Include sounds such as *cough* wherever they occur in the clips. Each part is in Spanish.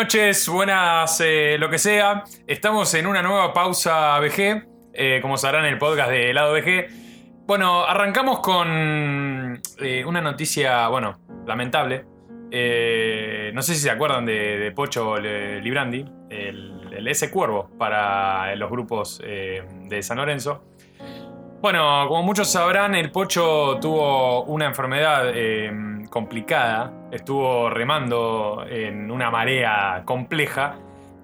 noches, buenas eh, lo que sea. Estamos en una nueva pausa VG, eh, como sabrán en el podcast de Lado VG. Bueno, arrancamos con eh, una noticia, bueno, lamentable. Eh, no sé si se acuerdan de, Pocho Librandi, el, el S Cuervo para los grupos de San Lorenzo. Bueno, como muchos sabrán, el Pocho tuvo una enfermedad eh, complicada, estuvo remando en una marea compleja.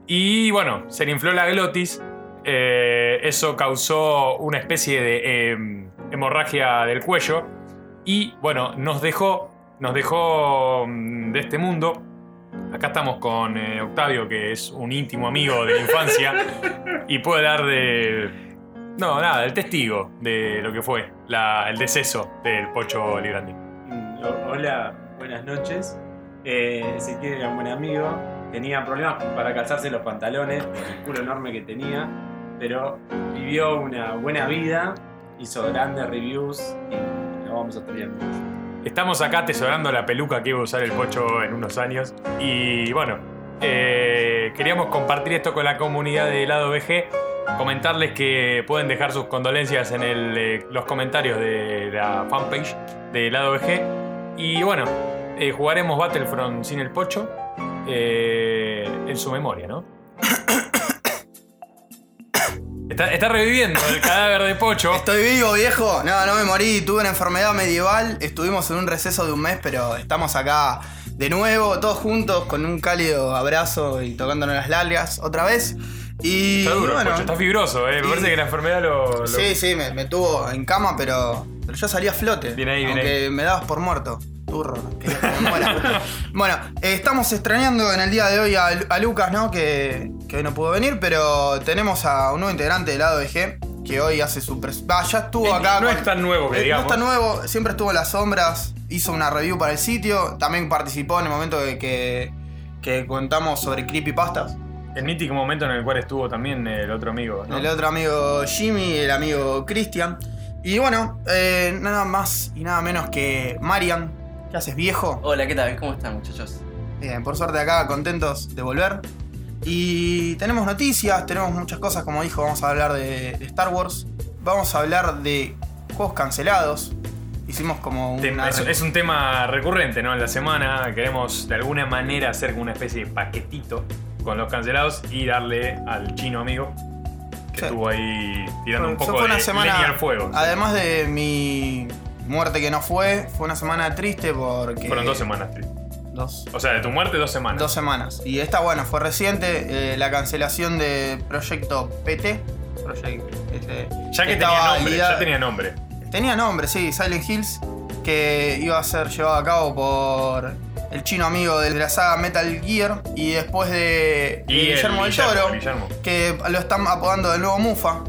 Y bueno, se le infló la glotis, eh, eso causó una especie de eh, hemorragia del cuello. Y bueno, nos dejó, nos dejó mm, de este mundo. Acá estamos con eh, Octavio, que es un íntimo amigo de la infancia y puede dar de, no, nada, el testigo de lo que fue la- el deceso del Pocho Librandi. Mm, Hola, buenas noches. Eh, Ezequiel era un buen amigo. Tenía problemas para calzarse los pantalones por el culo enorme que tenía, pero vivió una buena vida, hizo grandes reviews y lo vamos a tener mucho. Estamos acá atesorando la peluca que iba a usar el Pocho en unos años. Y bueno, eh, queríamos compartir esto con la comunidad de Lado VG. Comentarles que pueden dejar sus condolencias en eh, los comentarios de la fanpage de Lado VG. Y bueno, eh, jugaremos Battlefront sin el Pocho eh, en su memoria, ¿no? *coughs* Está, está reviviendo el cadáver de Pocho. Estoy vivo, viejo. No, no me morí. Tuve una enfermedad medieval. Estuvimos en un receso de un mes, pero estamos acá de nuevo, todos juntos, con un cálido abrazo y tocándonos las largas otra vez. Y Está duro, bueno, Pocho, está fibroso, eh. Me Sí. parece que la enfermedad lo. lo- Sí, sí, me, me tuvo en cama, pero, pero yo salí a flote. Bien ahí, bien aunque me dabas por muerto. Turro, que muera. *laughs* bueno, eh, estamos extrañando en el día de hoy a, Lu- a Lucas, ¿no? Que, que hoy no pudo venir, pero tenemos a un nuevo integrante del lado de G que hoy hace su Va, ya estuvo Eh, acá. no con- es tan nuevo que Eh, digamos. No es tan nuevo, siempre estuvo en las sombras, hizo una review para el sitio, también participó en el momento de que, que contamos sobre creepypastas. El mítico momento en el cual estuvo también el otro amigo. ¿no? El otro amigo Jimmy, el amigo Christian. Y bueno, eh, nada más y nada menos que Marian. ¿Qué haces, viejo? Hola, ¿qué tal? ¿Cómo están, muchachos? Bien, por suerte acá, contentos de volver. Y tenemos noticias, tenemos muchas cosas, como dijo, vamos a hablar de, de Star Wars. Vamos a hablar de juegos cancelados. Hicimos como una... Es, es un tema recurrente, ¿no? En la semana queremos de alguna manera hacer como una especie de paquetito con los cancelados y darle al chino amigo que Sí. estuvo ahí tirando un poco fue una de semana- leña al fuego. Además de mi muerte que no fue, fue una semana triste porque... Fueron dos semanas, tío. Dos. O sea, de tu muerte, dos semanas. Dos semanas. Y esta, bueno, fue reciente, eh, la cancelación de Proyecto PT. Proyecto, este, ya que estaba tenía nombre, ya tenía nombre. Tenía nombre, sí, Silent Hills, que iba a ser llevado a cabo por el chino amigo de la saga Metal Gear y después de, de Y el Guillermo del Toro, Guillermo. que lo están apodando de nuevo Mufa,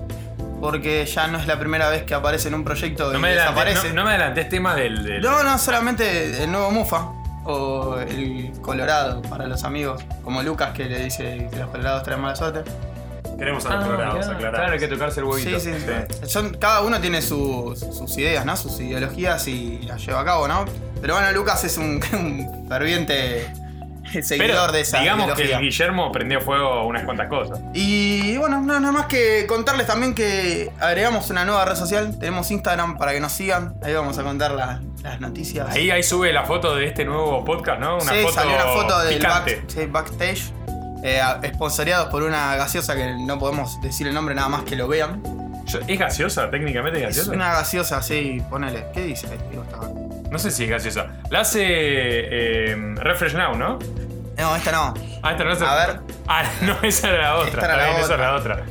porque ya no es la primera vez que aparece en un proyecto No y me, adelanté, desaparece. no, no me adelantes temas del. del- No, no, solamente el nuevo Mufa. O el Colorado para los amigos. Como Lucas que le dice que los Colorados traen mala suerte. Queremos a Ah, los colorados, mirá, aclarar. Claro, hay que tocarse el huevito. Sí, sí, sí. Son, cada uno tiene sus, sus ideas, ¿no? Sus ideologías y las lleva a cabo, ¿no? Pero bueno, Lucas es un, *laughs* un ferviente seguidor Pero de esa digamos que ideología. Guillermo prendió fuego unas cuantas cosas. Y bueno, no, nada más que contarles también que agregamos una nueva red social. Tenemos Instagram para que nos sigan. Ahí vamos a contar la- las noticias. Ahí, ahí sube la foto de este nuevo podcast, ¿no? Una sí, foto salió una foto del picante. back- sí, backstage. Eh, esponsoreados por una gaseosa que no podemos decir el nombre nada más que lo vean. ¿Es gaseosa? ¿Técnicamente es Es gaseosa? una gaseosa, sí, ponele. ¿Qué dice? Digo, está- No sé si es gaseosa. La hace eh, Refresh Now, ¿no? No, esta no. Ah, esta no es A ver. Ah, no, esa era la otra. Esta era Está la bien, esa otra. era la otra.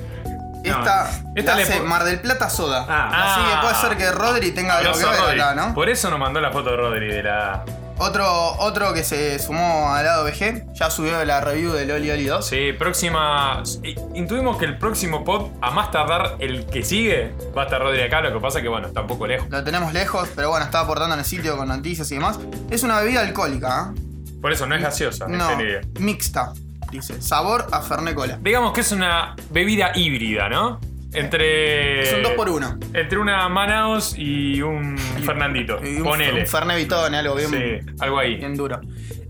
Esta, esta la le hace po- Mar del Plata Soda. Ah. Así que Ah. puede ser que Rodri tenga algo que ver acá, ¿no? Por eso nos mandó la foto de Rodri de la. Otro, otro que se sumó al lado BG, ya subió la review del Oli Oli 2. Sí, próxima. Intuimos que el próximo pod, a más tardar el que sigue, va a estar Rodri acá. Lo que pasa que, bueno, está un poco lejos. Lo tenemos lejos, pero bueno, está aportando en el sitio con noticias y demás. Es una bebida alcohólica, ¿eh? Por eso no es gaseosa, No, mixta, dice. Sabor a Fernet Cola. Digamos que es una bebida híbrida, ¿no? Entre. Es un 2 por 1 Entre una Manaos y un Fernandito. Y un, Ponele. un Fernet Vitone, algo bien, sí, algo ahí. bien duro.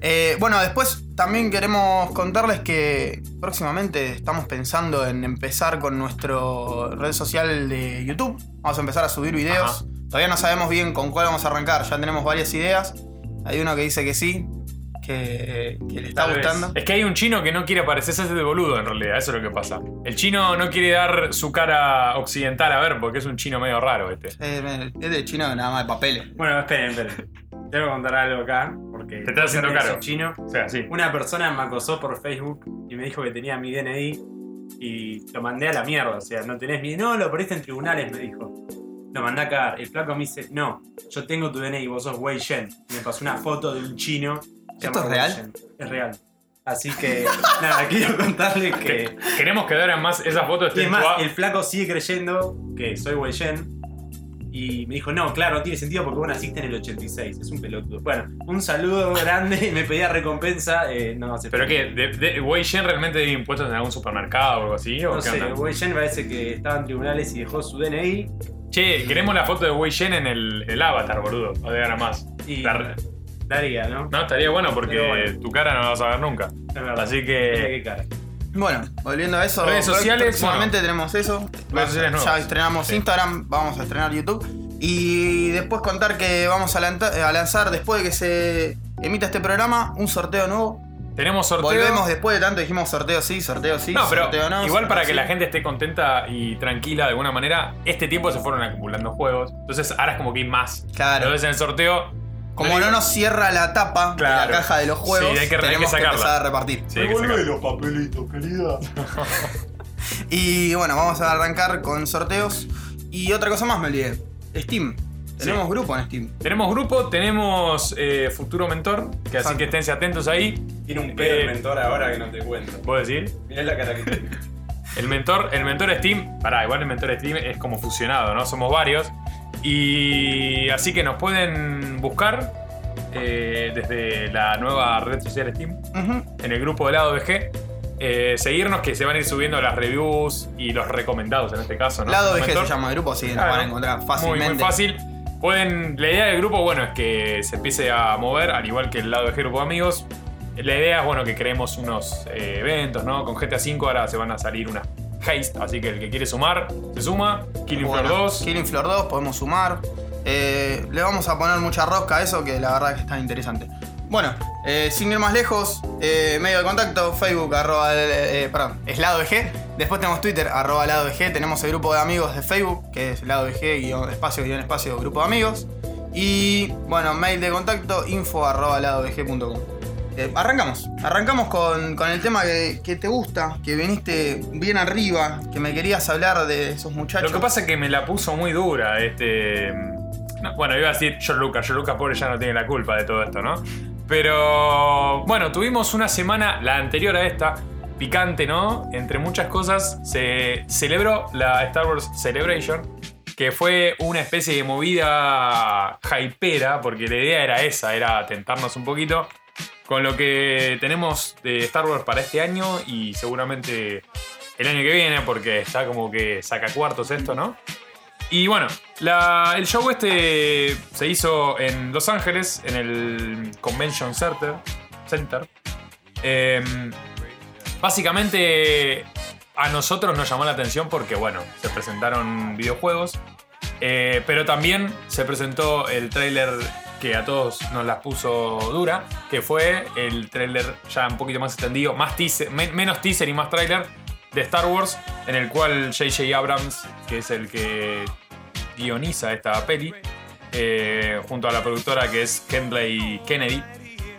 Eh, bueno, después también queremos contarles que próximamente estamos pensando en empezar con nuestro red social de YouTube. Vamos a empezar a subir videos. Ajá. Todavía no sabemos bien con cuál vamos a arrancar. Ya tenemos varias ideas. Hay uno que dice que sí, que, que le está Tal vez. gustando. Es que hay un chino que no quiere parecerse de boludo en realidad, eso es lo que pasa. El chino no quiere dar su cara occidental a ver porque es un chino medio raro este. Eh, es de chino nada más de papeles. Bueno, esperen, esperen. Tengo que contar algo acá, porque... Te está haciendo caro. chino. O sea, sí. Una persona me acosó por Facebook y me dijo que tenía mi DNI y lo mandé a la mierda. O sea, no tenés mi... No, lo perdiste en tribunales, me dijo. Lo mandé a cagar. El flaco me dice, no, yo tengo tu DNI, vos sos Wei Shen. Y me pasó una foto de un chino. ¿Esto es real? Es real. Así que, *laughs* nada, quiero contarles que... Queremos que ahora más esa foto Y esté en más, tu a- el flaco sigue creyendo que soy Wei Shen. Y me dijo, no, claro, no tiene sentido porque vos naciste en el 86. Es un pelotudo. Bueno, un saludo grande. Me pedía recompensa. Eh, no hace ¿Pero qué? ¿De, de, Wei Shen realmente debe impuestos en algún supermercado o algo así? ¿O No qué sé, onda? Wei Shen parece que estaba en tribunales y dejó su DNI. Che, queremos la foto de Wei Shen en el, el avatar, boludo. O de ahora más. Y La- daría, ¿no? no, estaría bueno porque bueno. tu cara no la vas a ver nunca. Es verdad. Así Mira que. qué cara. Bueno, volviendo a eso, Redes sociales, próximamente tenemos eso. Redes sociales ya nuevas. estrenamos Sí. Instagram, vamos a estrenar YouTube. Y después contar que vamos a, lanzar, después de que se emita este programa, un sorteo nuevo. Tenemos sorteo. Volvemos después de tanto, dijimos sorteo sí, sorteo sí, No, pero sorteo no. igual para que sí. la gente esté contenta y tranquila de alguna manera, este tiempo se fueron acumulando juegos. Entonces ahora es como que hay más. Claro. Entonces en el sorteo. Como no nos cierra la tapa de Claro. la caja de los juegos, Sí, hay que- hay que tenemos que, sacarla. empezar a repartir. Sí, hay que sacar. los papelitos, querida. *laughs* Y bueno, vamos a arrancar con sorteos. Y otra cosa más me olvidé. Steam. Tenemos Sí. grupo en Steam. Tenemos grupo, tenemos eh, futuro mentor, que así Exacto. que esténse atentos ahí. Tiene un pedo el mentor ahora que no te cuento. ¿Puedo decir? Mirá la cara que tiene. *laughs* El mentor, el mentor Steam, pará, igual el mentor Steam es como fusionado, ¿no? Somos varios. Y así que nos pueden buscar eh, desde la nueva red social Steam, en el grupo de lado BG. Eh, seguirnos que se van a ir subiendo las reviews y los recomendados en este caso, ¿no? Lado mentor. se llama el grupo, así que nos van a encontrar Muy, fácilmente. muy fácil. Pueden, la idea del grupo, bueno, es que se empiece a mover, al igual que el lado de grupo de amigos. La idea es, bueno, que creemos unos eh, eventos, ¿no? Con GTA V ahora se van a salir unas haste, así que el que quiere sumar, se suma. Killing Floor Bueno, 2. Killing Floor 2, podemos sumar. Eh, le vamos a poner mucha rosca a eso, que la verdad que está interesante. Bueno, eh, sin ir más lejos, eh, medio de contacto, Facebook, arroba, eh, perdón, es lado VG. Después tenemos Twitter, arroba lado VG. Tenemos el grupo de amigos de Facebook, que es lado VG, guion, espacio, guion, espacio, grupo de amigos. Y bueno, mail de contacto, info arroba ladovg.com. Eh, arrancamos, arrancamos con, con el tema que, que te gusta, que viniste bien arriba, que me querías hablar de esos muchachos. Lo que pasa es que me la puso muy dura este... no, bueno, iba a decir George Lucas. George Lucas pobre ya no tiene la culpa de todo esto, ¿no? Pero bueno, tuvimos una semana, la anterior a esta, picante, ¿no? Entre muchas cosas, se celebró la Star Wars Celebration, que fue una especie de movida hypera, porque la idea era esa, era tentarnos un poquito con lo que tenemos de Star Wars para este año y seguramente el año que viene, porque está como que saca cuartos esto, ¿no? Y bueno, el show este se hizo en Los Ángeles, en el Convention Center. Center. Em, básicamente a nosotros nos llamó la atención porque, bueno, se presentaron videojuegos, eh, pero también se presentó el tráiler que a todos nos las puso dura, que fue el tráiler ya un poquito más extendido, más teaser, men- menos teaser y más tráiler de Star Wars, en el cual J.J. Abrams, que es el que guioniza esta peli, eh, junto a la productora que es Kendley Kennedy,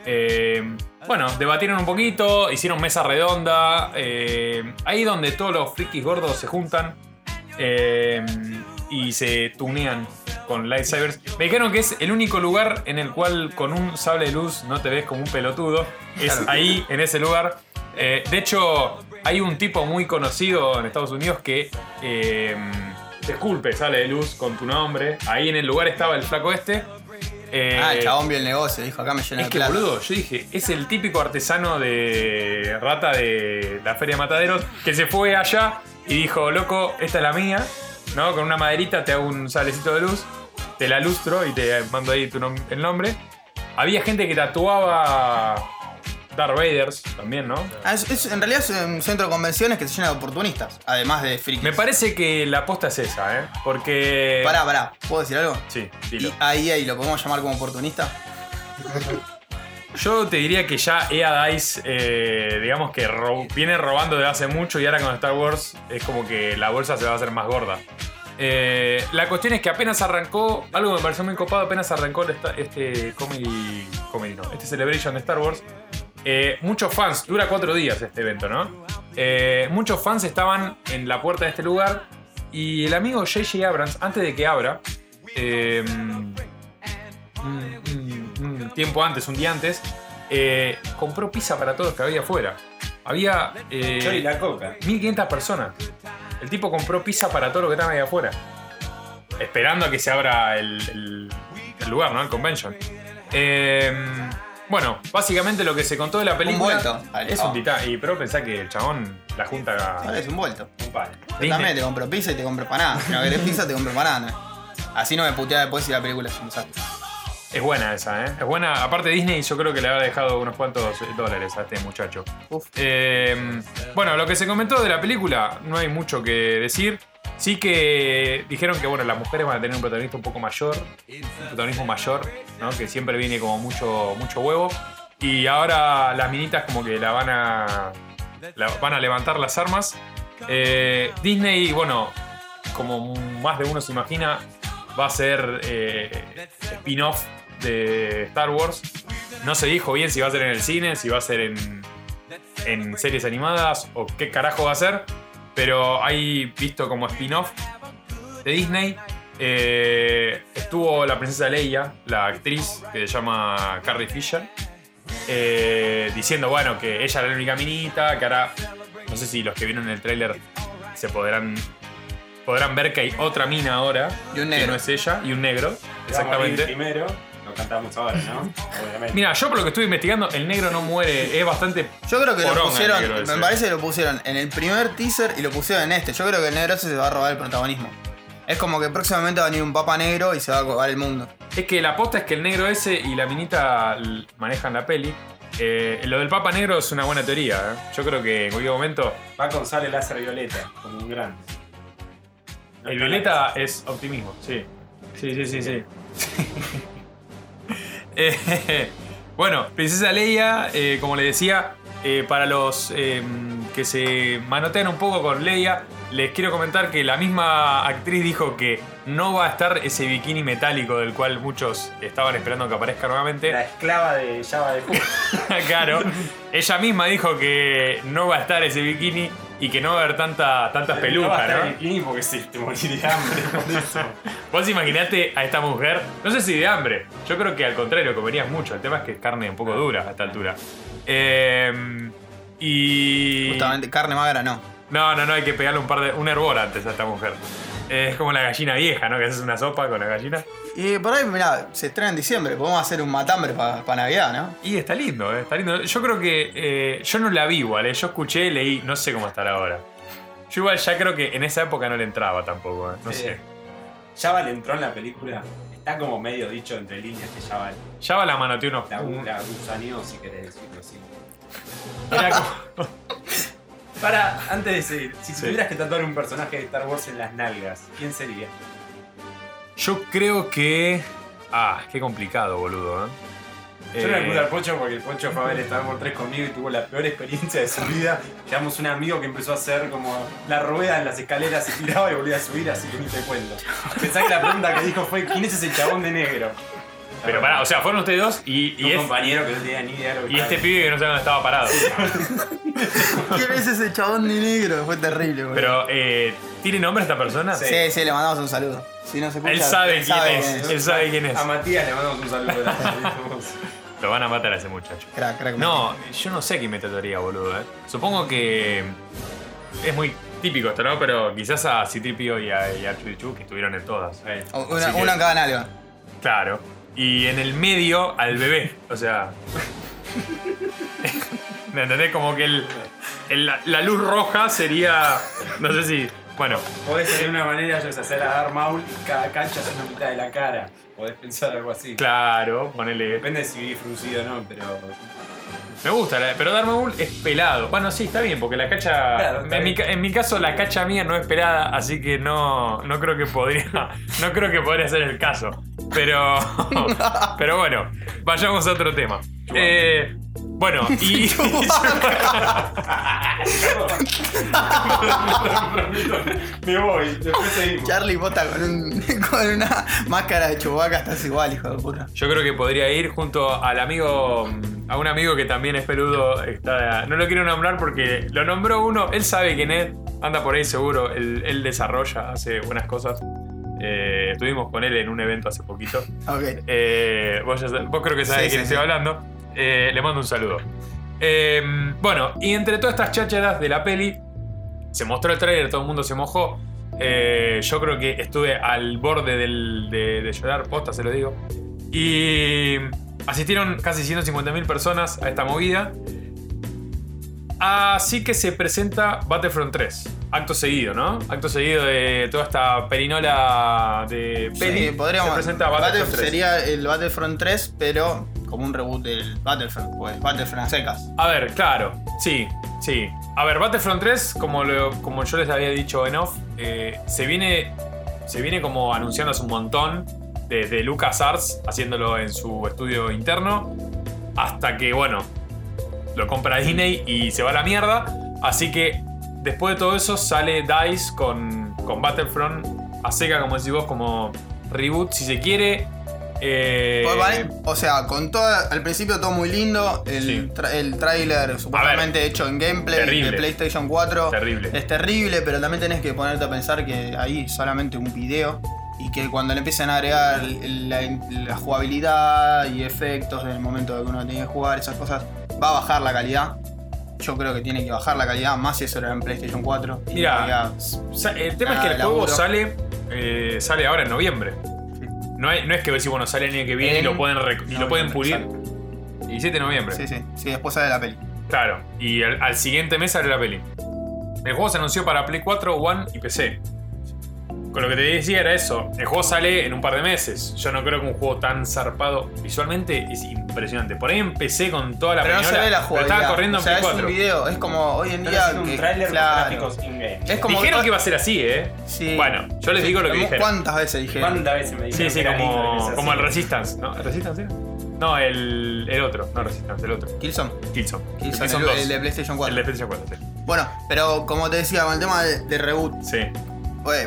eh, bueno, debatieron un poquito, hicieron mesa redonda, eh, ahí donde todos los frikis gordos se juntan y se tunean con lightsabers. Me dijeron que es el único lugar en el cual con un sable de luz no te ves como un pelotudo. Es Claro. ahí, en ese lugar. Eh, de hecho, hay un tipo muy conocido en Estados Unidos que eh, te esculpe sale de luz con tu nombre. Ahí en el lugar estaba el flaco este. Eh, Ah, el chabón vio el negocio, dijo acá me llena es de que, boludo, yo dije, es el típico artesano de rata de la Feria de Mataderos que se fue allá y dijo, loco, esta es la mía, ¿no? Con una maderita te hago un salecito de luz, te la lustro y te mando ahí tu nom- el nombre. Había gente que tatuaba Darth Vaders también, ¿no? Ah, es- es- en realidad es un centro de convenciones que se llena de oportunistas, además de frikis. Me parece que la aposta es esa, ¿eh? Porque... Pará, pará, ¿puedo decir algo? Sí, Y dilo. ahí, ahí, ¿lo podemos llamar como oportunista? *laughs* Yo te diría que ya EA Dice, eh, digamos que viene robando desde hace mucho y ahora con Star Wars es como que la bolsa se va a hacer más gorda. Eh, la cuestión es que apenas arrancó, algo me pareció muy copado, apenas arrancó este comedy, comedy no, este Celebration de Star Wars. eh, muchos fans, dura cuatro días este evento, ¿no? Muchos fans estaban en la puerta de este lugar y el amigo JJ Abrams, antes de que abra, eh, un, un- un tiempo antes, un día antes, eh, compró pizza para todos los que había afuera. Había eh, Yo y la coca. 1500 personas. El tipo compró pizza para todo lo que estaban ahí afuera. Esperando a que se abra el, el- el lugar, ¿no? El convention. Eh, bueno, básicamente lo que se contó de la película. vuelto. Es un titán. Y pero pensá que el chabón la junta. Ahora es un vuelto. Un. Yo Disney. también te compro pizza y te compro empanada. Si no querés pizza, te compro empanada. Así no me putea después si la película es un desastre. Es buena esa, ¿eh? Es buena. Aparte, Disney, yo creo que le habrá dejado unos cuantos dólares a este muchacho. Eh, bueno, lo que se comentó de la película, no hay mucho que decir. Sí que dijeron que bueno, las mujeres van a tener un protagonista un poco mayor, un protagonismo mayor, ¿no? Que siempre viene como mucho, mucho huevo. Y ahora las minitas como que la van a. la- van a levantar las armas. Eh, Disney, bueno, como más de uno se imagina, va a ser eh, spin-off de Star Wars. No se dijo bien si va a ser en el cine, si va a ser en, en series animadas o qué carajo va a ser. Pero hay visto como spin-off de Disney. eh, estuvo la princesa Leia, la actriz que se llama Carrie Fisher, eh, diciendo, bueno, que ella era la única minita, que ahora, no sé si los que vieron el tráiler se podrán, podrán ver que hay otra mina ahora, Y un que negro. no es ella, y un negro, exactamente. primero, cantamos ahora, ¿no? Obviamente. Mira, yo por lo que estuve investigando, el negro no muere, es bastante... Yo creo que lo pusieron, me parece que lo pusieron en el primer teaser y lo pusieron en este. Yo creo que el negro ese se va a robar el protagonismo. Es como que próximamente va a venir un papa negro y se va a acabar el mundo. Es que la aposta es que el negro ese y la minita manejan la peli. Eh, lo del Papa Negro es una buena teoría. ¿eh? Yo creo que en cualquier momento Va con sale láser violeta, como un gran. el violeta es optimismo. Sí. Sí, sí, sí, sí. Eh, *laughs* bueno, Princesa Leia, eh, como le decía, eh, para los eh, que se manotean un poco con Leia, les quiero comentar que la misma actriz dijo que no va a estar ese bikini metálico del cual muchos estaban esperando que aparezca nuevamente. La esclava de Java de *laughs* claro. Ella misma dijo que no va a estar ese bikini y que no va a haber tanta, tantas No pelucas, ¿no? bikini porque sí, te moriría de hambre con *laughs* eso. Vos imaginate a esta mujer, no sé si de hambre, yo creo que al contrario, comerías mucho. El tema es que es carne un poco dura a esta altura. Eh, y. Justamente, carne magra no. No, no, no, hay que pegarle un par de. un hervor antes a esta mujer. Es como la gallina vieja, ¿no? Que haces una sopa con la gallina. Y por ahí, mirá, se estrena en diciembre. Podemos hacer un matambre para Navidad, ¿no? Y está lindo, ¿eh? Está lindo. Yo creo que. eh, yo no la vi igual, ¿eh? Yo escuché, leí, no sé cómo estará ahora. Yo igual ya creo que en esa época no le entraba tampoco, ¿eh? No Sí. sé. Java le entró en la película. Está como medio dicho entre líneas que Java Ya va la manoteó unos. la, la gusaneó, si querés decirlo así. era *laughs* como- Para, antes de seguir, si Sí. tuvieras que tatuar un personaje de Star Wars en las nalgas, ¿quién sería? Yo creo que. Ah, qué complicado, boludo, ¿eh? Yo no Eh, le puse al Pocho porque el Pocho fue a ver Star Wars 3 conmigo y tuvo la peor experiencia de su vida. Llevamos un amigo que empezó a hacer como la rueda en las escaleras y tiraba y volvía a subir, así que ni te cuento. Pensá que la pregunta que dijo fue: ¿quién es ese chabón de negro? Pero pará, o sea, fueron ustedes dos y, un es- compañero que no tenía ni idea de lo que y este pibe que no sabe dónde estaba parado. *laughs* ¿Quién es ese chabón de negro? Fue terrible, boludo. Pero, eh, ¿tiene nombre esta persona? Sí. Sí, sí, le mandamos un saludo. Si no se escucha, Él sabe quién es. Él sabe quién es. A Matías le mandamos un saludo. *laughs* Lo van a matar a ese muchacho. Crack, crack. No, yo no sé quién me tatuaría, boludo, ¿eh? Supongo que. Es muy típico esto, ¿no? Pero quizás a Citripio y a, y a que estuvieron en todas. Una, Así que- una en cada nalga. Claro. Y en el medio al bebé. O sea. *laughs* ¿Me entendés? Como que el. el- la, luz roja sería. No sé si. Bueno, Podés de una manera es hacer a Darth Maul y cada cancha es una mitad de la cara. Podés pensar algo así. claro, ponele. Depende si vivís fruncido o no, pero. Me gusta, la- pero Darth Maul es pelado. Bueno, sí, está bien, porque la cacha. Claro, en, mi, en mi caso, la cacha mía no es pelada, así que no, no creo que podría. *laughs* No creo que podría ser el caso. Pero. *laughs* Pero bueno, vayamos a otro tema. Eh, bueno, *laughs* y. Me voy, después seguimos. Charlie Bota con, un- con una máscara de chubaca, estás igual, hijo de puta. Yo creo que podría ir junto al amigo, a un amigo que también es peludo. Está, no lo quiero nombrar porque lo nombró uno, él sabe quién es, anda por ahí seguro, él, él desarrolla, hace buenas cosas. Eh, estuvimos con él en un evento hace poquito. Ok. Eh, vos, ya sab- vos creo que sabés Sí, de quién sí, estoy sí. hablando. Eh, le mando un saludo. Eh, bueno, y entre todas estas chácharas de la peli, se mostró el trailer, todo el mundo se mojó. Eh, yo creo que estuve al borde del- de, de llorar, posta se lo digo. Y asistieron casi 150.000 personas a esta movida. Así que se presenta Battlefront 3. Acto seguido, ¿no? Acto seguido de toda esta perinola de peli. Sí, podríamos. se presenta Battlefront 3. Sería el Battlefront 3, pero como un reboot del Battlefront, pues Battlefront secas. A ver, claro, sí, sí. A ver, Battlefront 3, como, como yo les había dicho en off, eh, se, viene, se viene como anunciando hace un montón desde LucasArts, haciéndolo en su estudio interno, hasta que, bueno, lo compra Disney y se va a la mierda. Así que después de todo eso sale DICE con, con Battlefront a seca, como decís vos, como reboot, si se quiere. Eh, Pues, vale, o sea, con todo, al principio todo muy lindo, el, Sí. tra- el tráiler supuestamente hecho en gameplay terrible. de PlayStation 4 Terrible. es terrible, pero también tenés que ponerte a pensar que ahí solamente un video y que cuando le empiecen a agregar la, la jugabilidad y efectos en el momento de que uno tiene que jugar, esas cosas, va a bajar la calidad. Yo creo que tiene que bajar la calidad, más si eso era en PlayStation 4. y Mira, todavía- O sea, el tema es que el juego laburo. sale, eh, sale ahora en noviembre. No, hay- no es que decir, bueno, sale el año que viene y lo pueden, rec- y lo pueden pulir. noviembre, 17 de noviembre. Sí, sí, sí, después sale la peli. Claro. Y al, al siguiente mes sale la peli. El juego se anunció para Play 4, One y PC. Con lo que te decía era eso. El juego sale en un par de meses. Yo no creo que un juego tan zarpado visualmente es impresionante. Por ahí empecé con toda la Pero no se ve la pero jugabilidad. estaba corriendo o en Play es 4. un video, es como hoy en día. haciendo que- un tráiler claro. con gráficos in-game. Es como Dijeron que- iba a ser así, ¿eh? Sí. Bueno, yo les digo lo que ¿Cómo- dijeron. ¿Cuántas veces dije? ¿Cuántas veces me dijeron Sí, sí, como, es como el? Resistance, ¿no? ¿El Resistance era? No, el, el otro, no Resistance, el otro. Killzone. Killzone. El Killzone, el, 2. el de PlayStation 4. El de PlayStation 4, sí. Bueno, pero como te decía, con el tema de, de reboot, Sí.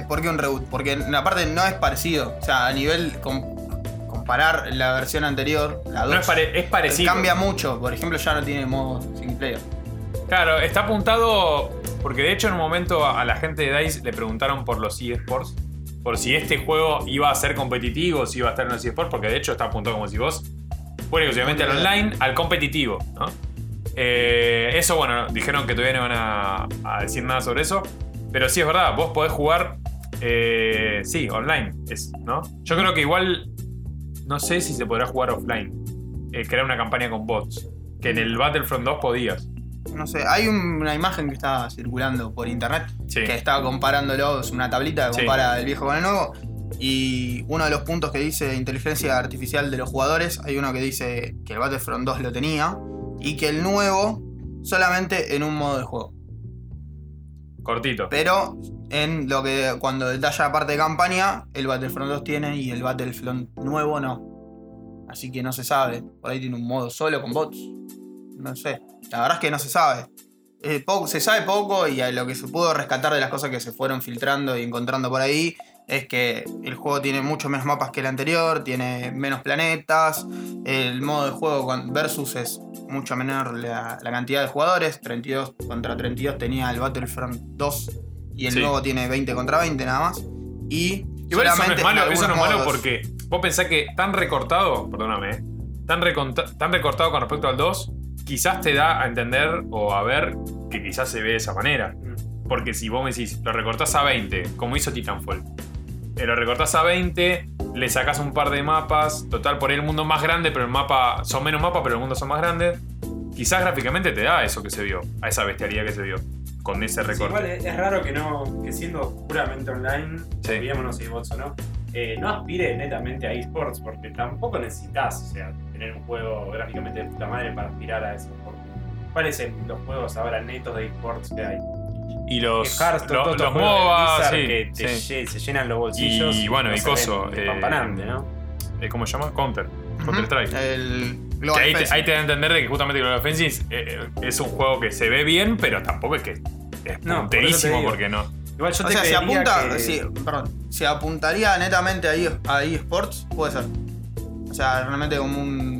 ¿Por qué un reboot? Porque aparte no es parecido. O sea, a nivel com- comparar la versión anterior, la 2, No es, pare- es parecido. cambia mucho. Por ejemplo, ya no tiene modo single player. Claro, está apuntado. Porque de hecho, en un momento a la gente de DICE le preguntaron por los eSports. Por si este juego iba a ser competitivo, si iba a estar en los eSports. Porque de hecho está apuntado como si vos. Bueno, exclusivamente al online, al competitivo, ¿no? Eh, eso, bueno, dijeron que todavía no van a, a decir nada sobre eso. Pero sí es verdad, vos podés jugar. eh, sí, online, es, ¿no? Yo creo que igual. No sé si se podrá jugar offline. eh, crear una campaña con bots. Que en el Battlefront 2 podías. No sé, hay un- una imagen que está circulando por internet Sí. que estaba comparándolo, es una tablita que Sí. compara el viejo con el nuevo. Y uno de los puntos que dice inteligencia artificial de los jugadores, hay uno que dice que el Battlefront 2 lo tenía y que el nuevo solamente en un modo de juego. Cortito. Pero en lo que cuando detalla la parte de campaña, el Battlefront 2 tiene y el Battlefront nuevo no. Así que no se sabe. Por ahí tiene un modo solo con bots. No sé. La verdad es que no se sabe. Eh, poco- se sabe poco y a lo que se pudo rescatar de las cosas que se fueron filtrando y encontrando por ahí es que el juego tiene mucho menos mapas que el anterior, tiene menos planetas, el modo de juego con- versus es mucho menor la, la cantidad de jugadores, 32 contra 32 tenía el Battlefront 2 y el Sí. nuevo tiene 20 contra 20 nada más. Y Igual eso no es malo, eso no es malo porque vos pensás que tan recortado, perdóname, eh, tan, tan recortado con respecto al 2, quizás te da a entender o a ver que quizás se ve de esa manera. Porque si vos me decís, lo recortás a 20, como hizo Titanfall, lo recortás a 20, le sacás un par de mapas, total por ahí el mundo más grande, pero el mapa, son menos mapas, pero el mundo son más grandes. quizás gráficamente te da eso que se vio, a esa bestialidad que se vio, con ese Sí, recorte. igual es, es raro que no, que siendo puramente online, Sí. olvidémonos si bots o no, eh, no aspire netamente a esports, porque tampoco necesitas, o sea, tener un juego gráficamente de puta madre para aspirar a eso. ¿Cuáles son los juegos ahora netos de esports que hay? Y los, Hearthstone, lo- todos los MOBA, Blizzard sí, que te sí. lle- se llenan los bolsillos. Y bueno, no y coso, eh, despampanante, ¿no? Eh, ¿Cómo se llama? Counter. Counter. Strike. El Que Global ahí, te, Offensive. ahí te da a entender de que justamente Global Offensive eh, eh, es un juego que se ve bien, pero tampoco es que es No, por eso te punterísimo digo. porque no. Igual yo O te sea, si apunta, que- sí, perdón, si apuntaría netamente a, e- a eSports, puede ser. O sea, realmente como un, como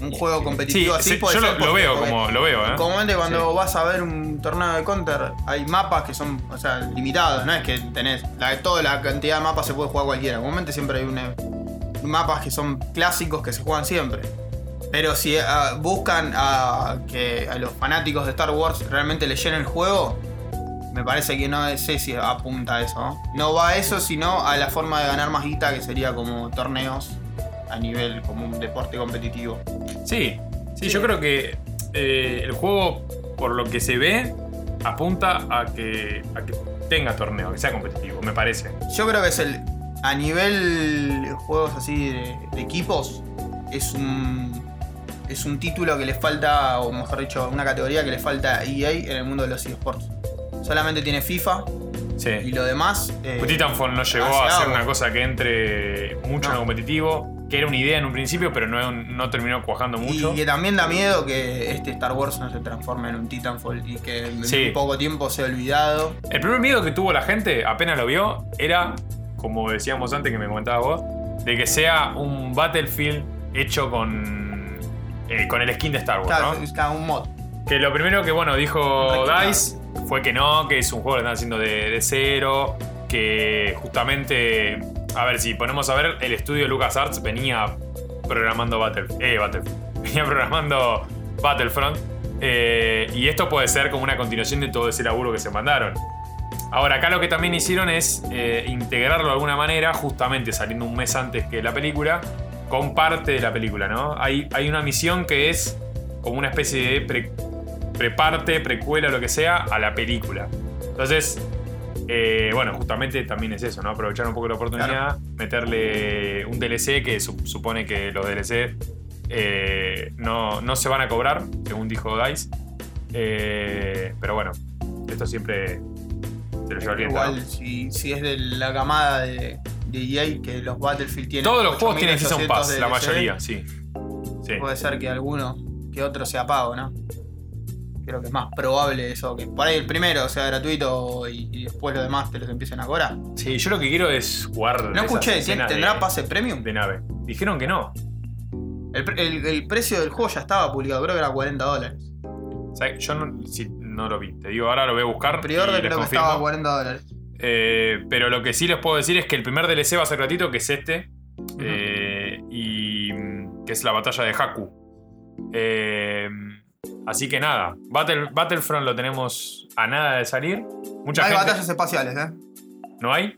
un juego Sí, competitivo así sí, puede yo ser. lo, lo veo como lo veo, ¿eh? Comúnmente cuando vas a ver un torneo de Counter hay mapas que son, o sea, limitados, no es que tenés la, toda la cantidad de mapas se puede jugar cualquiera. Comúnmente siempre hay una- mapas que son clásicos que se juegan siempre. Pero si ah, buscan a que a los fanáticos de Star Wars realmente le llenen el juego, me parece que no sé si apunta a eso. No, No va a eso, sino a la forma de ganar más guita, que sería como torneos a nivel como un deporte competitivo. Sí, sí, yo creo que eh, el juego, por lo que se ve, apunta a que, a que tenga torneo, que sea competitivo, me parece. Yo creo que es el. A nivel juegos así de, de equipos, es un. Es un título que le falta, o mejor dicho, una categoría que le falta a EA en el mundo de los eSports. Solamente tiene FIFA y Sí. lo demás. eh, Pues Titanfall no llegó a ser una cosa que entre mucho en lo competitivo, que era una idea en un principio, pero no, no terminó cuajando mucho. Y que también da miedo que este Star Wars no se transforme en un Titanfall y que en Sí. poco tiempo sea olvidado. El primer miedo que tuvo la gente apenas lo vio era, como decíamos antes que me comentabas vos, de que sea un Battlefield hecho con, eh, con el skin de Star Wars, Claro, ¿no? un mod. Que lo primero que, bueno, dijo. DICE fue que no, que es un juego que están haciendo de, de cero, que justamente, a ver, si ponemos a ver, el estudio LucasArts venía programando Battlefield, eh, Battlefield, *laughs* venía programando Battlefront, eh, y esto puede ser como una continuación de todo ese laburo que se mandaron. Ahora, acá lo que también hicieron es eh, integrarlo de alguna manera, justamente saliendo un mes antes que la película, con parte de la película, ¿no? Hay, hay una misión que es como una especie de pre- preparte, precuela, lo que sea, a la película. Entonces, eh, bueno, justamente también es eso, ¿no? Aprovechar un poco la oportunidad, meterle un DLC que su- supone que los DLC eh, no, no se van a cobrar, según dijo Dice. Eh, pero bueno, esto siempre se lo lleva. Igual, si, si es de la camada de, de EA que los Battlefield tienen. Todos los juegos tienen 8800 Season Pass, la DLC, mayoría, sí. Sí. Puede ser que alguno que otro sea pago, ¿no? Creo que es más probable eso, que por ahí el primero sea gratuito y, y después los demás te los empiecen a cobrar. Sí, yo lo que quiero es jugar. No escuché, ¿tien- escenas ¿tendrá de- pase premium? de nave. Dijeron que no. El, pre- el- el precio del juego ya estaba publicado, creo que era 40 dólares. Sea, yo no, si- no lo vi. Te digo, ahora lo voy a buscar. Y les creo que estaba a 40 dólares. Eh, pero lo que sí les puedo decir es que el primer DLC va a ser gratuito, que es este. Eh, y mm, que es la batalla de Haku. Eh, así que nada, Battle, Battlefront lo tenemos a nada de salir. Mucha Hay gente. batallas espaciales, ¿eh? ¿No hay?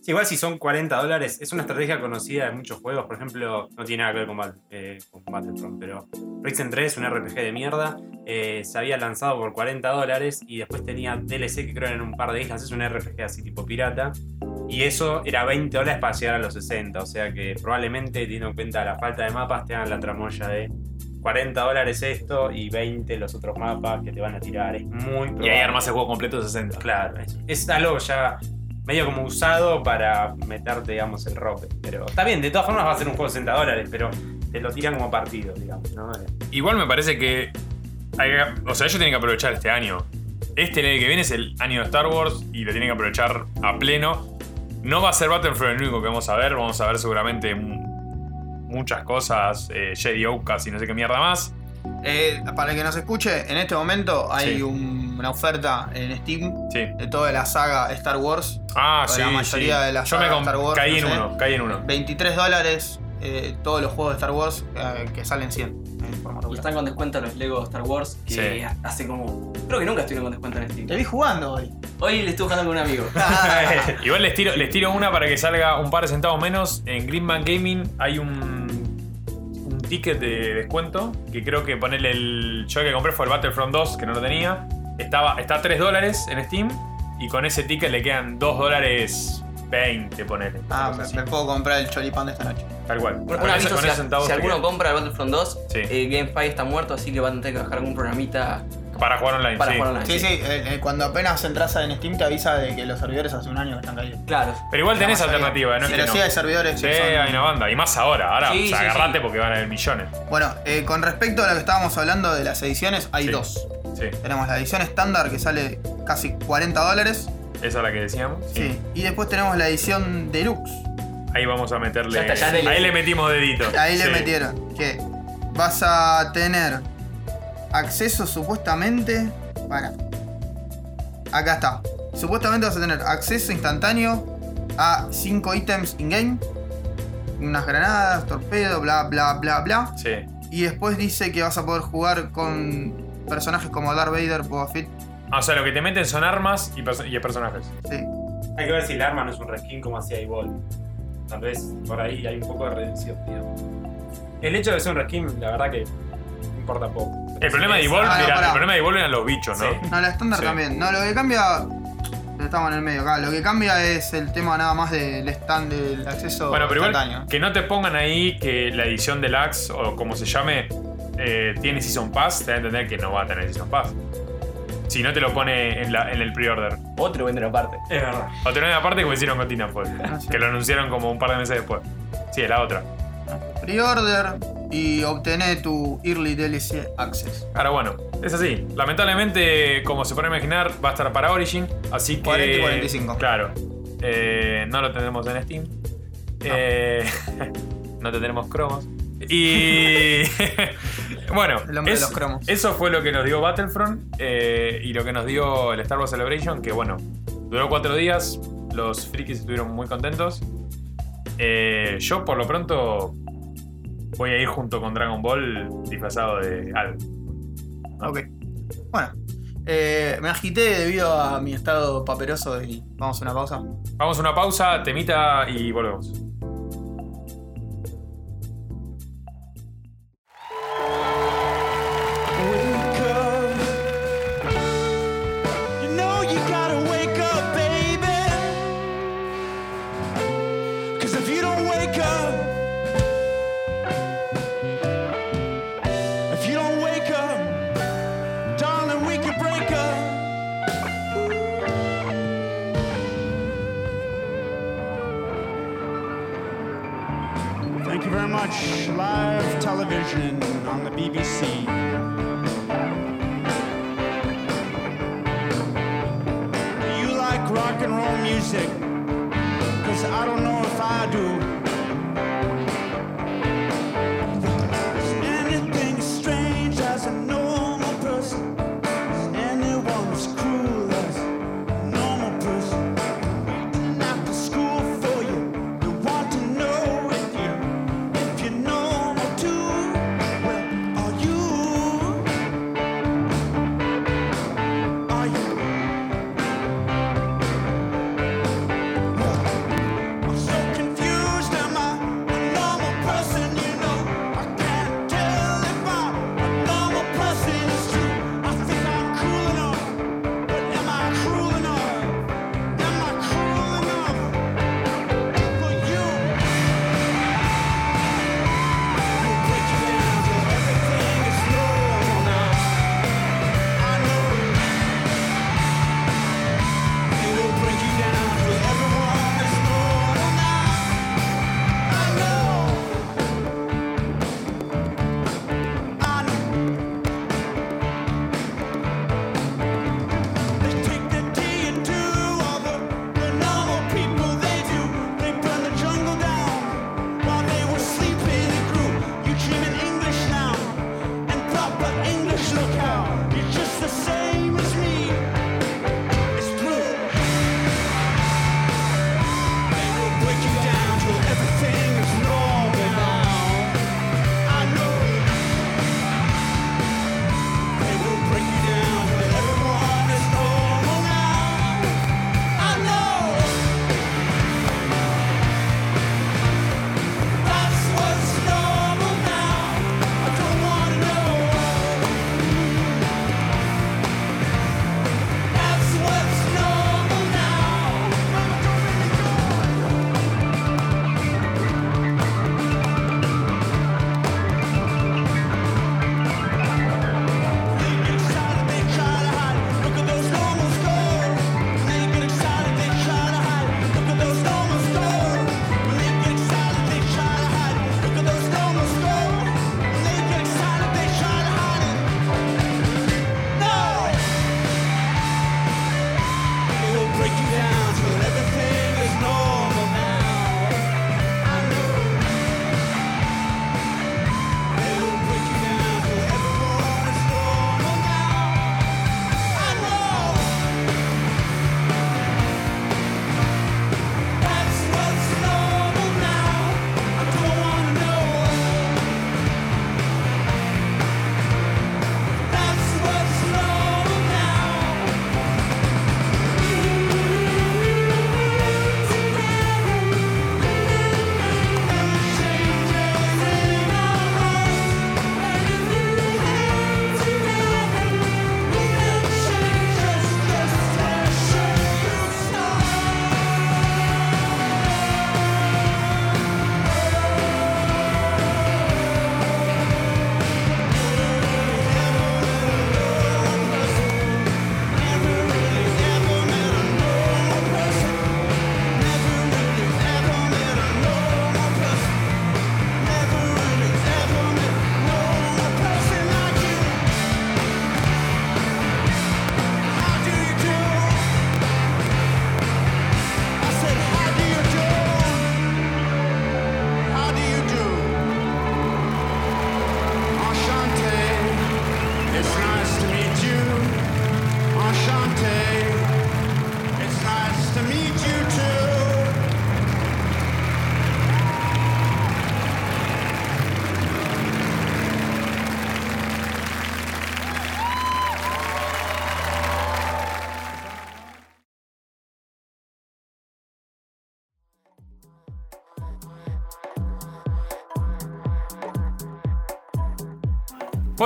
Sí, igual si son 40 dólares, es una estrategia conocida de muchos juegos. Por ejemplo, no tiene nada que ver con, Bat- eh, con Battlefront, pero Prison 3, un RPG de mierda, eh, se había lanzado por 40 dólares y después tenía DLC que creo eran un par de islas. Es un RPG así tipo pirata. Y eso era 20 dólares para llegar a los 60. O sea que probablemente, teniendo en cuenta la falta de mapas, te hagan la tramoya de 40 dólares esto y 20 los otros mapas que te van a tirar. Es muy probable. Y ahí armas el juego completo de 60. Claro, es, es algo ya medio como usado para meterte, digamos, el rope. Pero está bien, de todas formas va a ser un juego de 60 dólares, pero te lo tiran como partido, digamos, ¿no? Eh, Igual me parece que. hay o sea, ellos tienen que aprovechar este año. Este el que viene es el año de Star Wars y lo tienen que aprovechar a pleno. No va a ser Battlefront el único que vamos a ver. Vamos a ver seguramente muchas cosas. Eh, Jedi Outcast y no sé qué mierda más. Eh, Para el que nos escuche, en este momento hay Sí. un- una oferta en Steam Sí. de toda la saga Star Wars. Ah, sí. la mayoría sí. de la Yo me Star Wars, caí en sé. uno. Caí en uno. 23 dólares eh, todos los juegos de Star Wars eh, que salen 100 en forma Y están con descuento los Lego Star Wars que Sí. hace como. Creo que nunca estuvieron con descuento en Steam. Te vi jugando hoy. Hoy le estuve jugando con un amigo. *laughs* *laughs* Igual les tiro, les tiro una para que salga un par de centavos menos. En Greenman Gaming hay un, un ticket de descuento. Que creo que ponerle el. Yo que compré fue el Battlefront 2, que no lo tenía. Estaba, está a 3 dólares en Steam. Y con ese ticket le quedan 2 dólares 20, ponele. Ah, me, puedo comprar el choripán de esta noche. Tal cual. Un, un aviso, si, alguno compra el Battlefront 2, Sí. eh, GameFi está muerto, así que van a tener que bajar algún programita Para jugar online, para sí. jugar online. Sí, sí, eh, eh, cuando apenas entras en Steam te avisa de que los servidores hace un año que están caídos. Claro. Pero igual tenés alternativa, ¿no? es Pero sí no. hay servidores Sí, son- hay una banda. Y más ahora. Ahora, Sí, o sea, sí, agarrate sí. porque van a haber millones. Bueno, eh, con respecto a lo que estábamos hablando de las ediciones, hay Sí. dos. Sí. Tenemos la edición estándar que sale casi 40 dólares. Esa es la que decíamos. Sí. Y después tenemos la edición deluxe. Ahí vamos a meterle. Ya está, ya le- Ahí le metimos dedito. Ahí le metieron que vas a tener acceso supuestamente. Para. Acá está. Supuestamente vas a tener acceso instantáneo a 5 ítems in-game. Unas granadas, torpedo, bla bla bla bla. Sí. Y después dice que vas a poder jugar con personajes como Darth Vader, Boba Fett. O sea, lo que te meten son armas y, perso- y personajes. Sí. Hay que ver si el arma no es un reskin como hacía Evolve. Tal vez por ahí hay un poco de redención, digamos. El hecho de ser un reskin, la verdad que importa poco. El problema de Evolve, Ah, no, mira, pará. el problema de Evolve eran los bichos, ¿no? Sí. No, la estándar Sí. también. No, lo que cambia. Estamos en el medio acá. Lo que cambia es el tema nada más del stand del acceso Bueno, pero instantáneo. igual que no te pongan ahí que la edición deluxe o como se llame eh, tiene Season Pass, te da a entender que no va a tener Season Pass. Si no te lo pone en, la- en el pre-order. Otro venden aparte. Es verdad. O te lo aparte como hicieron con Titanfall. Ah, sí. Que lo anunciaron como un par de meses después. Sí, es la otra. Pre-order y obtener tu Early DLC Access. Ahora bueno, es así. Lamentablemente, como se puede imaginar, va a estar para Origin. Así que. 40 y 45. Claro. Eh, no lo tenemos en Steam. Eh, *laughs* no te tenemos cromos. Y. *laughs* *laughs* bueno, El hombre de es- los cromos. eso fue lo que nos dio Battlefront eh, y lo que nos dio el Star Wars Celebration. Que bueno, duró cuatro días. Los frikis estuvieron muy contentos. Eh, yo, por lo pronto, voy a ir junto con Dragon Ball disfrazado de algo. Ok. Bueno. eh, me agité debido a mi estado paperoso y vamos a una pausa. Vamos a una pausa, temita y volvemos.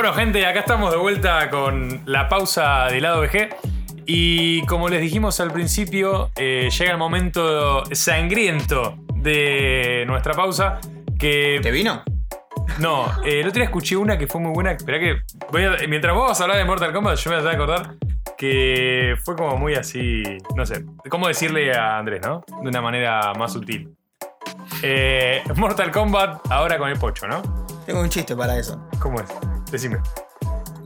Bueno, gente, acá estamos de vuelta con la pausa del lado VG. Y como les dijimos al principio, eh, llega el momento sangriento de nuestra pausa. Que. ¿Te vino? No, eh, el otro día escuché una que fue muy buena. Espera que. voy a- mientras vos vas a hablar de Mortal Kombat, yo me voy a acordar que fue como muy así. No sé. ¿Cómo decirle a Andrés, no? De una manera más sutil. Eh, Mortal Kombat ahora con el pocho, ¿no? Tengo un chiste para eso. ¿Cómo es? Decime.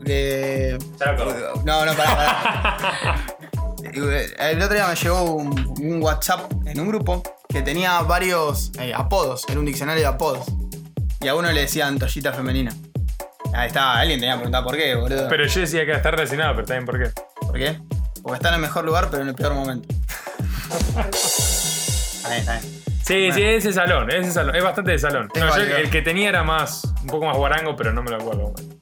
Eh, no, no, pará, pará. *laughs* El otro día me llegó un, un WhatsApp en un grupo que tenía varios eh, apodos, era un diccionario de apodos. Y a uno le decían toallita femenina. Ahí está, alguien tenía que preguntar por qué, boludo. Pero yo decía que está relacionado, pero también por qué. ¿Por qué? Porque está en el mejor lugar, pero en el peor momento. Está bien, está bien. Sí, sí, ese salón, ese salón. Es bastante de salón. Es No, yo el, válido. el que tenía era más, un poco más guarango, pero no me lo acuerdo. Bueno,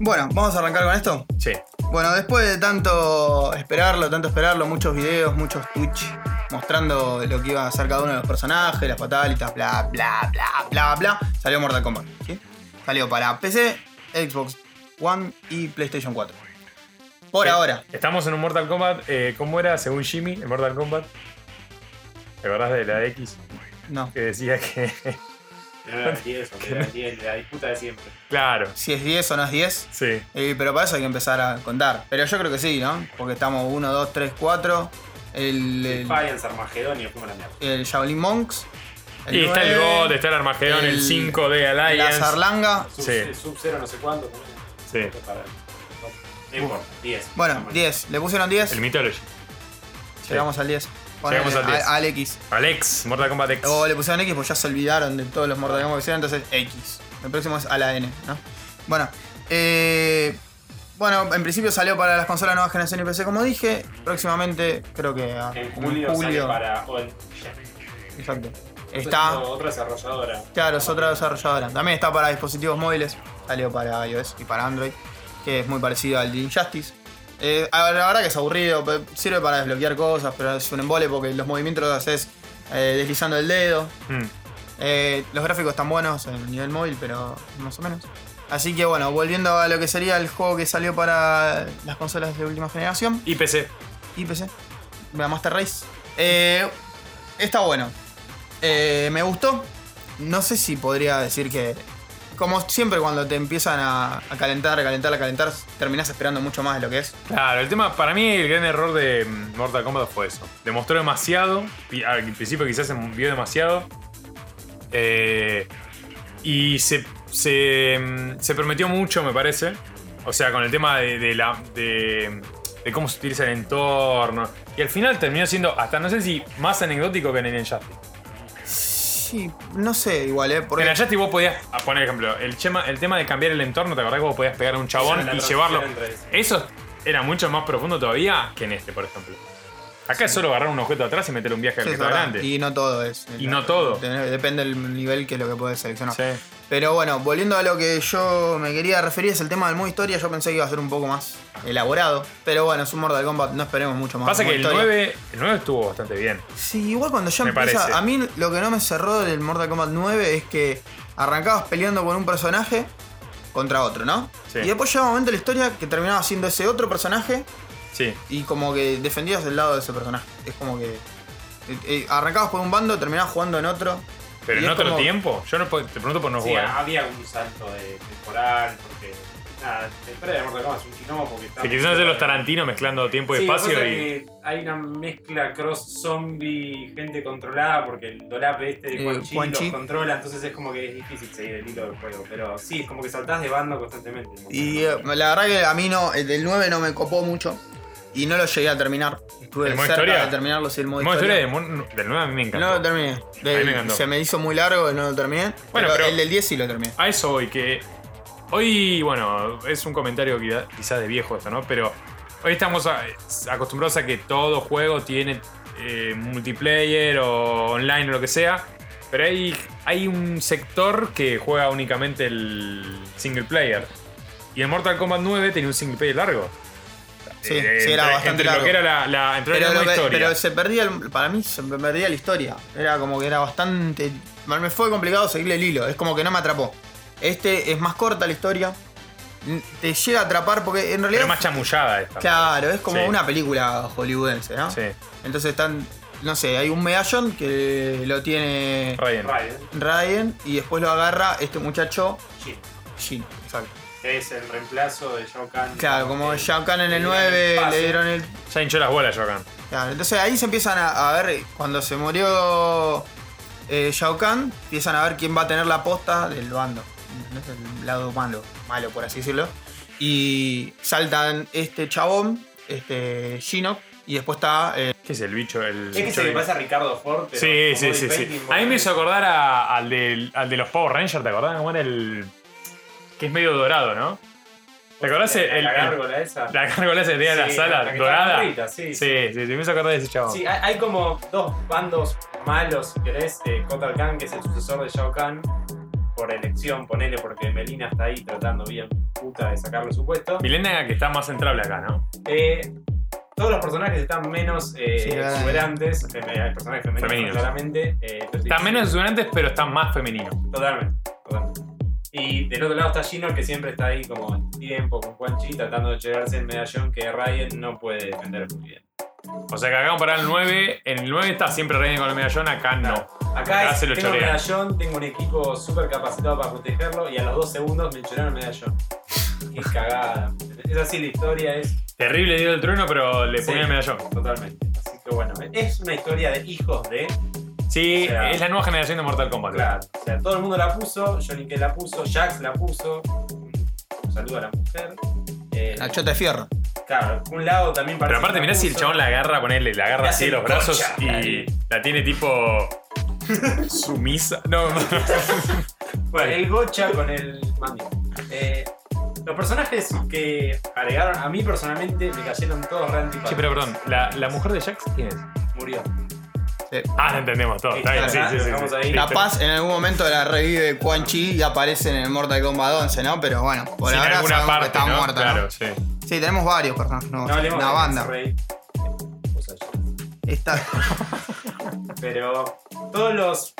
vamos a arrancar con esto. Sí. Bueno, después de tanto esperarlo, tanto esperarlo, muchos videos, muchos Twitch mostrando lo que iba a hacer cada uno de los personajes, las fatalitas, bla, bla, bla, bla, bla, salió Mortal Kombat. ¿sí? Salió para PC, Xbox One y PlayStation 4. Por Sí. ahora. Estamos en un Mortal Kombat. eh, ¿Cómo era según Jimmy en Mortal Kombat? ¿Te acordás de la X? No. Que decía que. No era 10, o era 10, la disputa de siempre. claro, Si es 10 o no es 10. sí. Eh, pero para eso hay que empezar a contar. Pero yo creo que sí, ¿no? Porque estamos 1, 2, 3, 4. El, el, Defiance, Armagedón y a la mierda. el Shaolin Monks. Y está el 9, God, está el Armagedón, el, el- 5 de La Alliance. Zarlanga. Sub, Sí. Sub-Zero no sé cuánto. ¿no? Sí. No importa, 10. Bueno, 10. Le pusieron 10. El Mythology. Llegamos al 10. Llegamos al 10. a- Al X. Alex, Mortal Kombat X. O le pusieron X porque ya se olvidaron de todos los Mortal Kombat que hicieron, entonces X. El próximo es a la N, ¿no? Bueno, eh, bueno, en principio salió para las consolas nuevas generación y PC, como dije. Próximamente, creo que a- En julio, sale para. Exacto. Es Está. Otra desarrolladora. Claro, es otra desarrolladora. También está para dispositivos móviles. Salió para iOS y para Android. Que es muy parecido al de Injustice. Eh, la verdad que es aburrido. Sirve para desbloquear cosas, pero es un embole porque los movimientos los haces eh, deslizando el dedo. Mm. Eh, los gráficos están buenos en el nivel móvil, pero más o menos. Así que bueno, volviendo a lo que sería el juego que salió para las consolas de última generación Y PC. y PC, la Master Race. Está bueno. Me gustó. No sé si podría decir que. Como siempre, cuando te empiezan a, calentar, a calentar, a calentar, terminás esperando mucho más de lo que es. Claro, el tema, para mí el gran error de Mortal Kombat fue eso. Demostró demasiado, al principio quizás se vio demasiado, eh, y se, se, se prometió mucho, me parece. O sea, con el tema de, la, de cómo se utiliza el entorno. Y al final terminó siendo, hasta no sé si más anecdótico que en el Injustice. Sí, no sé, igual, ¿eh? Porque en el Injustice vos podías, a poner ejemplo, el, chema- el tema de cambiar el entorno, ¿te acordás que vos podías pegar a un chabón y llevarlo? entre eso. Eso era mucho más profundo todavía que en este, por ejemplo. Acá es solo agarrar un objeto atrás y meterle un viaje al que es está adelante. Y no todo es. Y no todo. Dep- Depende del nivel que es lo que puedes seleccionar. Sí. Pero bueno, volviendo a lo que yo me quería referir, es el tema del modo historia. Yo pensé que iba a ser un poco más elaborado. Pero bueno, es un Mortal Kombat, no esperemos mucho más. Pasa que el historia. 9, el 9 estuvo bastante bien. Sí, igual cuando ya Me empieza. parece. A mí lo que no me cerró del Mortal Kombat 9 es que arrancabas peleando con un personaje contra otro, ¿no? Sí. Y después llegaba un momento en la historia que terminaba siendo ese otro personaje Sí. y como que defendías el lado de ese personaje. Es como que. eh, eh, arrancabas por un bando, terminabas jugando en otro. Pero Y en es otro como- tiempo, yo no puedo- te pregunto por no Sí, jugar. había un salto de temporal, porque. Nada, la historia de Mortal Kombat es un quilombo porque está. Que quisieron hacer los Tarantino mezclando tiempo y Sí, espacio pasa y. que hay una mezcla cross zombie, gente controlada, porque el dolape este de Eh, Quan Chi Quan los Chi. controla, entonces es como que es difícil seguir el hilo del juego. Pero sí, es como que saltás de bando constantemente. Y eh, la verdad que a mí no, el del 9 no me copó mucho. Y no lo llegué a terminar. Estuve ¿El modo cerca historia? de terminarlo, sí, el modo Como historia historia. de del 9 a mí me encantó. No lo terminé. De- A mí me encantó. se me hizo muy largo y no lo terminé. Bueno, pero, pero- el del 10 sí lo terminé. A eso voy, que hoy, bueno, es un comentario quizá- quizás de viejo esto, ¿no? Pero hoy estamos acostumbrados a que todo juego tiene eh, multiplayer o online o lo que sea. Pero hay, hay un sector que juega únicamente el single player. Y el Mortal Kombat 9 tenía un single player largo. Sí, Eh, sí, era entre- bastante entre largo. lo que era la, la, entre Pero, la que- historia. pero se perdía, el- para mí se me perdía la historia. Era como que era bastante. Me fue complicado seguirle el hilo, es como que no me atrapó. Este es más corta la historia. te llega a atrapar porque en Pero realidad. es más chamullada esta. Claro, es como Sí. una película hollywoodense, ¿no? Sí. Entonces están. No sé, hay un medallón que lo tiene Ryan. Ryan, Ryan y después lo agarra este muchacho Shin, Shin. Exacto. es el reemplazo de Shao Kahn. Claro, como Eh, Shao Kahn en el le dieron 9 pase. le dieron el. Ya hinchó las bolas, Jokan. Claro, entonces ahí se empiezan a, a ver, cuando se murió eh, Shao Kahn, empiezan a ver quién va a tener la posta del bando. ¿entendés? El lado malo, malo por así decirlo. Y saltan este chabón, este Shinnok, y después está. eh, ¿Qué es el bicho? El Es que se le de- pasa a Ricardo Ford. Sí, sí, el sí, sí. A mí me hizo acordar a- al, del- al de los Power Rangers, ¿te acordás? ¿Cómo era el. Que es medio dorado, ¿no? ¿Te acordás el. La el- gárgola esa. la gárgola esa que tenía en la sala la dorada? sí, sí, sí, sí, me hizo acordar de ese chabón. Sí, hay, hay como dos bandos malos, si querés. Eh, Kotal Khan, que es el sucesor de Shao Kahn, por elección, ponele, porque Melina está ahí tratando bien puta de sacarle su puesto. Milena que está más centrable acá, ¿no? Eh, todos los personajes están menos eh, Sí, exuberantes. fem- Hay personajes femeninos, Femeninos. claramente. eh, Están menos exuberantes, pero están más femeninos. Totalmente, totalmente. Y del otro lado está Gino, que siempre está ahí como en tiempo con Quan Chi, tratando de llegarse el medallón que Ryan no puede defender muy bien. O sea que acá para el 9, en el 9 está siempre Ryan con el medallón, acá no. Acá, Acá es, se lo tengo chorean. medallón, tengo un equipo súper capacitado para protegerlo y a los dos segundos me chorearon el medallón. Qué *laughs* cagada. Es así, la historia es Terrible dio el trueno, pero le Sí. ponía el medallón. totalmente. Así que bueno, es una historia de hijos de. Sí, O sea- es la nueva generación de Mortal Kombat. Claro, o sea, todo el mundo la puso, Johnny K la puso, Jax la puso. Un saludo a la mujer. Eh, la chota de fierro. claro, un lado también parece Pero aparte, mirá si el chabón la agarra, ponele, la agarra así los brazos concha, y ahí. la tiene tipo. *laughs* sumisa. No, no. *laughs* Bueno, el gocha con el mami. Eh, los personajes que agregaron, a mí personalmente me cayeron todos re antipáticos. Che, pero perdón, ¿la, la mujer de Jax quién es? Murió. Sí. Ah, entendemos todo. Está bien, sí, Acá, sí, sí. dejamos sí. ahí. Capaz en algún momento la revive Quan Chi y aparece en el Mortal Kombat 11, ¿no? Pero bueno, por Sí, ahora alguna sabemos parte, que está ¿no? muerta, Claro, ¿no? sí. Sí, tenemos varios personajes nuevos. No una de banda. Está. *laughs* Pero todos los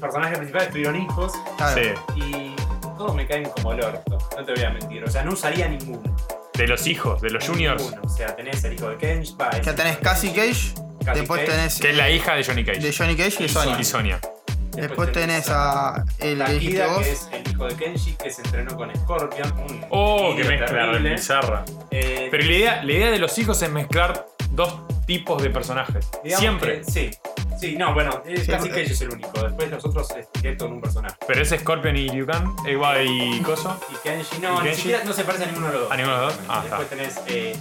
personajes principales tuvieron hijos claro. Sí. y todos me caen como el orto. No te voy a mentir. O sea, no usaría ninguno. De los hijos, de los juniors. Ninguno. O sea, tenés el hijo de Kenji. va, Ya tenés Cassie Cage, después Cage, tenés Que es la hija de Johnny Cage. de Johnny Cage y Y Sonya. Y Sonia. Después tenés a el que dijiste Takida, vos. que es el hijo de Kenji, que se entrenó con Scorpion. Un Oh, que mezcla bizarra. Eh, Pero la idea, la idea de los hijos es mezclar dos tipos de personajes. Siempre. que- sí. Sí, no, bueno, Sí, Cassie porque- Cage es el único. Después los otros es directo en un personaje. Pero es Scorpion y Liu Kang, eh, igual y Coso. Y Kenji no, ¿Y ni Kenji? siquiera no se parece a ninguno de los dos. ¿A ninguno de los dos? Ah, Después tenés, eh,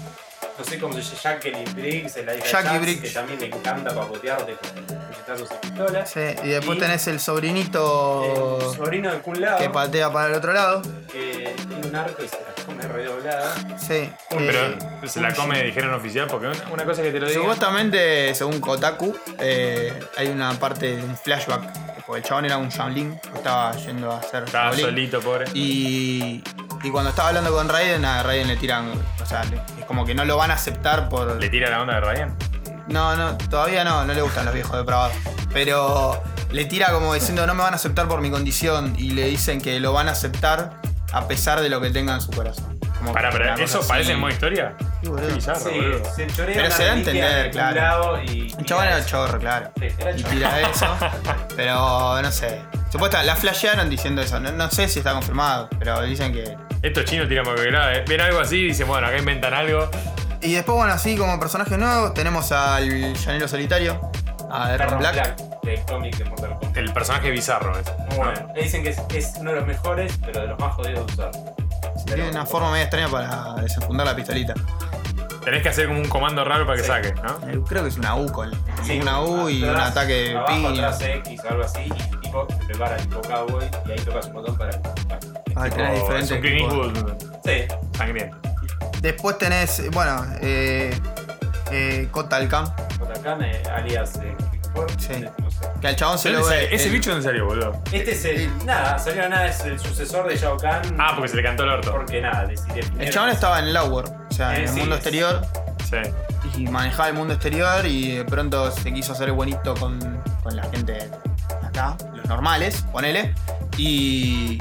no sé cómo se llama, Jacqueline Briggs, la hija Jackie de Briggs. que también le encanta papotearte con puñetazos y pistolas. Sí, y después Y- tenés el sobrinito El sobrino de Kun Lao, que patea para el otro lado. que tiene un arco y se la come redoblada. Sí. Pero eh, se la come, dijeron oficial, porque una, una cosa que te lo digo. Supuestamente, según Kotaku, eh, hay una parte de un flashback. Porque el chabón era un Shaolin, que estaba yendo a hacer Estaba Shaolin. solito, pobre. Y, y cuando estaba hablando con Raiden, a Raiden le tiran. O sea, le- es como que no lo van a aceptar por. ¿Le tira la onda de Ryan? No, no, todavía no, no le gustan los viejos depravados. Pero le tira como diciendo no me van a aceptar por mi condición. Y le dicen que lo van a aceptar a pesar de lo que tenga en su corazón. Como Pará, que pero una ¿eso cosa parece así. en modo historia? Sí, boludo. Qué bizarro, Sí, boludo. se chorea Pero una se da a reliquia entender, de claro. Y El chabón era chorro, claro. Sí, era Y chorro. tira *laughs* eso. pero no sé. Supuestamente la flashearon diciendo eso. No, no sé si está confirmado, pero dicen que. Estos chinos tiran porque grave. Ven algo así y dicen, bueno, acá inventan algo. Y después, bueno, así como personajes nuevos, tenemos al llanero solitario, a Erron Black. Black, del cómic de Mortal Kombat. El personaje bizarro es. Muy bueno. Le dicen que es, es uno de los mejores, pero de los más jodidos de usar. Tiene una forma media extraña para desenfundar la pistolita. Tenés que hacer como un comando raro para que Sí. saque, ¿no? Eh, Creo que es una U con Sí, una U y atrás, un ataque de abajo, piña. atrás X o algo así, y el tipo se prepara tipo cowboy y ahí tocas un botón para. Ah, Tipo, tenés es diferentes un Clint. Eastwood Sí, sangriento. Después tenés, bueno, eh, eh, Kotal Kahn, eh, alias eh, Sí. no sé. que al chabón se ¿De lo dónde ve. Ese el- bicho en serio, boludo. Este es el. Nada, salió nada, es el sucesor de Shao Kahn. Ah, porque se le cantó el orto. Porque nada, decidí. El chabón estaba en Lower, o sea, Eh, en el sí, mundo exterior, Sí. y manejaba el mundo exterior y de pronto se quiso hacer el buenito con, con la gente acá, los normales, ponele. Y,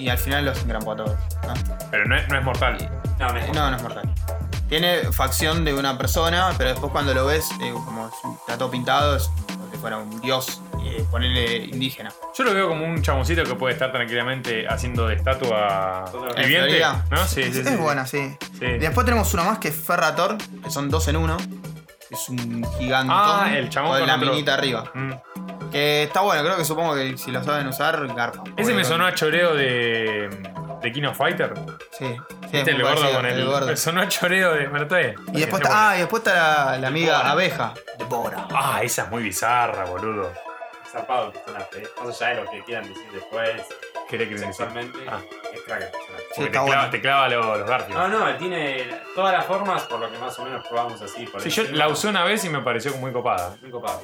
y al final los engrampó a todos. ¿no? Pero no es, no es mortal. No, No, no es mortal. Tiene facción de una persona, pero después cuando lo ves, eh, como está todo pintado, es como si fuera un dios, eh, ponerle indígena. Yo lo veo como un chaboncito que puede estar tranquilamente haciendo de estatua viviente. ¿No? Sí, es, sí, es sí. buena, sí. Después tenemos uno más que es Ferrator, que son dos en uno. Es un gigante. Ah, el chabón con con la otro- minita arriba. Mm. Que está bueno, creo que supongo que si lo saben usar, garpa. Ese me sonó a choreo de. de King of Fighter. Sí, sí. ¿Viste es el gordo con el. gordo. Me sonó a choreo de. Bueno, está bien. Y después Está ah, y después está la, la amiga abeja. Devora. Ah, esa es muy bizarra, boludo. Zarpado personaje. Más allá de lo que quieran decir después, ¿Qué le quieren decir? Ah. es crack el personaje. Sí, te, clava, bueno. te clava los, los Garfield. No, no, él tiene todas las formas, por lo que más o menos probamos así. Por Sí, yo la usé una vez y me pareció muy copada. Muy copado.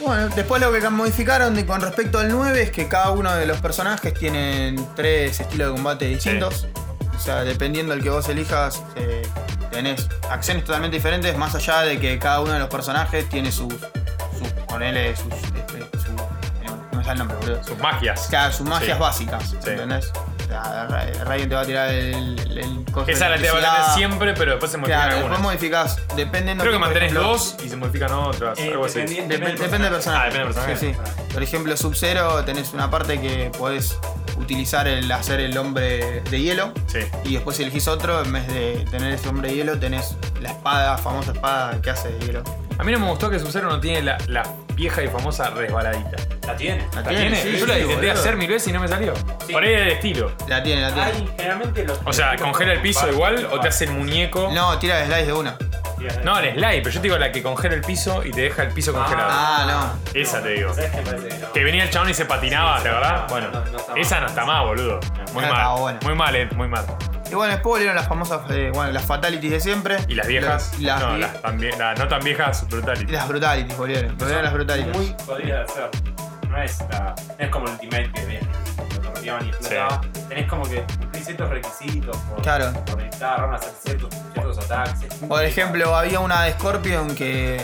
Bueno, después lo que modificaron con respecto al 9 es que cada uno de los personajes tienen tres estilos de combate distintos. O sea, dependiendo del que vos elijas, eh, tenés acciones totalmente diferentes, más allá de que cada uno de los personajes tiene sus. sus ponele sus. Este, su, eh, no me sale el nombre, boludo. Sus magias. Claro, sus magias Sí. básicas, Sí. ¿entendés? Raiden te va a tirar el, el, Esa la te va a tener siempre, pero después se modifican Claro, después modificás, dependiendo Creo que mantenés dos y se modifican otras. Eh, algo así. Depende del depende del personaje. Ah, depende del personaje. Sí, sí. Por ejemplo, Sub-Zero tenés una parte que podés utilizar el hacer el hombre de hielo. Sí. Y después si elegís otro, en vez de tener ese hombre de hielo, tenés la espada, famosa espada que hace de hielo. A mí no me gustó que Sub-Zero no tiene la, la vieja y famosa resbaladita. La tiene. La ¿La tiene, tiene? sí, Yo la sí, intenté boludo. hacer mil veces y no me salió. Sí. Por ahí el estilo. La tiene, la tiene. Hay generalmente los. O sea, congela el piso igual o te hace el muñeco. No, tira el slice de una. No, el slide, pero yo te digo la que congela el piso y te deja el piso congelado. Ah, Esa te digo. ¿Sabes qué parece que no? Que venía el chabón y se patinaba, Sí, ¿de sí, verdad? no, bueno, no, no está mal. esa no está más, boludo. Muy mal. Muy mal, eh, muy mal. Y bueno, después volvieron las famosas, eh, bueno, las fatalities de siempre. ¿Y las viejas? Las, no, vie- las, tan vie- las no tan viejas, brutality. las brutalities volvieron. Volvieron las brutalities. Muy podría ser. No es, la, no es como el Ultimate que rodeaban y explotaba. Tenés como que ciertos requisitos por, Claro. por a hacer ciertos, ciertos ataques. Por ejemplo, había una de Scorpion que,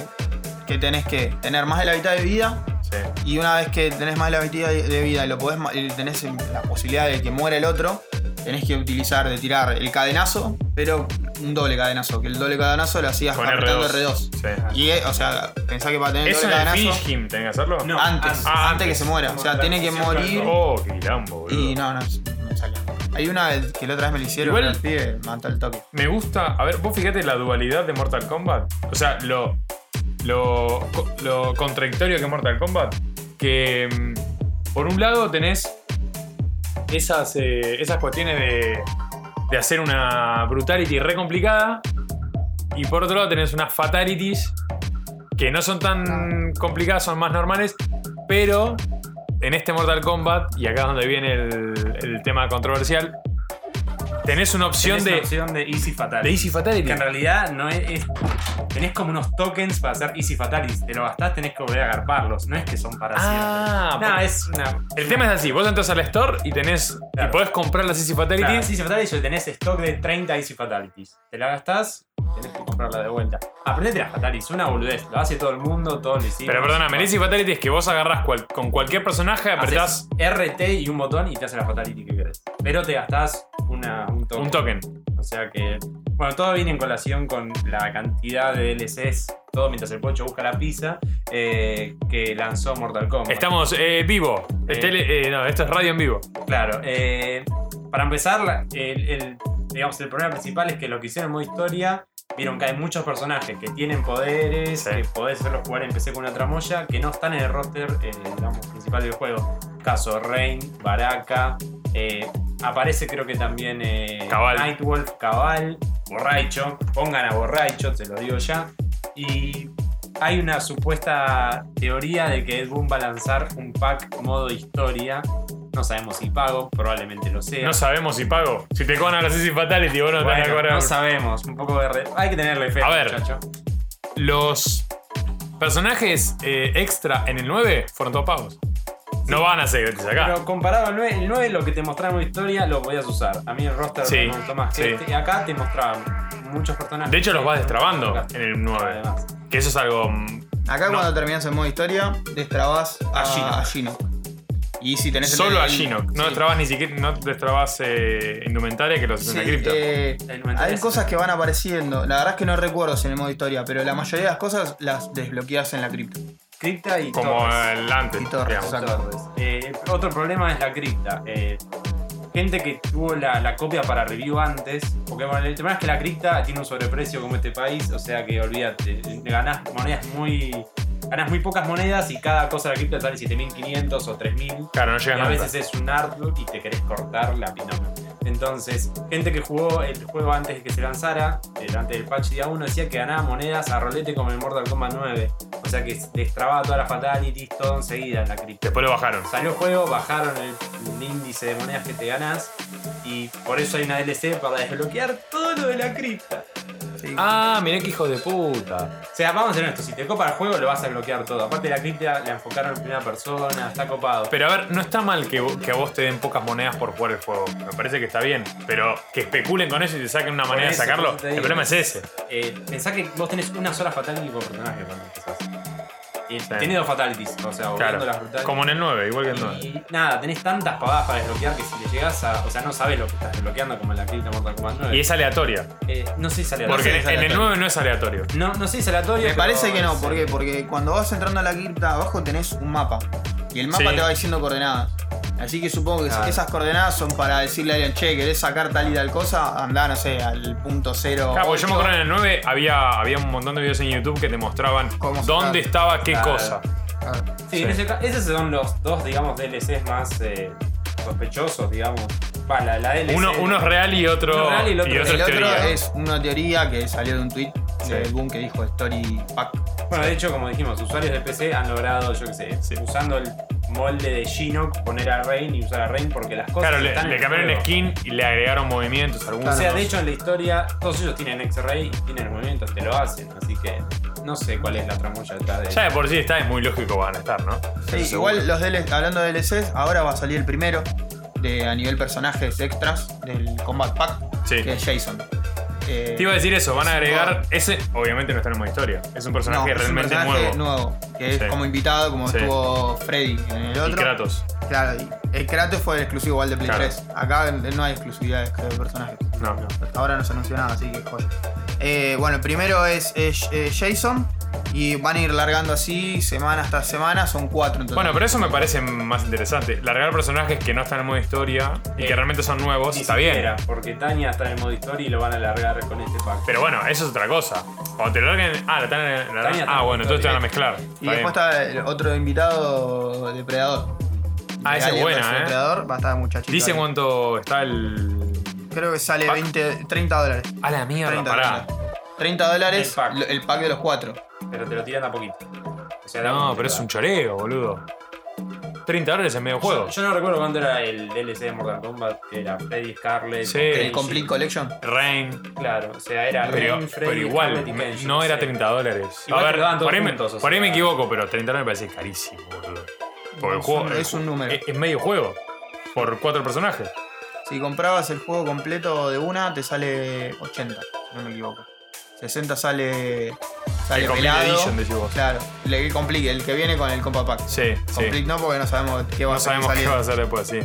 que tenés que tener más de la mitad de vida. Sí. Y una vez que tenés más de la mitad de vida y lo podés, y tenés la posibilidad de que muera el otro, tenés que utilizar, de tirar el cadenazo, pero un doble cadenazo. Que el doble cadenazo lo hacías Con apretando R2. R2. Sí. Y, eh, o sea, pensá que para tener el doble cadenazo. Finish Him, ¿tenés que hacerlo? No. Antes, antes. Ah, antes que se muera. O sea, tiene que morir. Oh, qué boludo. Y no, no. Hay una que la otra vez me la hicieron, Igual- el pibe mató el toque. Me gusta. A ver, vos fíjate la dualidad de Mortal Kombat. O sea, lo. Lo, lo contradictorio que es Mortal Kombat. Que. mm, Por un lado tenés. Esas, eh, esas cuestiones de. De hacer una brutality re complicada. Y por otro lado tenés unas fatalities. Que no son tan complicadas, son más normales. Pero. En este Mortal Kombat, y acá es donde viene el, el tema controversial. Tenés una opción Tenés de. una opción de Easy Fatality. De Easy Fatality. Que en realidad no es, es- Tenés como unos tokens para hacer Easy Fatalities. Te lo gastás, tenés que volver a agarparlos. No es que son para Ah, siempre. No, es una. El tema es así, vos entras al store y tenés. Claro. Y podés comprar las Easy Fatalities. Claro, Easy Fatalities tenés stock de 30 Easy Fatalities. Te la gastás, tenés que comprarla de vuelta. Aprendete las Fatalities, una boludez. Lo hace todo el mundo, todos lo hicimos. pero perdóname, el Easy Fatality es que vos agarrás cual- con cualquier personaje, apretás Haces RT y un botón y te hace la Fatality que querés. Pero te gastás una, un token. un token. O sea que. Bueno, todo viene en colación con la cantidad de DLCs, todo mientras el pocho busca la pizza, eh, que lanzó Mortal Kombat. Estamos eh, vivo. Eh. Tele- eh, no, esto es radio en vivo. Claro. para empezar, la- el, el- digamos, el problema principal es que lo que hicieron en modo historia, vieron que hay muchos personajes que tienen poderes, Sí. que podés hacerlos jugar en PC con una tramoya, que no están en el roster eh, digamos, principal del juego. Caso Rain, Baraka, eh, aparece creo que también eh, Cabal. Nightwolf, Cabal, Borracho. Pongan a Borracho, te lo digo ya. Y hay una supuesta teoría de que Ed Boon va a lanzar un pack modo historia. No sabemos si pago, probablemente lo sea. No sabemos si pago. Si te cobran Easy Fatality, vos no te van a Bueno, cobrar. no sabemos. Un poco de re- Hay que tenerle fe, A ver. muchacho. Los personajes eh, extra en el 9 fueron todos pagos. No van a ser gratis acá. Pero comparado al 9, el 9 lo que te mostraba en historia lo podías usar. A mí el roster Sí, me gustó más que sí. este. Y acá te mostraban muchos personajes. De hecho, los vas destrabando en el 9. Además. Que eso es algo. mm, Acá No. cuando terminas el modo historia, destrabas a, A Gino. a Gino. Y si tenés el- Solo a el- Shinnok. No sí. destrabas ni siquiera. No destrabas eh, indumentaria que los hace Sí, una cripta. eh, El hay cosas que van apareciendo. La verdad es que no recuerdo si en el modo historia, pero la mayoría de las cosas las desbloqueas en la cripta. Cripta y como torres. el antes. Y torres, digamos. exacto. Torres. Eh, otro problema es la cripta. Eh, gente que tuvo la, la copia para review antes, porque bueno, el tema es que la cripta tiene un sobreprecio como este país, o sea que olvídate, ganás monedas muy. Ganas muy pocas monedas y cada cosa de la cripta sale 7500 o 3000. Claro, no Y llegas a nunca. veces es un artbook y te querés cortar la pinoma. Entonces, gente que jugó el juego antes de que se lanzara, antes del patch día 1, decía que ganaba monedas a rolete como en Mortal Kombat 9. O sea que destrababa todas las fatalities, todo enseguida en la cripta. Después lo bajaron. Salió el juego, bajaron el, el índice de monedas que te ganás y por eso hay una DLC para desbloquear todo lo de la cripta. Ah, mirá que hijo de puta. O sea, vamos a ser honestos, si te copa el juego lo vas a desbloquear todo. Aparte la cripta la enfocaron en primera persona, está copado. Pero a ver, no está mal que, vo- que a vos te den pocas monedas por jugar el juego. Me parece que está bien. Pero que especulen con eso y te saquen una manera de eso, sacarlo. eso te El digo. problema es ese. Eh, pensá que vos tenés una sola fatality por personaje cuando empezás. Sí. dos fatalities, o sea, Claro. las brutales. Como en el 9, igual que el 9. Y nada, tenés tantas pavadas para desbloquear que si le llegás a. O sea, no sabes lo que estás desbloqueando como en la cripta Mortal Kombat 9. Y es aleatoria. Eh, no sé si es aleatorio. Porque sé en, si es en el aleatorio. 9 no es aleatorio. No, no sé si es aleatorio. Me parece que no, ¿por qué? Porque cuando vas entrando a la cripta, abajo tenés un mapa. Y el mapa Sí. te va diciendo coordenadas. Así que supongo que Claro. esas coordenadas son para decirle a alguien, che, ¿querés sacar tal y tal cosa? Andá, no sé, al punto cero. Claro, porque yo me acuerdo en el 9 había, había un montón de videos en YouTube que te mostraban Cómo dónde estaba qué Claro. cosa. Sí, Sí. En ese esos son los dos, digamos, DLCs más eh, sospechosos, digamos. Va, la, la DLC. Uno, uno es real y otro, Uno real y el otro- y otro El es otro teoría. es una teoría que salió de un tweet Sí. Boom que dijo Story Pack. Bueno, de hecho, como dijimos, usuarios de PC han logrado, yo qué sé, Sí. usando el molde de Shinnok, poner a Rain y usar a Rain porque las cosas Claro, le, están le en cambiaron el skin y le agregaron movimientos algunos. O sea, de hecho en la historia todos ellos tienen X-Ray y tienen movimientos, te lo hacen, así que no sé cuál es la tramoya detrás de ya de por sí está, es muy lógico que van a estar, ¿no? Sí, igual los DLC, hablando de DLCs, ahora va a salir el primero de a nivel personajes extras del Combat Pack, Sí. que es Jason. Eh, Te iba a decir eso, van a un agregar. Ese, obviamente no está en modo historia. Es un personaje no, es un realmente personaje nuevo. que es como invitado, como Sí. estuvo Freddy en el Y otro. Kratos. Claro, y el Kratos fue el exclusivo igual de Play Claro. 3. Acá no hay exclusividades de personajes. No, no. Ahora no se anunció nada, así que joya. Eh, bueno, el primero es, es, eh, Jason. Y van a ir largando así, semana hasta semana, son cuatro en total. Bueno, pero eso me parece más interesante. Largar personajes que no están en modo historia y que Eh, realmente son nuevos, está bien. siquiera, Porque Tania está en el modo historia y lo van a alargar con este pack. Pero bueno, eso es otra cosa. Cuando te lo larguen. Ah, la están en. la- Tania ah, en bueno, entonces te van a mezclar. y Está después bien. está el otro invitado, Depredador. Ah, esa es buena, ¿eh? Depredador, va a estar muchachito. Dice ahí. cuánto está el. Creo que sale Pack. 20, 30 dólares. A la mierda, 30 pará. dólares. 30 dólares El pack. el pack de los cuatro. Pero te lo tiran a poquito. O sea, No, pero es un choreo, boludo. 30 dólares en medio juego. Yo, yo no recuerdo cuánto era el DLC de Mortal Kombat, que era Freddy, Scarlet, Sí. El. Complete Collection. Rain. Claro, o sea, era Pero, Rain, Freddy, pero igual, no era sí. 30 dólares. Igual a ver, todos por ahí, me, juntos, o por ahí me equivoco, pero 30 dólares me parece carísimo, boludo. Porque el Es juego un- es un número. Es, es medio juego. Por cuatro personajes. Si comprabas el juego completo de una, te sale 80, si no me equivoco. 60 sale. Sale El Complete pelado. Edition, decís vos. Claro, el, el Complete, el que viene con el Compa Pack. Sí, sí. Complete no, porque no sabemos qué va No a ser sabemos qué va a hacer después, sí.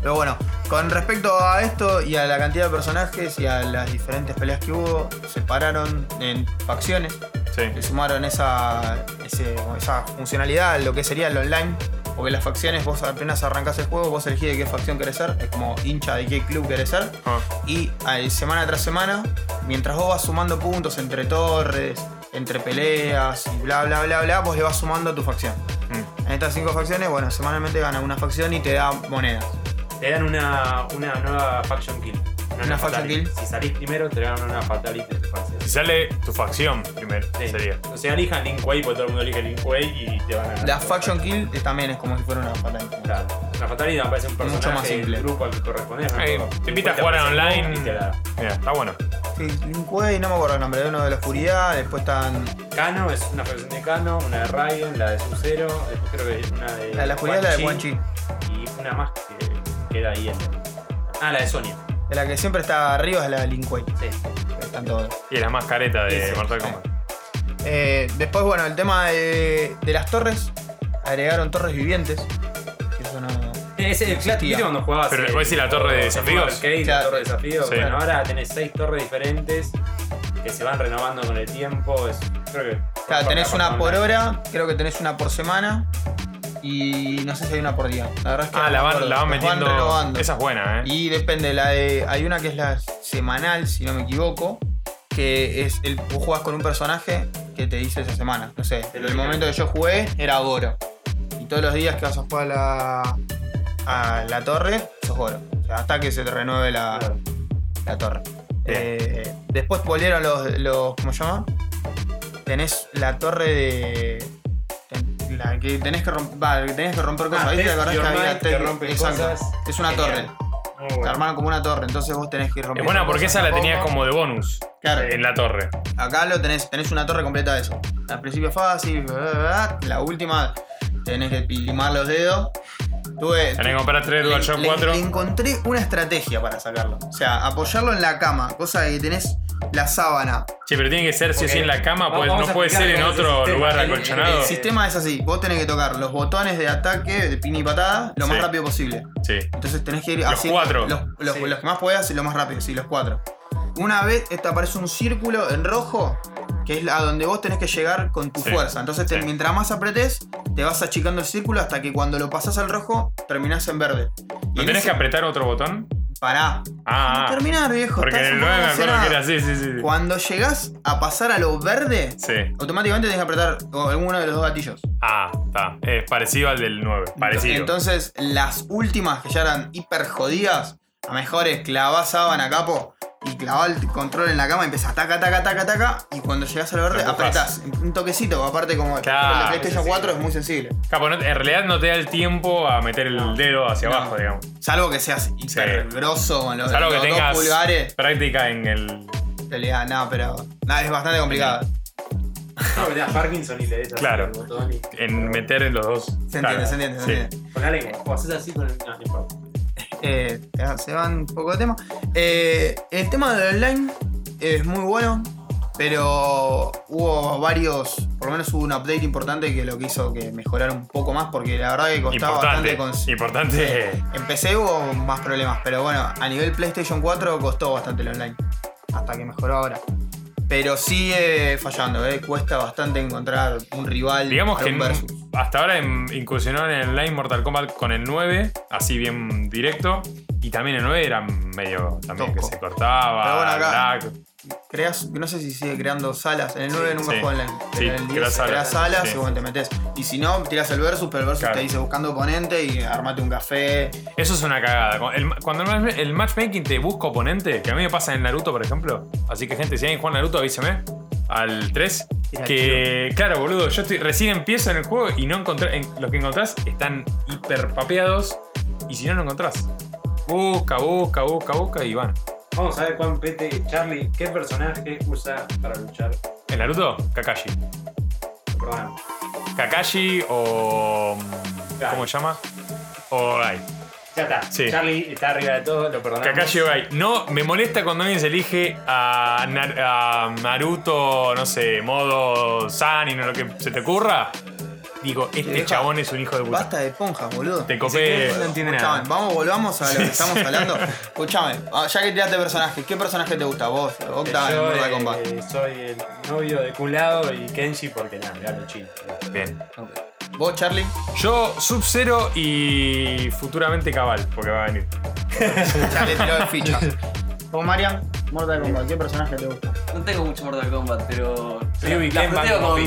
Pero bueno, con respecto a esto y a la cantidad de personajes y a las diferentes peleas que hubo, separaron en facciones. Sí. le sumaron esa, ese- esa funcionalidad a lo que sería el online. Porque las facciones, vos apenas arrancás el juego, vos elegís de qué facción querés ser. Es como hincha de qué club querés ser. Ah, Y semana tras semana, mientras vos vas sumando puntos entre torres, entre peleas y bla bla bla bla, vos le vas sumando a tu facción. mm. En estas cinco facciones, bueno, semanalmente gana una facción y te da monedas. Te dan una, una nueva faction kill. Una faction kill. Si salís primero, te dan una fatality de tu facción. Si sale tu facción primero, Sí. sería. O sea, elijan Link Way, porque todo el mundo elige Link Way y te van a ganar. La faction kill también es como si fuera una fatality. Claro. Una fatality me parece un Mucho personaje más simple. del grupo al que corresponde. ¿no? Ey, Tipo, te invita a jugar online. Mira, está bueno. Sí, Linkway, no me acuerdo el nombre, uno de la oscuridad, después están. Kano es una facción de Kano, una de Raiden, la de Sub-Zero, después creo que una de. La de la oscuridad es la de Quan Chi. Y una más que queda ahí en. Ah, la de Sonya. De la que siempre está arriba es la de Linkway. Sí. Están todos. Y es la más careta de Sí, sí. Mortal Kombat. Eh, después, bueno, el tema de, de las torres. Agregaron torres vivientes. Eso no, Es el clásico. ¿Viste cuando jugabas? Pero, el- ¿vos decís la torre de desafíos? Arcade, Claro. la torre de desafíos. Sí. Bueno, ahora tenés seis torres diferentes que se van renovando con el tiempo. Es, creo que. Claro, tenés una por hora, creo que tenés una por semana. Y no sé si hay una por día. La verdad es que Ah, la van, la van metiendo. renovando. Esa es buena, ¿eh? Y depende, la de. Hay una que es la semanal, si no me equivoco. Que es el, vos jugás con un personaje que te dice esa semana. No sé, el dice. momento que yo jugué era Goro. Y todos los días que vas a jugar a la, a la torre, sos Goro. O sea, hasta que se te renueve la, Claro. la torre. Eh, después volvieron los, los. ¿Cómo se llama? Tenés la torre de. La que tenés que romper. Va, que tenés que romper cosas. Ah, ¿Viste? ¿Te acordás que había test- rompen Exacto. cosas. Es una Genial. torre. Muy Te bueno. armaron como una torre, entonces vos tenés que ir Es buena porque cosas esa la tenías como de bonus Claro. en la torre. Acá lo tenés, tenés una torre completa de eso. Al principio fácil, bla, bla, bla. la última tenés que limar los dedos. Tuve, Tenés que comprar 3 le, DualShock le- 4. le encontré una estrategia para sacarlo. O sea, apoyarlo en la cama, cosa de que tenés la sábana. Che, pero tiene que ser sí o sí en la cama, pues no puede ser en es otro sistema. lugar El- acolchonado. El sistema es así, vos tenés que tocar los botones de ataque, de pin y patada, lo más rápido posible. Sí. Entonces tenés que ir Los haciendo cuatro. Los, los- Sí. los que más puedas y lo más rápido, sí, los cuatro. Una vez te aparece un círculo en rojo, que es a donde vos tenés que llegar con tu Sí. fuerza. Entonces, te- Sí. mientras más apretes, te vas achicando el círculo hasta que cuando lo pasás al rojo, terminás en verde. ¿No en tenés ese- que apretar otro botón? Pará. Ah, ah. Terminar, viejo. porque en el un 9 me acuerdo que era así, sí, sí. sí. Cuando llegás a pasar a lo verde, Sí. automáticamente tenés que apretar alguno de los dos gatillos. Ah, está. Es parecido al del 9. Parecido. Entonces, las últimas que ya eran hiper jodidas, a mejores clavás sábana capo y clavás el control en la cama y empezás taca, taca, taca, taca. Y cuando llegás al verde, apretás. Un toquecito, aparte como el Claro, de PlayStation sí, sí. 4 es muy sensible. Capo, no- en realidad no te da el tiempo a meter el dedo hacia No. abajo, digamos. Salvo que seas hiper Sí. grosso con los, Salvo que dos tengas pulgares. práctica en el. En realidad, no, pero. Nada, es bastante complicado. No, Parkinson y le des así Claro. al botón y- en meter en los dos. Se Claro, entiende, se entiende, se sí. entiende. Con la lengua. O haces así con el. No, no importa. Eh, se van un poco de tema. Eh, el tema del online es muy bueno, pero hubo varios, por lo menos hubo un update importante que lo que hizo que mejorara un poco más, porque la verdad que costaba Importante. bastante. Importante. en PC hubo más problemas, pero bueno, a nivel PlayStation 4 costó bastante el online, hasta que mejoró ahora. Pero sigue fallando, eh, cuesta bastante encontrar un rival Digamos para que un en- versus. hasta ahora incursionó en el online Mortal Kombat con el 9, así bien directo. Y también el 9 era medio también que se cortaba. Pero bueno, acá- lag. Creas, no sé si sigue creando salas. En el 9 nunca sí. jugué online. Sí, Pero en el 10 creas salas, creas salas sí. y bueno, te metes. Y si no, tiras el versus, pero el versus Claro. te dice buscando oponente y armate un café. Eso es una cagada. Cuando el- Cuando matchmaking te busca oponente, que a mí me pasa en Naruto, por ejemplo. Así que, gente, si alguien juega Naruto, avíseme. Al 3. Era Que, claro, boludo, yo estoy, recién empiezo en el juego y no encontré. en- los que encontrás están hiper papeados. Y si no, no encontrás. Busca, busca, busca, busca y van. Vamos a ver cuán pete Charlie, ¿qué personaje usa para luchar? ¿En Naruto? Kakashi. Perdón. Kakashi o. Gai. ¿Cómo se llama? O Gai. Ya está. Sí. Charlie está arriba de todo, lo perdonamos. Kakashi o Gai. No, me molesta cuando alguien se elige a, Nar- a Naruto, no sé, modo Sunny, no lo que se te ocurra. Digo, este Deja- chabón es un hijo de puta. Basta de ponjas, boludo. Te copé. No entiende Escuchame, nada. vamos, volvamos a lo que *laughs* estamos hablando. Escuchame, ah, ya que tiraste personaje, ¿qué personaje te gusta? Vos, Octa, en Yo Mortal eh, Kombat. soy el novio de Kulado y Kenshi porque nada, me hablo chino. Bien. Vos, Charlie. Yo, Sub-Zero y futuramente Cabal, porque va a venir. *laughs* Ya le tiró de ficha. *laughs* Vos, Marian, Mortal Kombat, ¿qué personaje te gusta? No tengo mucho Mortal Kombat, pero. Ryu y la Ken van con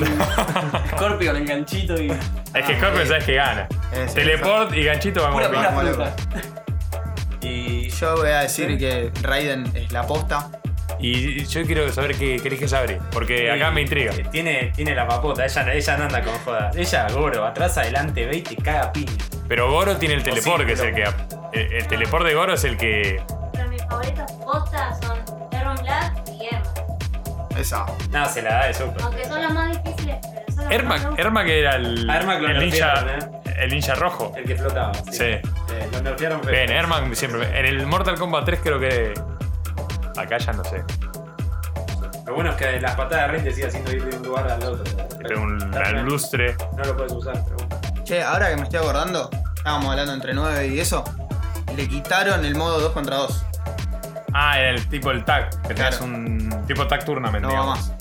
*laughs* Scorpion, el ganchito y. Es que Ah, Scorpion ok. sabes que gana. Eh, Teleport y ganchito van Pura, fruta. Y Yo voy a decir que Raiden es la posta. Y yo quiero saber qué, qué elige Sabri, porque acá me intriga. eh, Tiene, tiene la papota, ella, ella no anda con joda. Ella, Goro, atrás, adelante, ve y te caga piña. Pero Goro tiene el teleport, sí, que es el que. El, el teleport de Goro es el que. Esa. Nada, se la da de súper. Aunque son los más difíciles, pero son los más Ermac, era el. A Ermac lo el ninja. nerfearon, El ninja rojo. El que flotaba. Sí. Sí. Eh, lo nerfearon feo. Bien, Ermac siempre. En el Mortal Kombat 3 creo que. Acá ya no sé. Lo bueno es que las patadas de Rin te sigue haciendo ir de un lugar al otro. Pega un lustre. No lo puedes usar, pero bueno. Che, ahora que me estoy acordando, estábamos hablando entre 9 y eso, le quitaron el modo 2 contra 2. Ah, era el tipo el tag, que tenías Claro. un tipo tag tournament, No va digamos. más.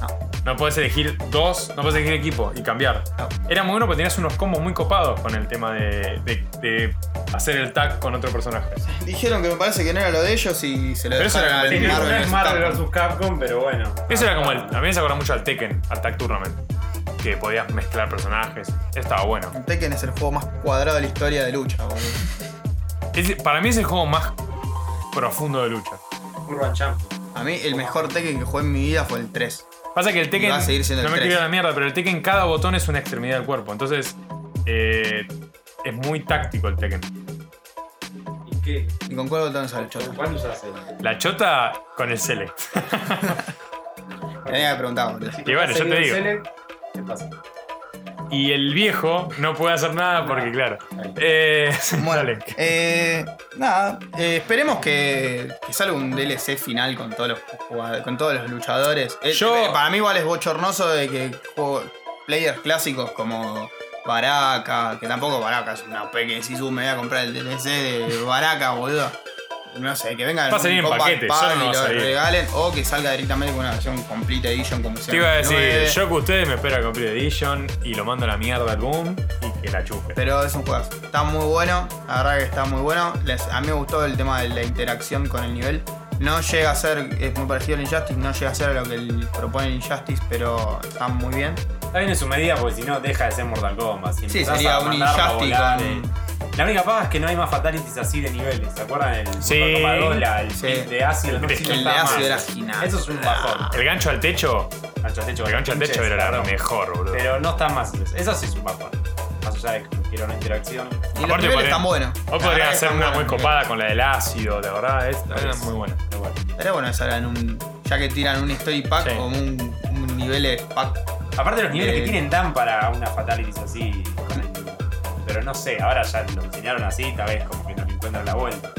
No. No puedes elegir dos, no puedes elegir equipo y cambiar. No. Era muy bueno porque tenías unos combos muy copados con el tema de, de- de hacer el tag con otro personaje. Dijeron que me parece que no era lo de ellos y se lo Pero eso dejaron era al Marvel no es vs. Marvel Capcom. vs Capcom, pero bueno. Eso era como el. A mí me se acuerda mucho al Tekken, al tag tournament. Que podías mezclar personajes. Estaba bueno. Tekken es el juego más cuadrado de la historia de lucha. Es- para mí es el juego más profundo de lucha. Urban Champion. A mí el mejor Tekken que jugué en mi vida fue el 3. Pasa que el Tekken. va a seguir siendo no el me 3. quiero ir a la mierda, pero el Tekken, cada botón es una extremidad del cuerpo. Entonces. eh, es muy táctico el Tekken. ¿Y qué? ¿Y con cuál botón sale el chota? ¿Cuál usas el? La chota con el select. Tenía que preguntar, boludo. Y bueno, yo te digo. Select, ¿Qué pasa? Y el viejo no puede hacer nada porque, claro. Eh, *laughs* Bueno, dale. eh, nada, eh, esperemos que, que salga un DLC final con todos los con todos los luchadores. Eh, Yo- eh, para mí igual es bochornoso de que juego- players clásicos como Baraka, que tampoco Baraka es una OP que si me voy a comprar el DLC de Baraka, boludo. No sé, que venga Va a salir en Combat paquete, no y a lo regalen, o que salga directamente con una versión Complete Edition como se Te iba a decir, yo que ustedes me espera Complete Edition y lo mando a la mierda al boom y que la chupe. Pero es un juego. Está muy bueno. La verdad que está muy bueno. Les- a mí me gustó el tema de la interacción con el nivel. No llega a ser, es muy parecido al Injustice, no llega a ser lo que el- propone el Injustice, pero está muy bien. Está bien en su medida porque si no deja de ser Mortal Kombat. Si Sí, empezás sería a un Injustice volar, con-. La única paga es que no hay más fatalities así de niveles. ¿Se acuerdan del Sí. Mortal Kombat 2? La- el Sí. de ácido? El está de ácido era genial. Eso es un bajón. El gancho al techo, Gancho al techo, el gancho al techo era la perdón. mejor, boludo. Pero no está más. Eso sí es un bajón. Más allá de que quiero una interacción. Y los Aparte niveles podrían- están buenos. La podrían que hacer una muy los copada con la del ácido, de verdad. Es, era muy buena. Pero bueno. Bueno que salgan un. Ya que tiran un story pack Sí. o un, un nivel pack. Aparte los niveles Eh, que tienen dan para una fatalities así. Pero no sé, ahora ya lo enseñaron así, tal vez como que no le encuentran la vuelta.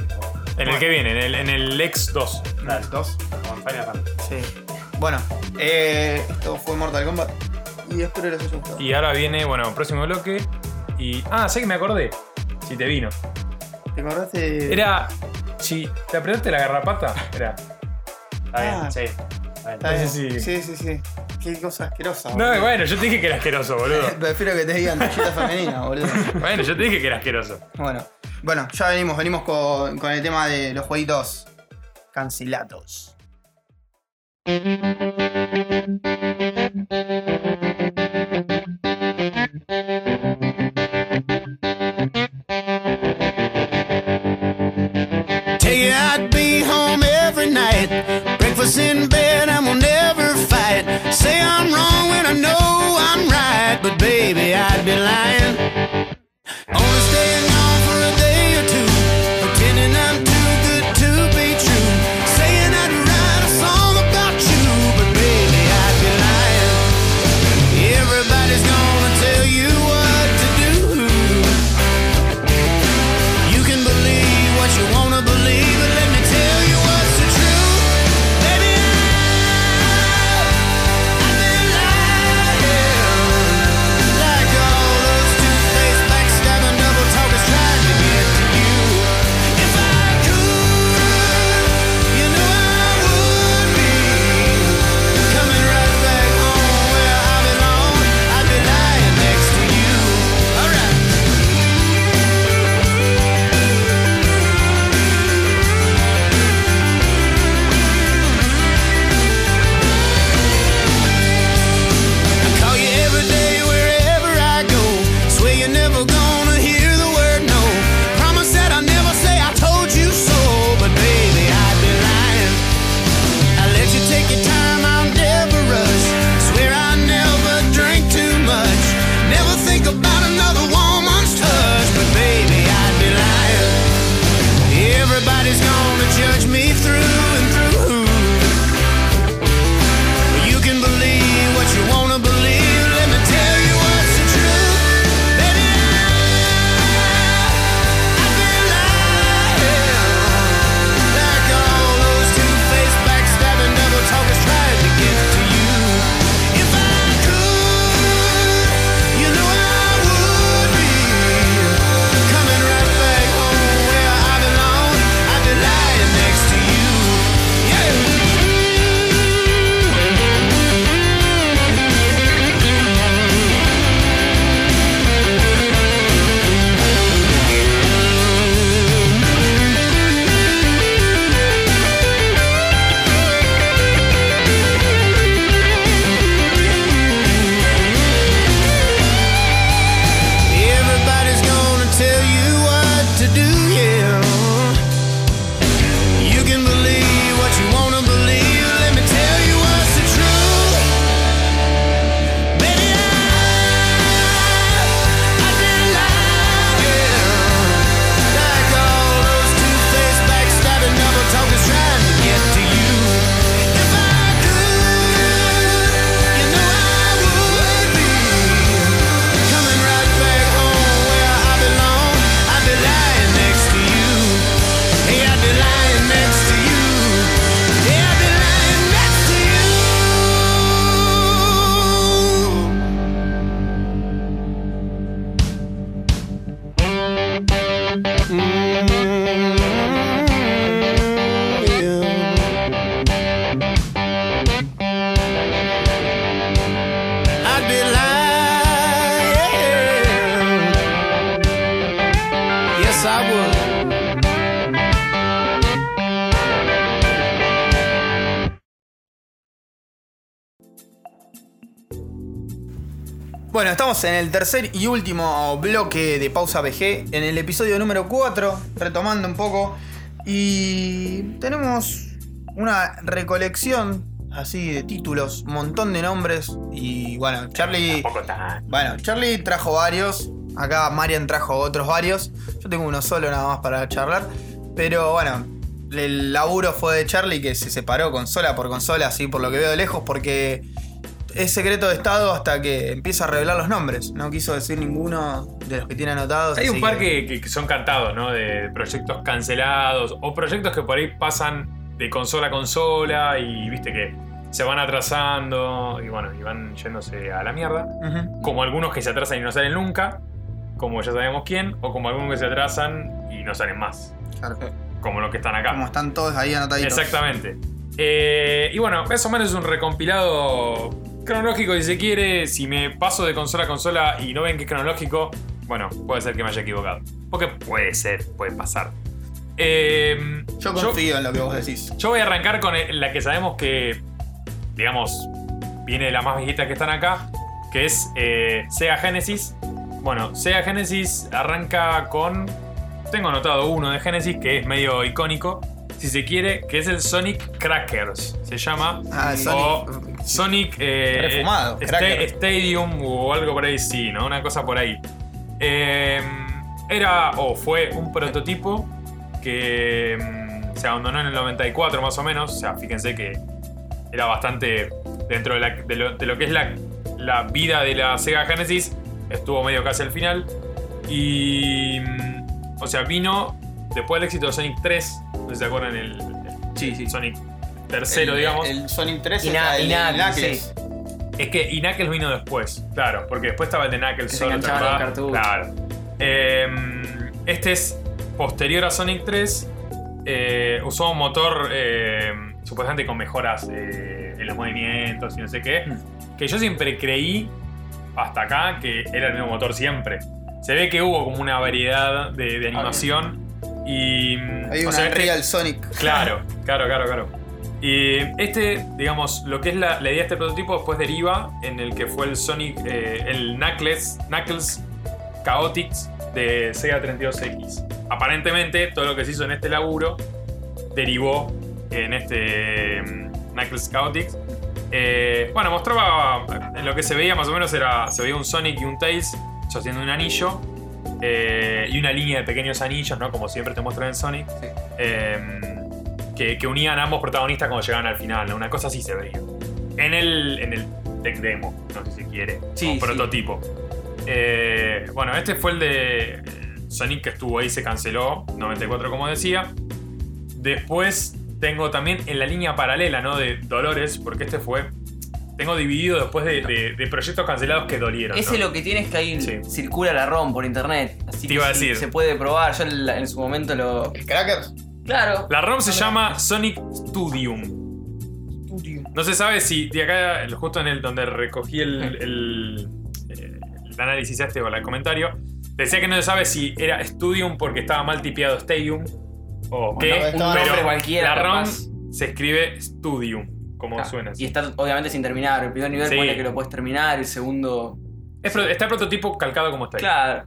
En el que viene, en el, en el X2. Dale. Dos. Como en Final Fantasy. Sí. Bueno, eh, esto fue Mortal Kombat. Y espero les haya gustado. Y ahora viene, bueno, próximo bloque. Y. Ah, sé que me acordé. Si te vino. ¿Te acordaste? de- Era. Si te apretaste la garrapata, era. Está bien, Ah. sí. Está bien. Sí, Sí, sí. Qué cosa asquerosa. No, boludo. bueno, yo te dije que era asqueroso, boludo. *laughs* Prefiero que te digan toallita femenina, boludo. Bueno, yo te dije que era asqueroso. Bueno, bueno, ya venimos, venimos con, con el tema de los jueguitos cancelados. I'd be home every night. Breakfast in bed and we'll en el tercer y último bloque de Pausa BG, en el episodio número 4, retomando un poco. Y tenemos una recolección así de títulos, un montón de nombres. Y bueno, Charlie. Bueno, Charlie trajo varios. Acá Marian trajo otros varios. Yo tengo uno solo nada más para charlar. Pero bueno, el laburo fue de Charlie que se separó consola por consola, así por lo que veo de lejos, porque es secreto de estado hasta que empieza a revelar los nombres. No quiso decir ninguno de los que tiene anotados. Hay un par que, que- que son cantados, ¿no? De proyectos cancelados o proyectos que por ahí pasan de consola a consola y viste que se van atrasando y bueno, y van yéndose a la mierda. Como algunos que se atrasan y no salen nunca, como ya sabemos quién, o como algunos que se atrasan y no salen más, Claro. como los que están acá. Como están todos ahí anotaditos. Exactamente. Eh, y bueno, más o menos es un recompilado cronológico si se quiere. Si me paso de consola a consola y no ven que es cronológico, bueno, puede ser que me haya equivocado. Porque puede ser, puede pasar. Eh, Yo confío en lo que vos decís. yo voy a arrancar con el- la que sabemos que, digamos, viene de las más viejitas que están acá, que es eh, Sega Genesis. Bueno, Sega Genesis arranca con. Tengo anotado uno de Genesis que es medio icónico, si se quiere, que es el Sonic Crackers. Se llama. Ah, O Sonic. Sonic eh, Refumado, Sta- Cracker. Stadium o algo por ahí, sí, ¿no? Una cosa por ahí. Eh, era o fue un prototipo que mm, se abandonó en el 94 más o menos. O sea, fíjense que era bastante dentro de, la- de lo, de lo que es la, la vida de la Sega Genesis. Estuvo medio casi al final. Y... mm, O sea, vino después del éxito de Sonic 3. No sé si se acuerdan el, el Sí, sí. Sonic tercero, El- digamos. El Sonic 3 Y el de Knuckles, Knuckles. Es que y Knuckles vino después, claro, porque después estaba el de Knuckles Que solo. Claro. Eh, este es posterior a Sonic 3. eh, usó un motor eh, supuestamente con mejoras eh, en los movimientos y no sé qué. Hmm. Que yo siempre creí, hasta acá, que era el mismo motor siempre. Se ve que hubo como una variedad de, de animación. Y. Hay o una sea, este- Real Sonic. Claro, claro, claro, claro. Y este, digamos, lo que es la, la idea de este prototipo después deriva en el que fue el Sonic, eh, el Knuckles, Knuckles Chaotix de Sega 32X. Aparentemente, todo lo que se hizo en este laburo derivó en este mm, Knuckles Chaotix. Eh, bueno, mostraba en lo que se veía más o menos era se veía un Sonic y un Tails sosteniendo un anillo eh, y una línea de pequeños anillos, ¿no? Como siempre te muestran en Sonic. Eh, que, que unían a ambos protagonistas cuando llegaban al final, ¿no? Una cosa así se veía. En el, en el tech demo, no sé si quiere. Sí, sí. prototipo. Eh, bueno, este fue el de Sonic que estuvo ahí, se canceló, 94 como decía. Después tengo también en la línea paralela, ¿no? De Dolores, porque este fue... Tengo dividido después de, de- de proyectos cancelados que dolieron. Ese ¿no? lo que tiene es que ahí Sí. circula la ROM por internet. Así Te que iba a sí, decir. se puede probar. Yo en, la- en su momento lo. ¿El Crackers? Claro. La ROM se llama Sonic Studium. No se sabe si de acá, el- justo en el donde recogí el, el- eh, el análisis este o el comentario, decía que no se sabe si era Studium porque estaba mal tipeado Stadium o Bueno, qué, estaba- pero nombre cualquiera, la ROM capaz. se escribe Studium, como Claro. suena. Y está obviamente sin terminar. El primer nivel Sí. pone que lo puedes terminar, el segundo. Es está el prototipo calcado como está ahí. Claro.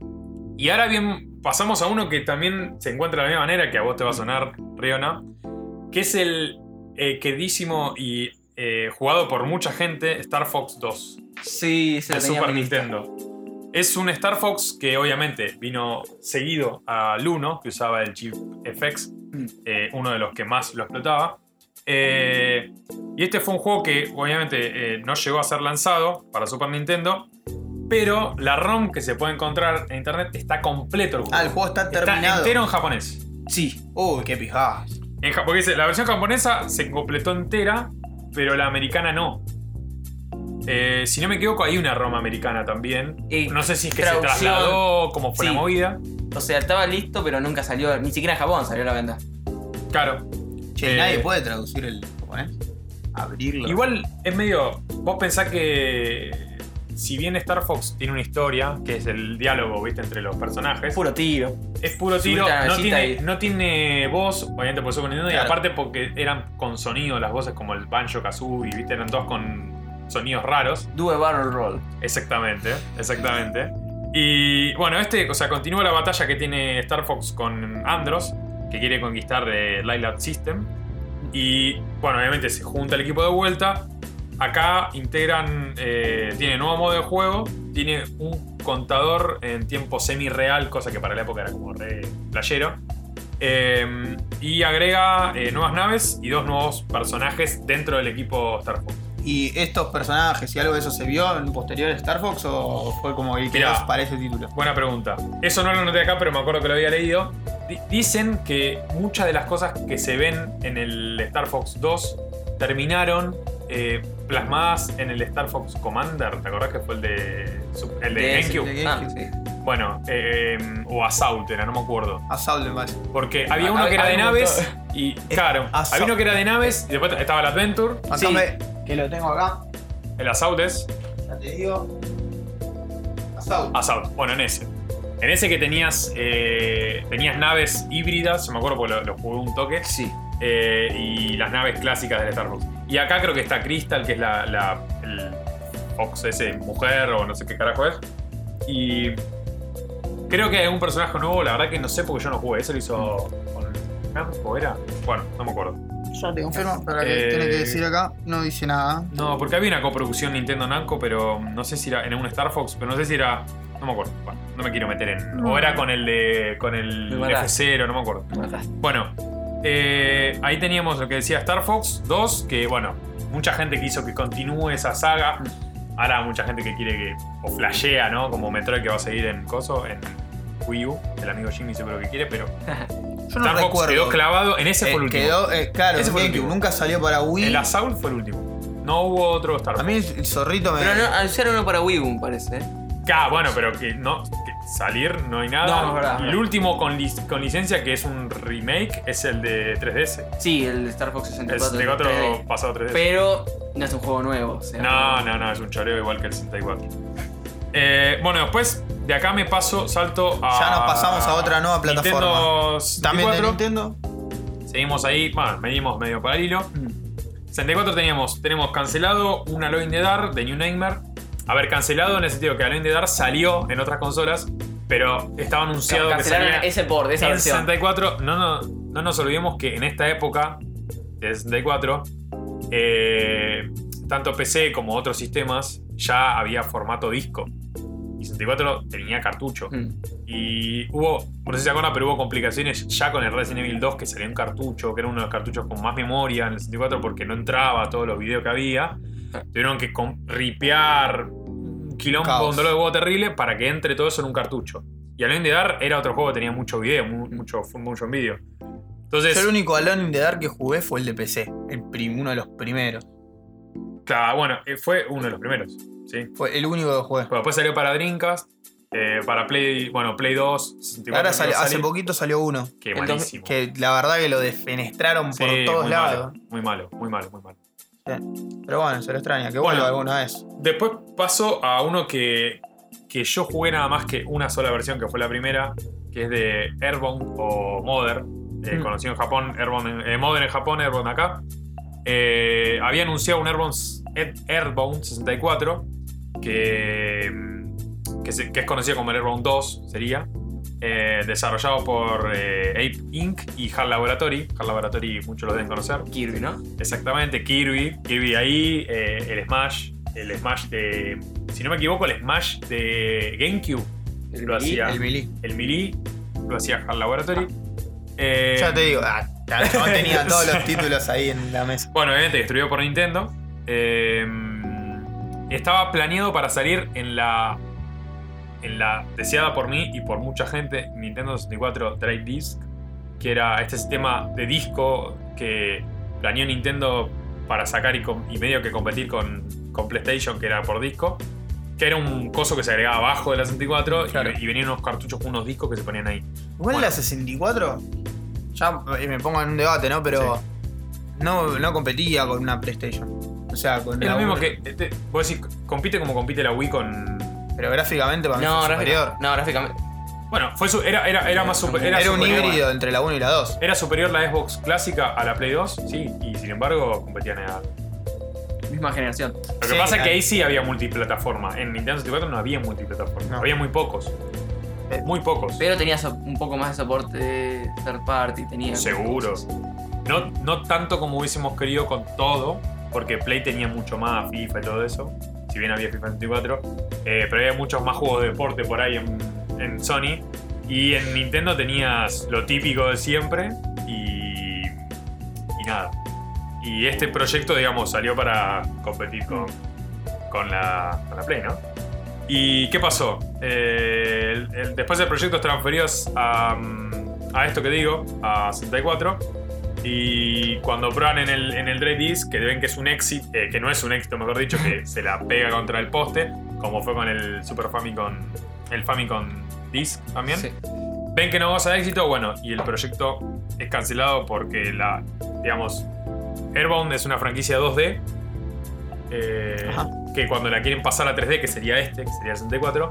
Y ahora bien, pasamos a uno que también se encuentra de la misma manera, que a vos te va a sonar, Riona, que es el eh, queridísimo y eh, jugado por mucha gente Star Fox 2 Sí, se de Super lista. Nintendo. Es un Star Fox que obviamente vino seguido al 1, que usaba el chip FX, Mm. eh, uno de los que más lo explotaba. Eh, y este fue un juego que obviamente eh, no llegó a ser lanzado para Super Nintendo, pero la ROM que se puede encontrar en internet está completo el juego. Ah, el juego está terminado. entero en japonés. Sí. Uy, qué pijadas. En ja- porque dice, la versión japonesa se completó entera, pero la americana no. Eh, si no me equivoco, hay una ROM americana también. Y no sé si es que traducción- se trasladó, cómo fue Sí. la movida. O sea, estaba listo, pero nunca salió, ni siquiera en Japón salió a la venta. Claro. Che, Eh, nadie puede traducir el japonés. Abrirlo. Igual es medio. Vos pensás que. Si bien Star Fox tiene una historia, que es el diálogo, viste, entre los personajes. Puro tiro. Es puro tiro, a no tiene, y- no tiene voz, obviamente por Nintendo, y aparte porque eran con sonido las voces como el Banjo Kazooie, viste, eran todos con sonidos raros. Due Barrel Roll. Exactamente, exactamente. Y bueno, este, o sea, continúa la batalla que tiene Star Fox con Andros, que quiere conquistar eh, Lilac System. Y bueno, obviamente se junta el equipo de vuelta. Acá integran, eh, tiene nuevo modo de juego, tiene un contador en tiempo semi-real, cosa que para la época era como re playero. Eh, y agrega eh, nuevas naves y dos nuevos personajes dentro del equipo Star Fox. ¿Y estos personajes y algo de eso se vio en posterior Star Fox o fue como el que Mirá. para ese título? Buena pregunta. Eso no lo noté acá, pero me acuerdo que lo había leído. Di- dicen que muchas de las cosas que se ven en el Star Fox 2 terminaron eh, plasmadas en el Star Fox Commander. ¿Te acordás que fue el de, el de de Ah, sí. Bueno, eh, o Assault era, no me acuerdo. Assault me parece. Porque había uno que era de naves y. Claro, Assault. había uno que era de naves y después estaba el Adventure. Sí. que lo tengo acá. El Assault es. Ya te digo. Assault. Assault. Bueno, en ese. En ese que tenías eh, tenías naves híbridas, yo me acuerdo porque lo, lo jugué un toque, Sí. eh, y las naves clásicas del Star Fox. Y acá creo que está Crystal, que es la, la- el Fox ese mujer o no sé qué carajo es. Y creo que hay un personaje nuevo, la verdad que no sé porque yo no jugué. Eso lo hizo con Namco, ¿era? Bueno, no me acuerdo. Ya te confirmo, pero que Eh, tiene que decir acá, no dice nada. No, porque había una coproducción Nintendo Namco, pero no sé si era en un Star Fox, pero no sé si era. No me acuerdo. Bueno, no me quiero meter en. O era con el de. con el Me mataste. F0, no me acuerdo. Me. Bueno, eh, ahí teníamos lo que decía Star Fox 2, que bueno, mucha gente quiso que continúe esa saga. Ahora mucha gente que quiere que. o flashea, ¿no? Como Metroid que va a seguir en Coso, en Wii U. El amigo Jimmy dice lo que quiere, pero. *laughs* Yo no Star Fox recuerdo. quedó clavado. En ese Eh, fue el último. quedó, eh, claro, Ese fue el GameCube, último. nunca salió para Wii. El Assault fue el último. No hubo otro Star Fox. A mí el zorrito me. Pero no, anunciaron uno para Wii U, me parece. ¿eh? Ah, bueno, pero que no. Salir no hay nada. No, es verdad, es el último con, lic- con licencia, que es un remake, es el de 3DS. Sí, el Star Fox 64. El 64 3D. pasado 3DS. Pero no es un juego nuevo. O sea, No, no, no, es un choreo igual que el 64. Eh, bueno, después de acá me paso, salto a. Ya nos pasamos a otra nueva plataforma. Nintendo También de 64. Nintendo. Seguimos ahí, bueno, venimos medio para el hilo. Mm. 64 teníamos, tenemos cancelado un Alone in the Dark de New Nightmare. A ver, cancelado en el sentido que Alone in the Dark salió en otras consolas, pero estaba anunciado que Cancelaron salía ese port, esa en versión. 64. No, no, no nos olvidemos que en esta época de 64, eh, tanto PC como otros sistemas ya había formato disco. Y 64 tenía cartucho. Mm. Y hubo, no sé si se acuerdan, pero hubo complicaciones ya con el Resident Evil 2 que salió en cartucho, que era uno de los cartuchos con más memoria en el 64 porque no entraba todos los videos que había. Tuvieron que ripear un quilombo, Caos. un dolor de huevo terrible para que entre todo eso en un cartucho. Y Alone in the Dark era otro juego que tenía mucho video, mu- mucho, video. Entonces, Yo el único Alone in the Dark que jugué fue el de PC. El prim- uno de los primeros. claro, bueno, eh, fue uno de los primeros. ¿sí? Fue el único que jugué. Bueno, después salió para Dreamcast, eh, para Play, bueno, Play 2, 64. Ahora que hace poquito salió uno. Qué El dos- malísimo. Que la verdad que lo defenestraron Sí, por todos muy lados. Malo, muy malo, muy malo, muy malo. Pero bueno, se lo extraña. Que Bueno. vuelva alguna vez. Después paso a uno que, que yo jugué nada más que una sola versión, que fue la primera, que es de Airborne o Modern, eh, Mm. conocido en Japón, eh, Modern en Japón, Airborne acá. Eh, había anunciado un Airborne, Air- Airborne 64, que, que, se- que es conocido como el Airborne 2, sería. Eh, desarrollado por eh, Ape Inc. y HAL Laboratory. HAL Laboratory muchos lo deben conocer. Kirby, ¿no? Exactamente, Kirby. Kirby ahí, eh, el Smash. El Smash de. Si no me equivoco, el Smash de GameCube. El lo hacía. El Melee. El Melee lo hacía HAL Laboratory. Eh, Ya te digo, ah, chabón tenía todos los títulos ahí en la mesa. Bueno, obviamente distribuido por Nintendo. Eh, estaba planeado para salir en la. En la deseada por mí y por mucha gente Nintendo 64 Drive Disc, que era este sistema de disco que planeó Nintendo para sacar y, medio que competir con, con PlayStation, que era por disco, que era un coso que se agregaba abajo de la 64 y- Claro. y, venían unos cartuchos con unos discos que se ponían ahí. Igual Bueno. la 64, ya eh, me pongo en un debate, ¿no? Pero no, no competía con una PlayStation. O sea, con Es la lo mismo Wii. que. este, vos decís, compite como compite la Wii con. Pero gráficamente para mí No, fue superior. no, gráficamente. Bueno, fue su- era, era, era más super- Era, un superior- híbrido entre la 1 y la 2. Era superior la Xbox clásica a la Play 2, sí, y sin embargo competían en Misma generación. Lo que Sí, pasa es que ahí sí había multiplataforma. En Nintendo 64 no había multiplataforma. No. Había muy pocos. Eh, Muy pocos. Pero tenía so- un poco más de soporte de third party. Tenía Seguro. No, no tanto como hubiésemos querido con todo, porque Play tenía mucho más FIFA y todo eso. Si bien había FIFA 64. eh, pero había muchos más juegos de deporte por ahí en, Sony. Y en Nintendo tenías lo típico de siempre. Y. Y nada. Y este proyecto, digamos, salió para competir con, con, la, con la Play, ¿no? ¿Y qué pasó? Eh, el- el- después del proyecto transferidos a, mm, a esto que digo, a 64. Y cuando prueban en el, en el Disc, que ven que es un éxito, eh, que no es un éxito, mejor dicho, que se la pega contra el poste, como fue con el Super Famicom, el Famicom Disc también. Sí. Ven que no goza de éxito, bueno, y el proyecto es cancelado porque la, digamos, Airbound es una franquicia 2D. eh, que cuando la quieren pasar a 3D, que sería este, que sería el 64,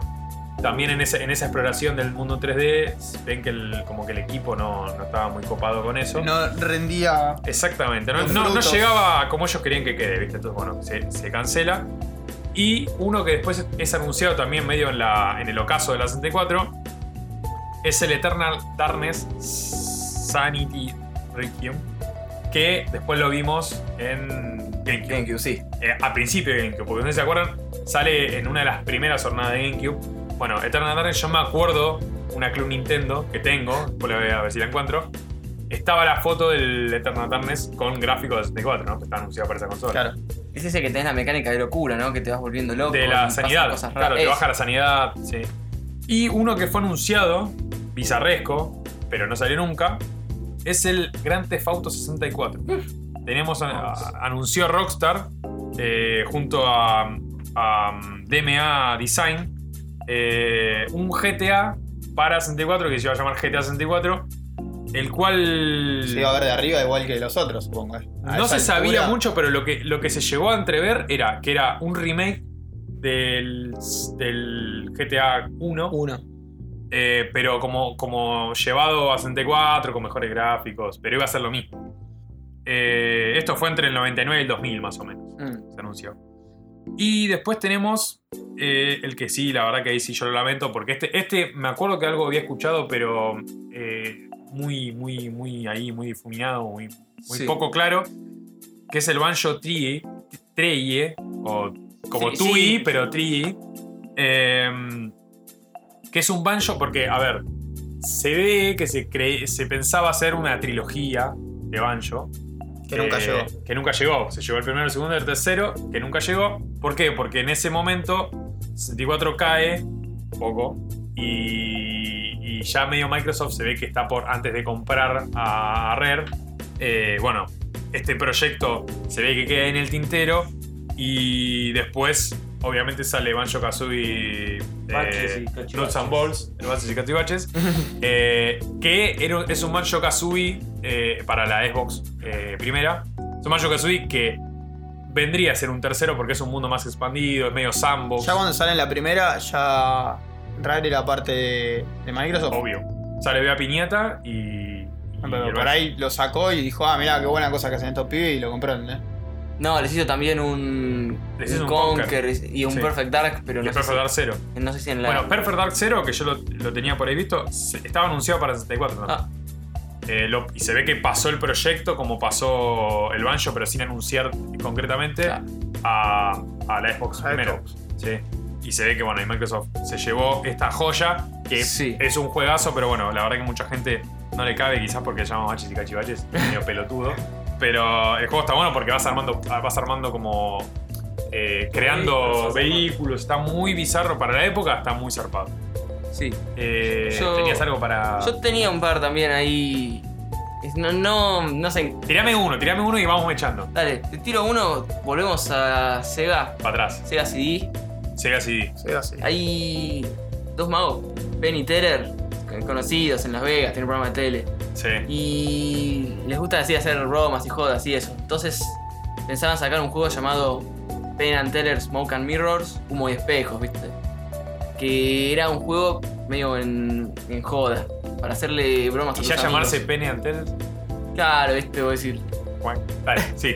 también en, esa exploración del mundo 3D, ven que el, como que el equipo no, no estaba muy copado con eso. No rendía. Exactamente, no, no- no llegaba como ellos querían que quede, ¿viste? Entonces, bueno, se, se cancela. Y uno que después es anunciado también medio en, la, en el ocaso de la 64 es el Eternal Darkness Sanity Requiem, que después lo vimos en GameCube. GameCube, sí. Eh, a principio de GameCube, porque no se acuerdan, sale en una de las primeras jornadas de GameCube. Bueno, Eternal Darkness, yo me acuerdo, una Club Nintendo que tengo, después la voy a ver si la encuentro. Estaba la foto del Eternal Darkness con gráficos de 64, ¿no? Que está anunciado para esa consola. Claro. Es ese que tenés la mecánica de locura, ¿no? Que te vas volviendo loco. de la sanidad. cosas Claro, raras. te Es. baja la sanidad, sí. Y uno que fue anunciado, bizarresco, pero no salió nunca, es el Grand Theft Auto 64. Tenemos, a- a- anunció Rockstar eh, junto a, a DMA Design eh, un GTA para 64 que se iba a llamar GTA 64, el cual Se iba a ver de arriba igual que los otros, supongo. eh. A no se sabía altura, mucho, pero lo que, lo que se llegó a entrever era que era un remake del, del GTA 1, Uno. eh, pero como, como llevado a 64, con mejores gráficos, pero iba a ser lo mismo. Eh, esto fue entre el 99 y el 2000 más o menos, Mm. se anunció. Y después tenemos eh, el que sí, la verdad que ahí sí yo lo lamento, porque este, este me acuerdo que algo había escuchado, pero eh, muy, muy, muy ahí, muy difuminado, muy, muy Sí. poco claro, que es el Banjo Tree, Treye, o como Sí, Tui, sí. pero Tree, eh, que es un banjo, porque, a ver, se ve que se, se pensaba hacer una trilogía de banjo, Que nunca eh, llegó. Que nunca llegó. Se llegó el primero, el segundo y el tercero, que nunca llegó. ¿Por qué? Porque en ese momento 64 cae poco y, y ya medio Microsoft se ve que está por antes de comprar a, a Rare. eh, bueno, este proyecto se ve que queda en el tintero y después obviamente sale Banjo Kazooie Baches y cachivaches. Nuts and Balls, el Baches y Cachivaches, *laughs* eh, que era- es un Banjo Kazooie eh, para la Xbox eh, primera. Es un Banjo Kazooie que vendría a ser un tercero porque es un mundo más expandido, es medio sandbox. Ya cuando sale en la primera, ya Rare era parte de, de Microsoft. Obvio. Sale Bea Piñata y. y Pero por ahí lo sacó y dijo, ah, mirá, qué buena cosa que hacen estos pibes y lo compró, ¿entendés? No, les hizo también un, Les hizo un un Conquer y un Sí. Perfect Dark, pero Y no sé, Perfect Dark Zero. no sé si en la. Bueno, Perfect Dark Zero, que yo lo, lo tenía por ahí visto, estaba anunciado para 64. ¿no? Ah. Eh, lo- y se ve que pasó el proyecto como pasó el Banjo, pero sin anunciar concretamente Claro. a, a la Xbox A primero. Xbox. Sí. Y se ve que bueno, y Microsoft se llevó esta joya, que Sí. es un juegazo, pero bueno, la verdad que mucha gente no le cabe, quizás porque se llama Machis y Cachivaches, medio pelotudo. *laughs* Pero el juego está bueno porque vas armando, vas armando como. eh, creando Vehículos, vehículos, está muy bizarro para la época, está muy zarpado. Sí. Eh, Yo- ¿Tenías algo para.? Yo tenía un par también ahí. No, no, no sé. Tirame uno, tirame uno y vamos echando. Dale, te tiro uno, volvemos a Sega. Para atrás. Sega CD. Sega CD. Sí, así. Hay dos magos, Ben y Teller, conocidos en Las Vegas, tienen un programa de tele. Sí. Y les gusta así hacer bromas y jodas y eso. Entonces pensaban sacar un juego llamado Penn and Teller Smoke and Mirrors, humo y espejos, ¿viste? Que era un juego medio en, en joda, para hacerle bromas a Y tus ya amigos. llamarse Penny Antel. Claro, ¿viste? Voy a decir. Dale, sí.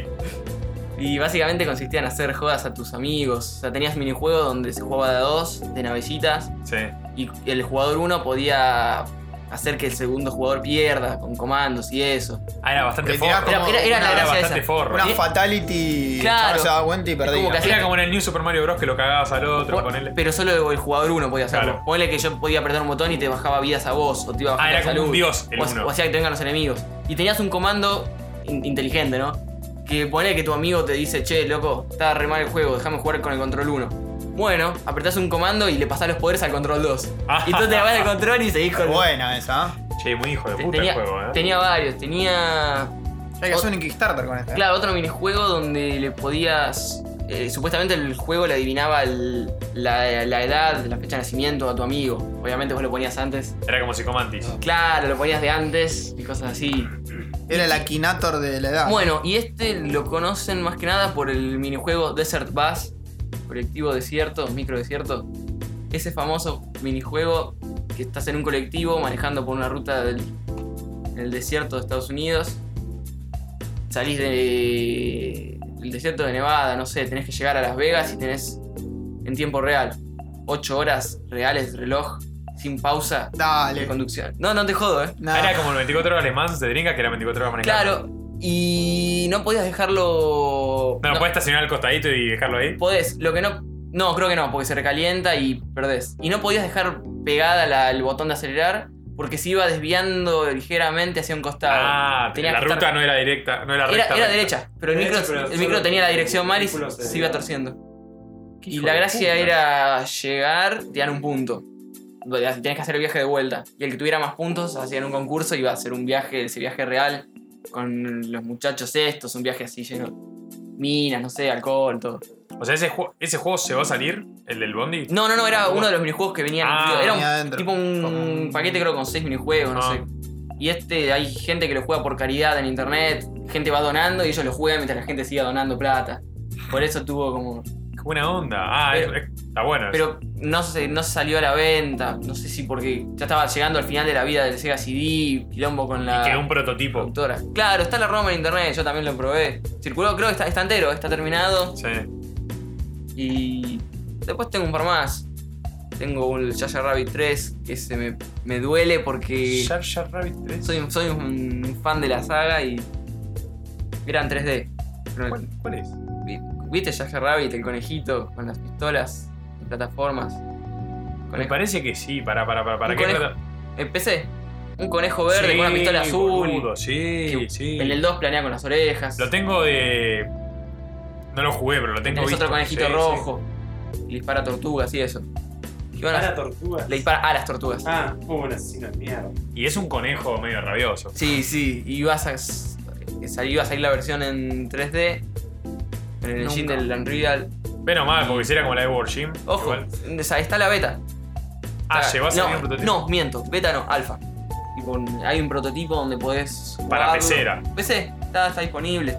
Y básicamente consistía en hacer jodas a tus amigos. O sea, tenías minijuegos donde se jugaba de a dos, de navecitas, Sí. y el jugador uno podía hacer que el segundo jugador pierda con comandos y eso. Ah, era bastante forro. como- Era, era- era una- la Era gracia bastante esa. forro. Una fatality. Claro. Se daba cuenta y como perdía. que hacía- Era como en el New Super Mario Bros. que lo cagabas al otro, ponele. Pero solo el jugador uno podía hacerlo. Claro. Ponele que yo podía apretar un botón y te bajaba vidas a vos, o te iba a bajar Ah, era como salud. un dios el o, uno. o hacía que te vengan los enemigos. Y tenías un comando in- inteligente, ¿no? Que ponele que tu amigo te dice, che, loco, está re mal el juego, déjame jugar con el control 1. Bueno, apretás un comando y le pasás los poderes al control 2. Ah. Y tú te vas del control y seguís con. Buena esa. ¿eh? Che, muy hijo de puta tenía, el juego, eh. tenía varios, tenía. Hay que hacer un Kickstarter con este. Claro, otro minijuego donde le podías. eh, supuestamente el juego le adivinaba el- la, la edad, la fecha de nacimiento a tu amigo. Obviamente vos lo ponías antes. Era como Psicomantis. Claro, lo ponías de antes y cosas así. Era el Akinator de la edad. Bueno, y este lo conocen más que nada por el minijuego Desert Bus, colectivo desierto, micro desierto. Ese famoso minijuego que estás en un colectivo manejando por una ruta del en el desierto de Estados Unidos. Salís de el desierto de Nevada, no sé, tenés que llegar a Las Vegas y tenés en tiempo real 8 horas reales de reloj sin pausa de conducción. No, no te jodo, eh. Era como el 24 horas alemán de Drinka, que era 24 horas manejando. Claro, y no podías dejarlo. No, puedes estacionar al costadito y dejarlo ahí. Podés, lo que no. No, creo que no, porque se recalienta y perdés. Y no podías dejar pegada la- el botón de acelerar porque se iba desviando ligeramente hacia un costado. Ah, Tenía la que ruta estar- no era directa, no era Era, recta. era recta. derecha, pero el Derecha, micro, pero el micro tenía la dirección mal y se, se iba torciendo. Y la gracia puta. era llegar, te dan un punto. Tenías que hacer el viaje de vuelta. Y el que tuviera más puntos hacían un concurso y iba a hacer un viaje, ese viaje real, con los muchachos estos, un viaje así lleno de minas, no sé, alcohol, todo. O sea, ese, ju- ese juego se va a salir, el del Bondi. No, no, no, era uno de los minijuegos que venían. Ah, era venía un, adentro. tipo un paquete creo con seis minijuegos, no Ah. sé. Y este, hay gente que lo juega por caridad en internet, gente va donando y ellos lo juegan mientras la gente siga donando plata. Por eso tuvo como... Qué buena onda. Ah, Pero- es- es- está bueno. eso. Pero no se, no se salió a la venta, no sé si porque ya estaba llegando al final de la vida del Sega CD, quilombo con la Y quedó un prototipo. productora. Claro, está la ROM en internet, yo también lo probé. Circuló, creo que está, está entero, está terminado. Sí. Y después tengo un par más. Tengo el Yaya Rabbit 3, que se me, me duele porque Jar Jar Rabbit 3. soy, soy un fan de la saga y eran 3D. Pero- ¿Cuál, cuál es? ¿Viste Yaya Rabbit, el conejito con las pistolas en plataformas? Me parece que sí. Para, para, para. para Un ¿Qué conejo trata? Empecé. Un conejo verde Sí, con una pistola azul. boludo, sí, sí. En el 2 planea con las orejas. Lo tengo de. No lo jugué, pero lo tengo visto. otro conejito Sí, rojo. Y dispara tortugas y eso. Y bueno, Para tortugas. le dispara a las tortugas. Ah, fue un asesino de mierda. Y es un conejo medio rabioso. Sí, sí, y vas a iba a salir la versión en 3D en el Nunca. engine del Unreal. Pero mal, porque si era como la de War Gym. Ojo, igual. está la beta. Ah, Está- llegó a salir no, un prototipo. No, miento, beta no, alfa. Tipo, hay un prototipo donde podés Para. PC era. PC, está, está disponible.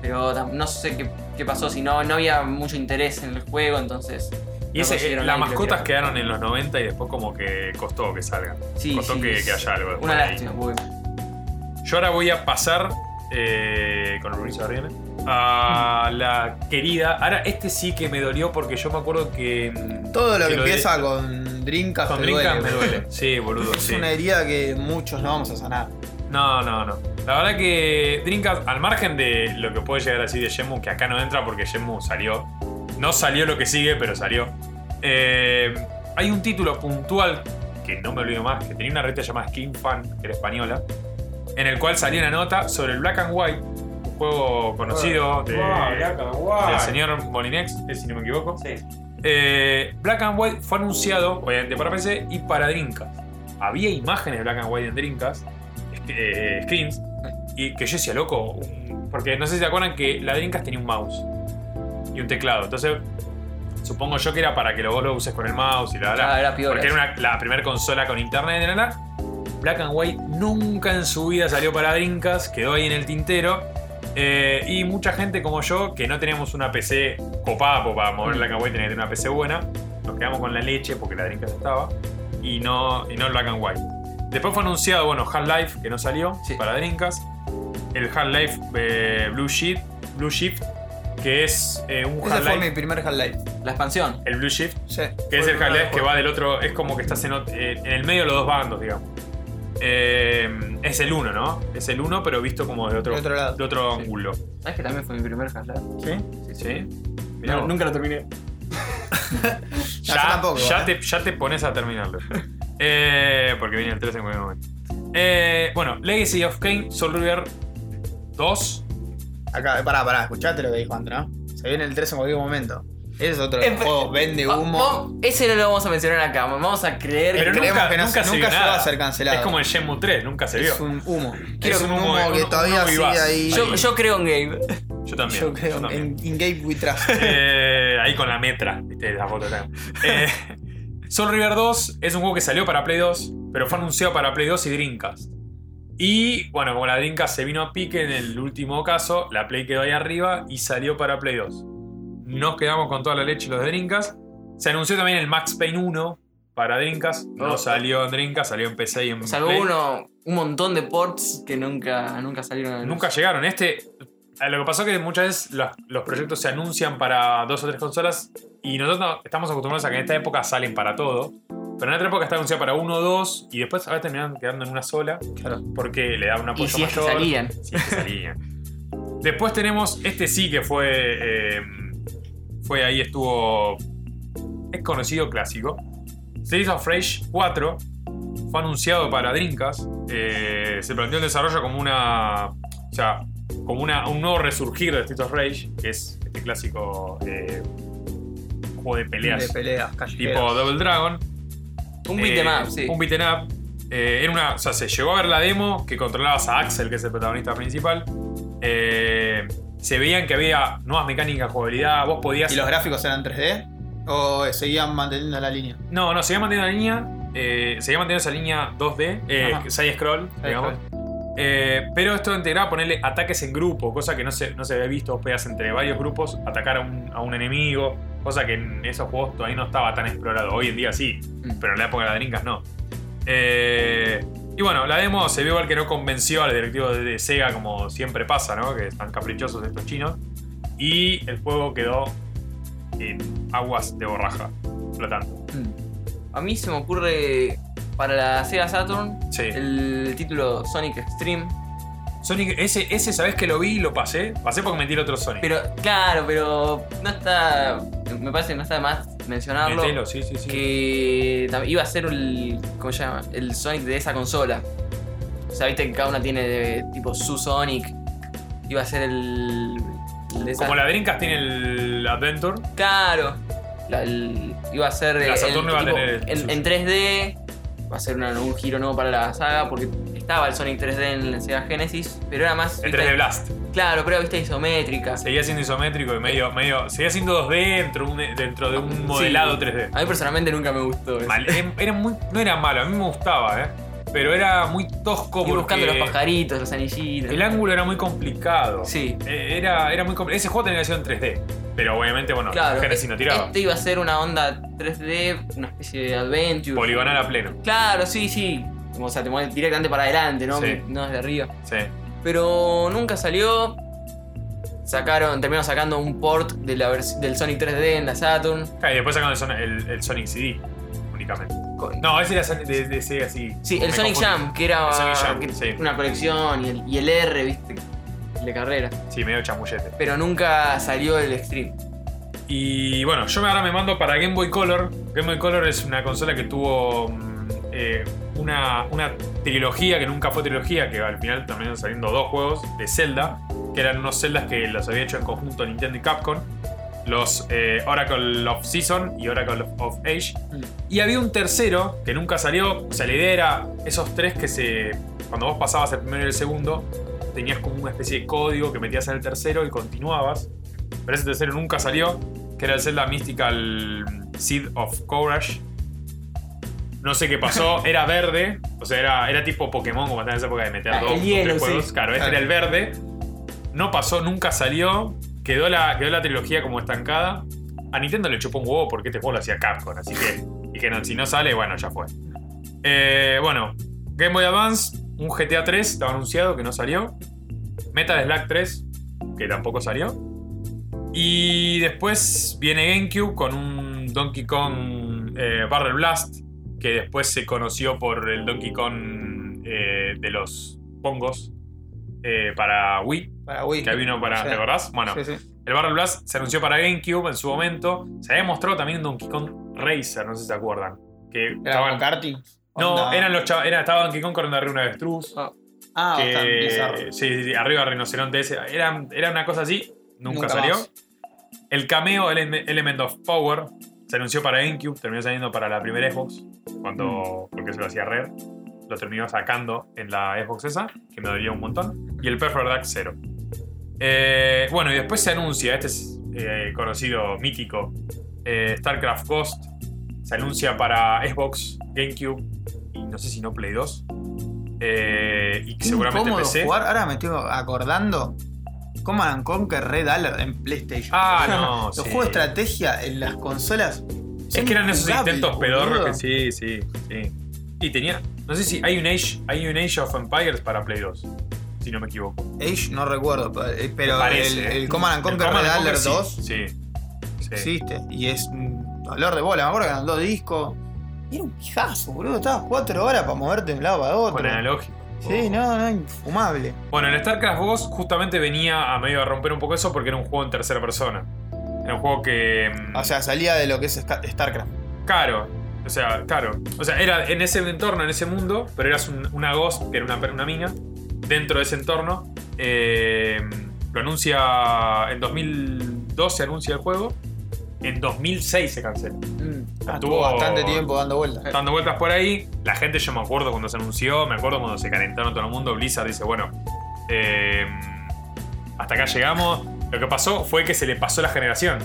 Pero no sé qué, qué pasó, si no, no había mucho interés en el juego, entonces. Y no ese, eh, las mascotas quedaron en los 90 y después como que costó que salgan. Sí, costó sí, que, que haya algo. después Una lástima, porque Yo ahora voy a pasar eh, con el permiso de a la querida. Ahora, este sí que me dolió porque yo me acuerdo que. mm, Todo lo que, empieza con Dreamcast con Dreamcast duele, me duele. Sí, boludo, Es sí. una herida que muchos no vamos a sanar. No, no, no. La verdad que Dreamcast, al margen de lo que puede llegar así de Shenmue, que acá no entra porque Shenmue salió. No salió lo que sigue, pero salió. Eh, hay un título puntual, que no me olvido más, que tenía una revista llamada Skin Fan, que era española, en el cual salía una nota sobre el Black and White, juego conocido de- Guau, Black and White. del señor Molinex, eh, si no me equivoco. Sí. Eh, Black and White fue anunciado, obviamente para PC y para Dreamcast. Había imágenes de Black and White en Dreamcast, eh, screens, y que yo decía, loco, porque no sé si se acuerdan que la Dreamcast tenía un mouse y un teclado. Entonces, supongo yo que era para que vos lo uses con el mouse y la la. Ah, era piola Porque era una- la primera consola con internet, la, la. Black and White nunca en su vida salió para Dreamcast, quedó ahí en el tintero. Eh, y mucha gente como yo, que no teníamos una PC copada, para mover Black and White tenía que tener una PC buena, nos quedamos con la leche porque la Dreamcast estaba, y no, y no el Black and White. Después fue anunciado, bueno, Half-Life, que no salió, Sí. para Dreamcast. El Half-Life eh, Blue, Shift, Blue Shift, que es eh, un Ese fue mi Half-Life. primer Half-Life. La expansión. El Blue Shift, Sí. que es el Half-Life que va del otro. Es como que estás en, eh, en el medio de los dos bandos, digamos. Eh, es el 1, ¿no? Es el 1, pero visto como de otro, De otro lado. de otro Sí. ángulo. ¿Sabes que también fue mi primer Half-Life? ¿Sí? ¿Sí? Mirá No, nunca lo terminé. *laughs* ya, tampoco, ya, ¿eh? te, ya te pones a terminarlo. *laughs* Eh, porque viene el 3 en cualquier momento. Eh, bueno, Legacy of Kane, Soul River 2. Acá, pará, pará, escuchate lo que dijo Andra. Se viene el 3 en cualquier momento. Ese es otro Eh, juego, vende Va- humo. ese no lo vamos a mencionar acá. Vamos a creer Pero que. creemos nunca, que no- nunca se nunca vio llegó nada. a ser cancelado. Es como el Shenmue 3, nunca se vio. Es un humo. Quiero es un humo, humo- que un- todavía un sigue vivaz. ahí. Yo, yo creo en Gabe. Yo también. Yo creo también. en, en Gabe We Trust. *laughs* Eh, ahí con la metra, viste, la foto acá. *laughs* Eh, Soul River 2 es un juego que salió para Play 2, pero fue anunciado para Play 2 y Dreamcast. Y bueno, como la Dreamcast se vino a pique en el último caso, la Play quedó ahí arriba y salió para Play 2. Nos quedamos con toda la leche los de Dreamcast. Se anunció también el Max Payne 1 para Dreamcast. No Oh. salió en Dreamcast, salió en PC y en Salvo Play. uno, un montón de ports que nunca, nunca salieron a la luz. Nunca llegaron. Este. eh, Lo que pasó es que muchas veces los, los proyectos se anuncian para dos o tres consolas y nosotros no- estamos acostumbrados a que en esta época salen para todo. Pero en otra época está anunciado para uno o dos y después a veces terminan quedando en una sola Claro. porque le da un apoyo Y si es que mayor. salían. Si es que salían. Después tenemos, este sí que fue. eh, fue ahí, estuvo. Es conocido clásico. Streets of Rage 4 fue anunciado para Dreamcast. eh, se planteó el desarrollo como una. O sea, como una, un nuevo resurgir de Streets of Rage, que es este clásico eh, juego de peleas De peleas, callejeras. tipo Double Dragon. Un Eh, beat'em up, sí. Un beat'em up. Eh, era una, o sea, se llegó a ver la demo que controlabas a Axel, que es el protagonista principal. Eh, se veían que había nuevas mecánicas de jugabilidad. Vos podías. ¿Y los gráficos eran 3D? ¿O seguían manteniendo la línea? No, no, seguía manteniendo la línea. eh, seguía manteniendo esa línea 2D, eh, side scroll, digamos. Eh, pero esto integraba ponerle ataques en grupo, cosa que no se, no se había visto. Vos podías entre varios grupos atacar a un, a un enemigo, cosa que en esos juegos todavía no estaba tan explorado. Hoy en día sí, Mm. pero en la época de las Dreamcast no. Eh, y bueno, la demo se vio igual que no convenció al directivo de, de Sega, como siempre pasa, ¿no? Que están caprichosos estos chinos. Y el juego quedó en aguas de borraja, flotando. A mí se me ocurre para la Sega Saturn Sí. el título Sonic Extreme. Sonic, ese, ese, ¿sabés que lo vi y lo pasé? Pasé porque metí el otro Sonic. Pero, claro, pero no está. Me parece que no está de más mencionarlo. Metelo, sí, sí, sí. Que iba a ser el. ¿Cómo se llama? El Sonic de esa consola. O sea, viste que cada una tiene de, tipo su Sonic. Iba a ser el. el de esa- Como la Dreamcast tiene el Adventure, Claro. La- el- iba a ser La el- Saturn el iba a tener en, sus- en 3D. Va a ser una- un giro nuevo para la saga porque estaba el Sonic 3D en la Sega Genesis, pero era más. el viste, 3D Blast. Claro, pero era vista isométrica. Seguía siendo isométrico y medio, medio. Seguía siendo 2D dentro, de un- dentro de un modelado 3D. A mí personalmente nunca me gustó. eso. Mal, era, muy, no era malo, a mí me gustaba, ¿eh? Pero era muy tosco Y buscando los pajaritos, los anillitos. el ángulo era muy complicado. Sí. Eh, Era, era muy complicado. Ese juego tenía que ser en 3D. Pero obviamente, bueno, Claro, Genesis no tiraba. este iba a ser una onda 3D, una especie de adventure. Poligonal a pleno. Claro, sí, sí. O sea, te mueves directamente para adelante, ¿no? Sí. No desde arriba. Sí. Pero nunca salió. Sacaron, terminaron sacando un port de la del Sonic 3D en la Saturn. Ah, y después sacaron el, Son- el- el Sonic CD únicamente. Con- No, ese era de, de Sega, sí. Sí, el Sonic confundí. Jam, que era El Sonic Jam, que- sí. una colección, y el, y el R, viste, de carrera. Sí, medio chamullete. Pero nunca salió el Extreme. Y bueno, yo ahora me mando para Game Boy Color. Game Boy Color es una consola que tuvo mm, eh, una, una trilogía que nunca fue trilogía, que al final terminaron saliendo dos juegos de Zelda, que eran unos Zeldas que los había hecho en conjunto Nintendo y Capcom. Los eh, Oracle of Season y Oracle of Age. Y había un tercero que nunca salió. O sea, la idea era esos tres que se. Cuando vos pasabas el primero y el segundo, tenías como una especie de código que metías en el tercero y continuabas. Pero ese tercero nunca salió, que era el Zelda Mystical Seed of Courage. No sé qué pasó, era verde, o sea, era, era tipo Pokémon, como estaba en esa época de meter Ah, dos el o hielo, tres sí. juegos. Claro, este era el verde. No pasó, nunca salió. Quedó la, quedó la trilogía como estancada. A Nintendo le chupó un huevo porque este juego lo hacía Capcom, así que dijeron, si no sale, bueno, ya fue. Eh, bueno, Game Boy Advance, un GTA 3 estaba anunciado que no salió. Metal Slug 3, que tampoco salió. Y después viene GameCube con un Donkey Kong eh, Barrel Blast, que después se conoció por el Donkey Kong eh, de los Pongos eh, para Wii, Para Wii. que vino para. Sí. ¿Te acordás? Bueno, Sí, sí. el Barrel Blast se anunció para GameCube en su momento. Se había mostrado también Donkey Kong Racer, no sé si se acuerdan. Que Era estaban- karting. no, eran los era, estaba Donkey Kong corriendo arriba de un avestruz. Ah, bastante que, sí, sí, arriba rinoceronte ese. Era, era una cosa así, nunca, Nunca salió. más. El cameo Ele- Element of Power se anunció para GameCube, terminó saliendo para la primera Xbox, cuando, porque se lo hacía Rare. Lo terminó sacando en la Xbox esa, que me dolía un montón. Y el Perfect Dark 0. Eh, bueno, y después se anuncia, este es eh, conocido, mítico, eh, StarCraft Ghost. Se anuncia para Xbox, GameCube y no sé si no Play 2. Eh, y seguramente PC. jugar. Ahora me estoy acordando. Command and Conquer Red Alert en PlayStation. Ah, *laughs* no, Los sí. juegos de estrategia en las consolas. Es que eran esos intentos pedorros que sí, sí, sí. Y tenía. No sé si hay un Age, hay un Age of Empires para Play 2. Si no me equivoco. Age no recuerdo, pero- pero parece, el, eh. el Command and El Conquer Red Alert Conquer 2 Sí. existe. Y es un dolor de bola. Me acuerdo que eran dos discos. Era un pijazo, boludo. Estabas cuatro horas para moverte de un lado para otro. Con analógico. Sí, no, no, infumable. Bueno, el StarCraft Ghost justamente venía a medio a romper un poco eso porque era un juego en tercera persona. Era un juego que. mm, O sea, salía de lo que es StarCraft. Caro. O sea, caro. O sea, era en ese entorno, en ese mundo, pero eras un- una Ghost, que era una, una mina, dentro de ese entorno. Eh, lo anuncia. En 2002 se anuncia el juego. En 2006 se cancela. Mm. Ah, Estuvo- bastante tiempo dando vueltas. Dando vueltas por ahí. La gente, yo me acuerdo cuando se anunció, me acuerdo cuando se calentaron todo el mundo. Blizzard dice: Bueno, eh, hasta acá llegamos. Lo que pasó fue que se le pasó la generación.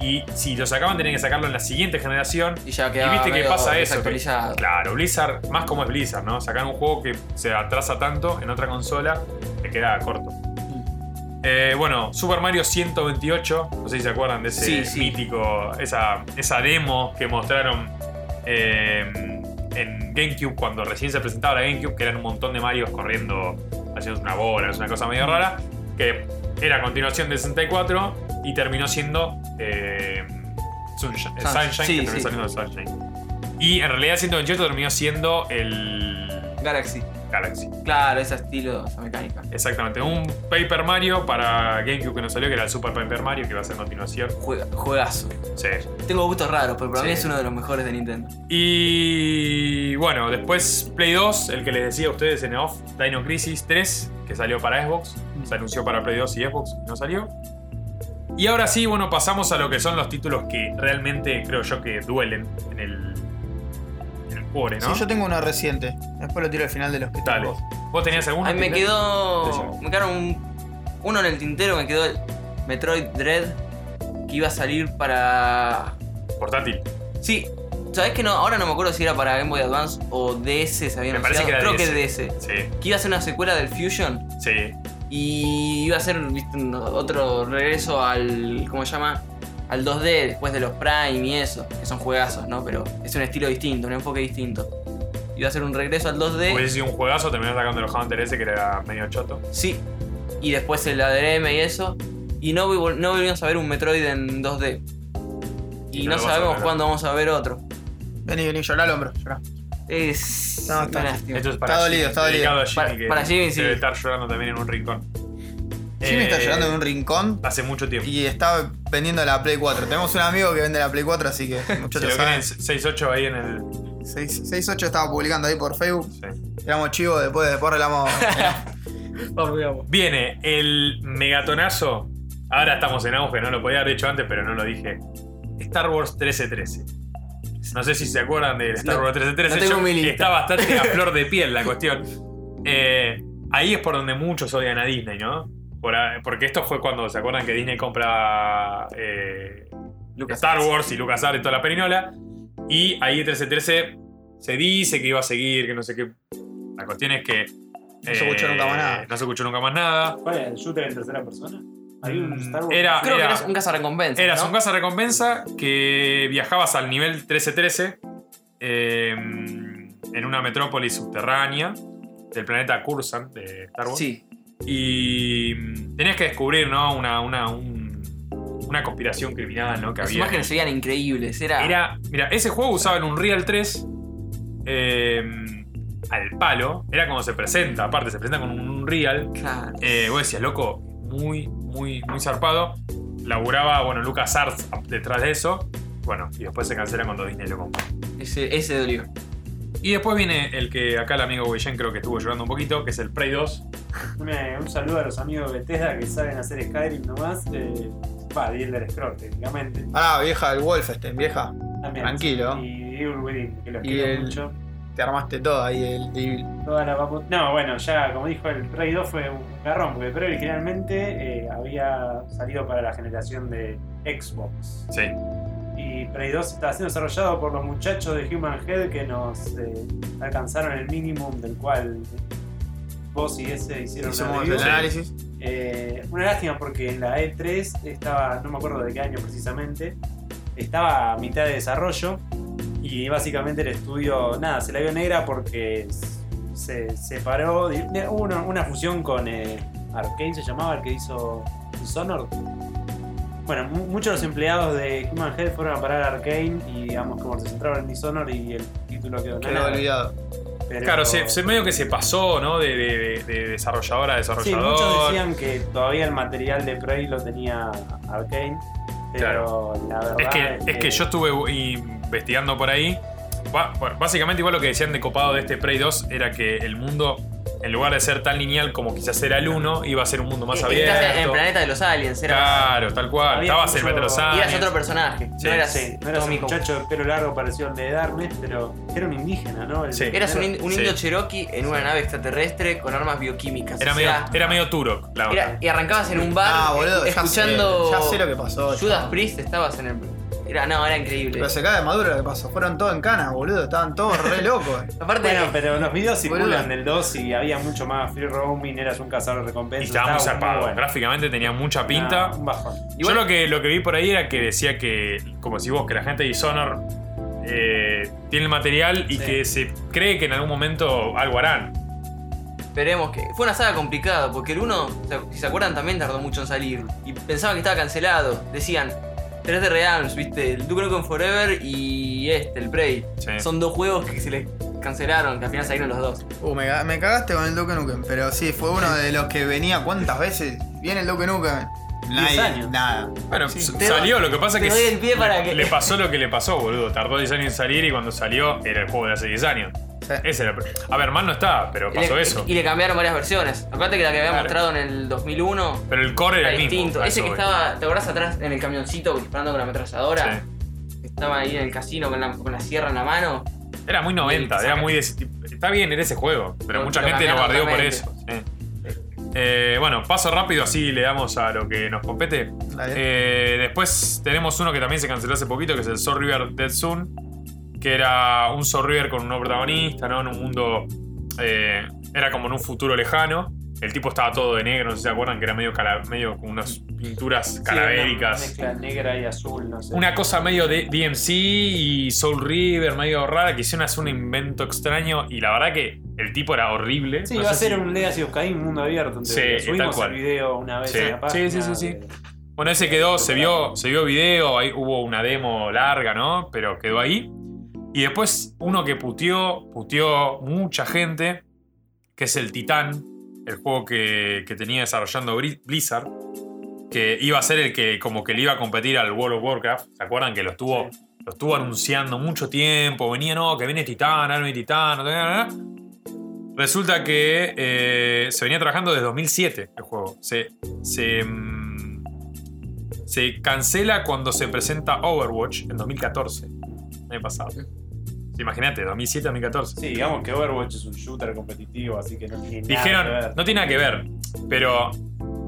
Y si lo sacaban, tenían que sacarlo en la siguiente generación. Y ya Y quedaba viste que pasa eso. que- claro, Blizzard, más como es Blizzard, ¿no? Sacar un juego que se atrasa tanto en otra consola, te queda corto. Eh, bueno, Super Mario 128, no sé si se acuerdan de ese Sí, sí. mítico, esa, esa demo que mostraron eh, en GameCube cuando recién se presentaba la GameCube, que eran un montón de Marios corriendo, haciendo una bola, es una cosa medio rara, que era a continuación de 64 y terminó siendo eh, Sunshine, Sunshine, Sunshine, sí, que terminó sí. saliendo de Sunshine. Y en realidad 128 terminó siendo el Galaxy. Galaxy. Claro, ese estilo, esa mecánica. Exactamente, un Paper Mario para GameCube que no salió, que era el Super Paper Mario, que iba a ser a continuación. Juega- juegazo. Sí. Tengo gustos raros, pero para Sí. mí es uno de los mejores de Nintendo. Y bueno, después Play 2, el que les decía a ustedes en off, Dino Crisis 3, que salió para Xbox, se anunció para Play 2 y Xbox, y no salió. Y ahora sí, bueno, pasamos a lo que son los títulos que realmente creo yo que duelen en el, Sí, yo tengo uno reciente. Después lo tiro al final de los que Dale. tengo. ¿Vos tenías alguno? A mí me quedó. Me quedaron un- uno en el tintero, me quedó el Metroid Dread, que iba a salir para. Portátil. Sí, ¿sabés que no? Ahora no me acuerdo si era para Game Boy Advance o DS se había Me anunciado. parece que era Creo DS. que DS. Sí, Que iba a ser una secuela del Fusion sí. y iba a ser otro regreso al. ¿Cómo se llama? Al 2D después de los Prime y eso, que son juegazos, ¿no? Pero es un estilo distinto, un enfoque distinto. Iba a ser un regreso al 2D. Hubiese sido un juegazo, terminó sacando los Hunter ese que era medio choto. Sí. Y después el ADRM y eso. Y no, vol- no volvimos a ver un Metroid en 2D. Y, Y no sabemos cuándo vamos a ver otro. Vení, vení, llorá al hombro, llorá. Es. No, está- una lástima. Esto es para Está Jimmy, dolido, está dolido. Jimmy, Para- que para Jimmy, sí. debe estar llorando también en un rincón. Jimmy está Eh, llorando en un rincón Hace mucho tiempo. y está vendiendo la Play 4. Tenemos un amigo que vende la Play 4, así que Si *laughs* muchachos lo saben. quieren 6-8 ahí en el. 668 estaba publicando ahí por Facebook. sí. Éramos chivos, después, después arreglamos. *laughs* Vamos, vamos. Viene el megatonazo. Ahora estamos en auge, no lo podía haber dicho antes, pero no lo dije. Star Wars 1313. No sé si se acuerdan del Star No, Wars 1313. no está bastante a *laughs* flor de piel la cuestión. Eh, ahí es por donde muchos odian a Disney, ¿no? Porque esto fue cuando se acuerdan que Disney compra eh, Lucas Star Wars y LucasArts y toda la perinola. Y ahí 1313 se dice que iba a seguir, que no sé qué. La cuestión es que. No se escuchó nunca más nada. No se escuchó nunca más nada. ¿Cuál era? ¿El shooter en tercera persona? ¿Hay un Mm, Star Wars? era- Creo que eras un cazarrecompensa. Eras ¿no? un casa recompensa que viajabas al nivel 1313 eh, en una metrópolis subterránea del planeta Cursan de Star Wars. Sí. Y mm, tenías que descubrir, ¿no? Una, una, un- una conspiración criminal, ¿no? Que Las había. imágenes se increíbles. Era. Era, mira, ese juego usaba en un Real 3 eh, al palo. Era como se presenta, aparte, se presenta con un Real. Claro. Eh, vos decías, loco, muy, muy, muy zarpado. Laburaba, bueno, Lucas Arts detrás de eso. Bueno, y después se cancela cuando Disney lo compra. Ese, ese dolió. Y después viene el que acá el amigo Guillén creo que estuvo llorando un poquito, que es el Prey 2. Un, un saludo a los amigos de Bethesda que saben hacer Skyrim nomás. Eh, Va, y Elder Scrolls técnicamente. Ah, vieja, el Wolfenstein, vieja. También. Tranquilo. Y Evil Within, que los Y quiero el- mucho. Te armaste todo ahí, el Devil. Toda la papu- No, bueno, ya como dijo el Prey 2 fue un garrón, porque Prey originalmente eh, había salido para la generación de Xbox. Sí. Y Prey 2 está siendo desarrollado por los muchachos de Human Head que nos eh, alcanzaron el minimum del cual vos y ese hicieron el análisis. Eh, una lástima porque en la E3 estaba, no me acuerdo de qué año precisamente, estaba a mitad de desarrollo y básicamente el estudio, nada, se la vio negra porque se separó, hubo una, una fusión con eh, Arkane, se llamaba el que hizo Dishonored. Bueno, mu- muchos de los empleados de Human Head fueron a parar a Arkane y digamos como se centraron en Dishonored y el título quedó Quedó nada. olvidado. Pero- Claro, se, se medio que se pasó, ¿no? De, de- de- de desarrolladora a Sí, desarrollador. muchos decían que todavía el material de Prey lo tenía Arkane, pero la verdad Es que, es que yo estuve investigando por ahí. Bueno, básicamente igual lo que decían de copado de este Prey 2 era que el mundo, en lugar de ser tan lineal como quizás era el 1, iba a ser un mundo más Eh, Estás en el abierto. planeta de los aliens. Era, Claro, tal cual. Había Estabas en mucho- Metro y eras otro personaje. Sí. no eras, Sí, no eras un Tommy como- muchacho de pelo largo parecido al de Darkness, pero era un indígena, ¿no? El Sí. Eras un, in- un Sí. indio cherokee en una nave extraterrestre con armas bioquímicas. Era O medio, sea, era medio Turok, la era- y arrancabas en un bar Ah, boludo, eh, ya escuchando sé, ya sé lo que pasó. Judas ya. Priest, estabas en el. Era, no, era increíble. Pero se cae de maduro lo que pasó. Fueron todos en cana, boludo. Estaban todos re locos. *laughs* Aparte, Bueno, pero los videos circulan del 2 y había mucho más free roaming, eras un cazador de Y recompensas. estaba muy zarpado. bueno. Gráficamente tenía mucha pinta. Nah, un bajón. Yo lo que, lo que vi por ahí era que decía que, como si vos, que la gente de Dishonored eh, tiene el material y Sí. que se cree que en algún momento algo harán. Esperemos que. Fue una saga complicada, porque el 1, si se acuerdan, también tardó mucho en salir. Y pensaban que estaba cancelado. Decían, 3D Realms, viste, el Duke Nukem Forever y este, el Prey. Sí. Son dos juegos que se les cancelaron, que al final salieron los dos. Uh, me, ca- me cagaste con el Duke Nukem. Pero sí, fue uno de los que venía. ¿Cuántas veces viene el Duke Nukem? Nadie, años. nada. Bueno, Sí, s- te salió, lo que pasa es que doy el pie para que- le pasó lo que le pasó, boludo. Tardó 10 años en salir y cuando salió era el juego de hace 10 años. Sí. Ese era A ver, mal no está, pero Y pasó eso. y le cambiaron varias versiones. Acuérdate que la que había Claro. mostrado en el 2001 Pero el core era era el mismo. distinto. a Ese eso que voy. estaba, ¿te acordás atrás en el camioncito disparando con la ametralladora? Sí. Estaba ahí en el casino con la, con la sierra en la mano. Era muy 90, era muy de ese tipo. Está bien, era ese juego, pero Lo- mucha lo gente lo cambiaron bardeó por eso. sí. Eh, bueno, paso rápido, así le damos a lo que nos compete. Dale. Eh, después tenemos uno que también se canceló hace poquito, que es el Soul River Dead Soon, que era un Soul River con un nuevo protagonista, ¿no? En un mundo. eh, era como en un futuro lejano. El tipo estaba todo de negro, no sé si se acuerdan, que era medio, cala- medio con unas pinturas Sí, calavéricas. Una mezcla negra y azul, no sé. Una cosa medio de DMC y Soul River, medio rara, que hicieron hacer un invento extraño y la verdad que el tipo era horrible. Sí, No iba a ser si- un Legacy of Kain mundo abierto. Sí, entonces tal subimos cual. el video una vez Sí, en la página. sí, sí, sí, sí. de- Bueno, ese quedó, se vio, se vio video, ahí hubo una demo larga, ¿no? Pero quedó ahí. Y después uno que puteó, puteó mucha gente, que es el Titán, el juego que, que tenía desarrollando Blizzard, que iba a ser el que como que le iba a competir al World of Warcraft. ¿Se acuerdan que lo estuvo, lo estuvo anunciando mucho tiempo? Venía, no, que viene Titán, ahora viene Titán. Resulta que eh, se venía trabajando desde 2007 el juego. Se, se, mm, se cancela cuando se presenta Overwatch en 2014. El año pasado. Imagínate, 2007-2014. Sí, digamos que Overwatch es un shooter competitivo, así que no tiene nada que Dijeron, ver. no tiene nada que ver, pero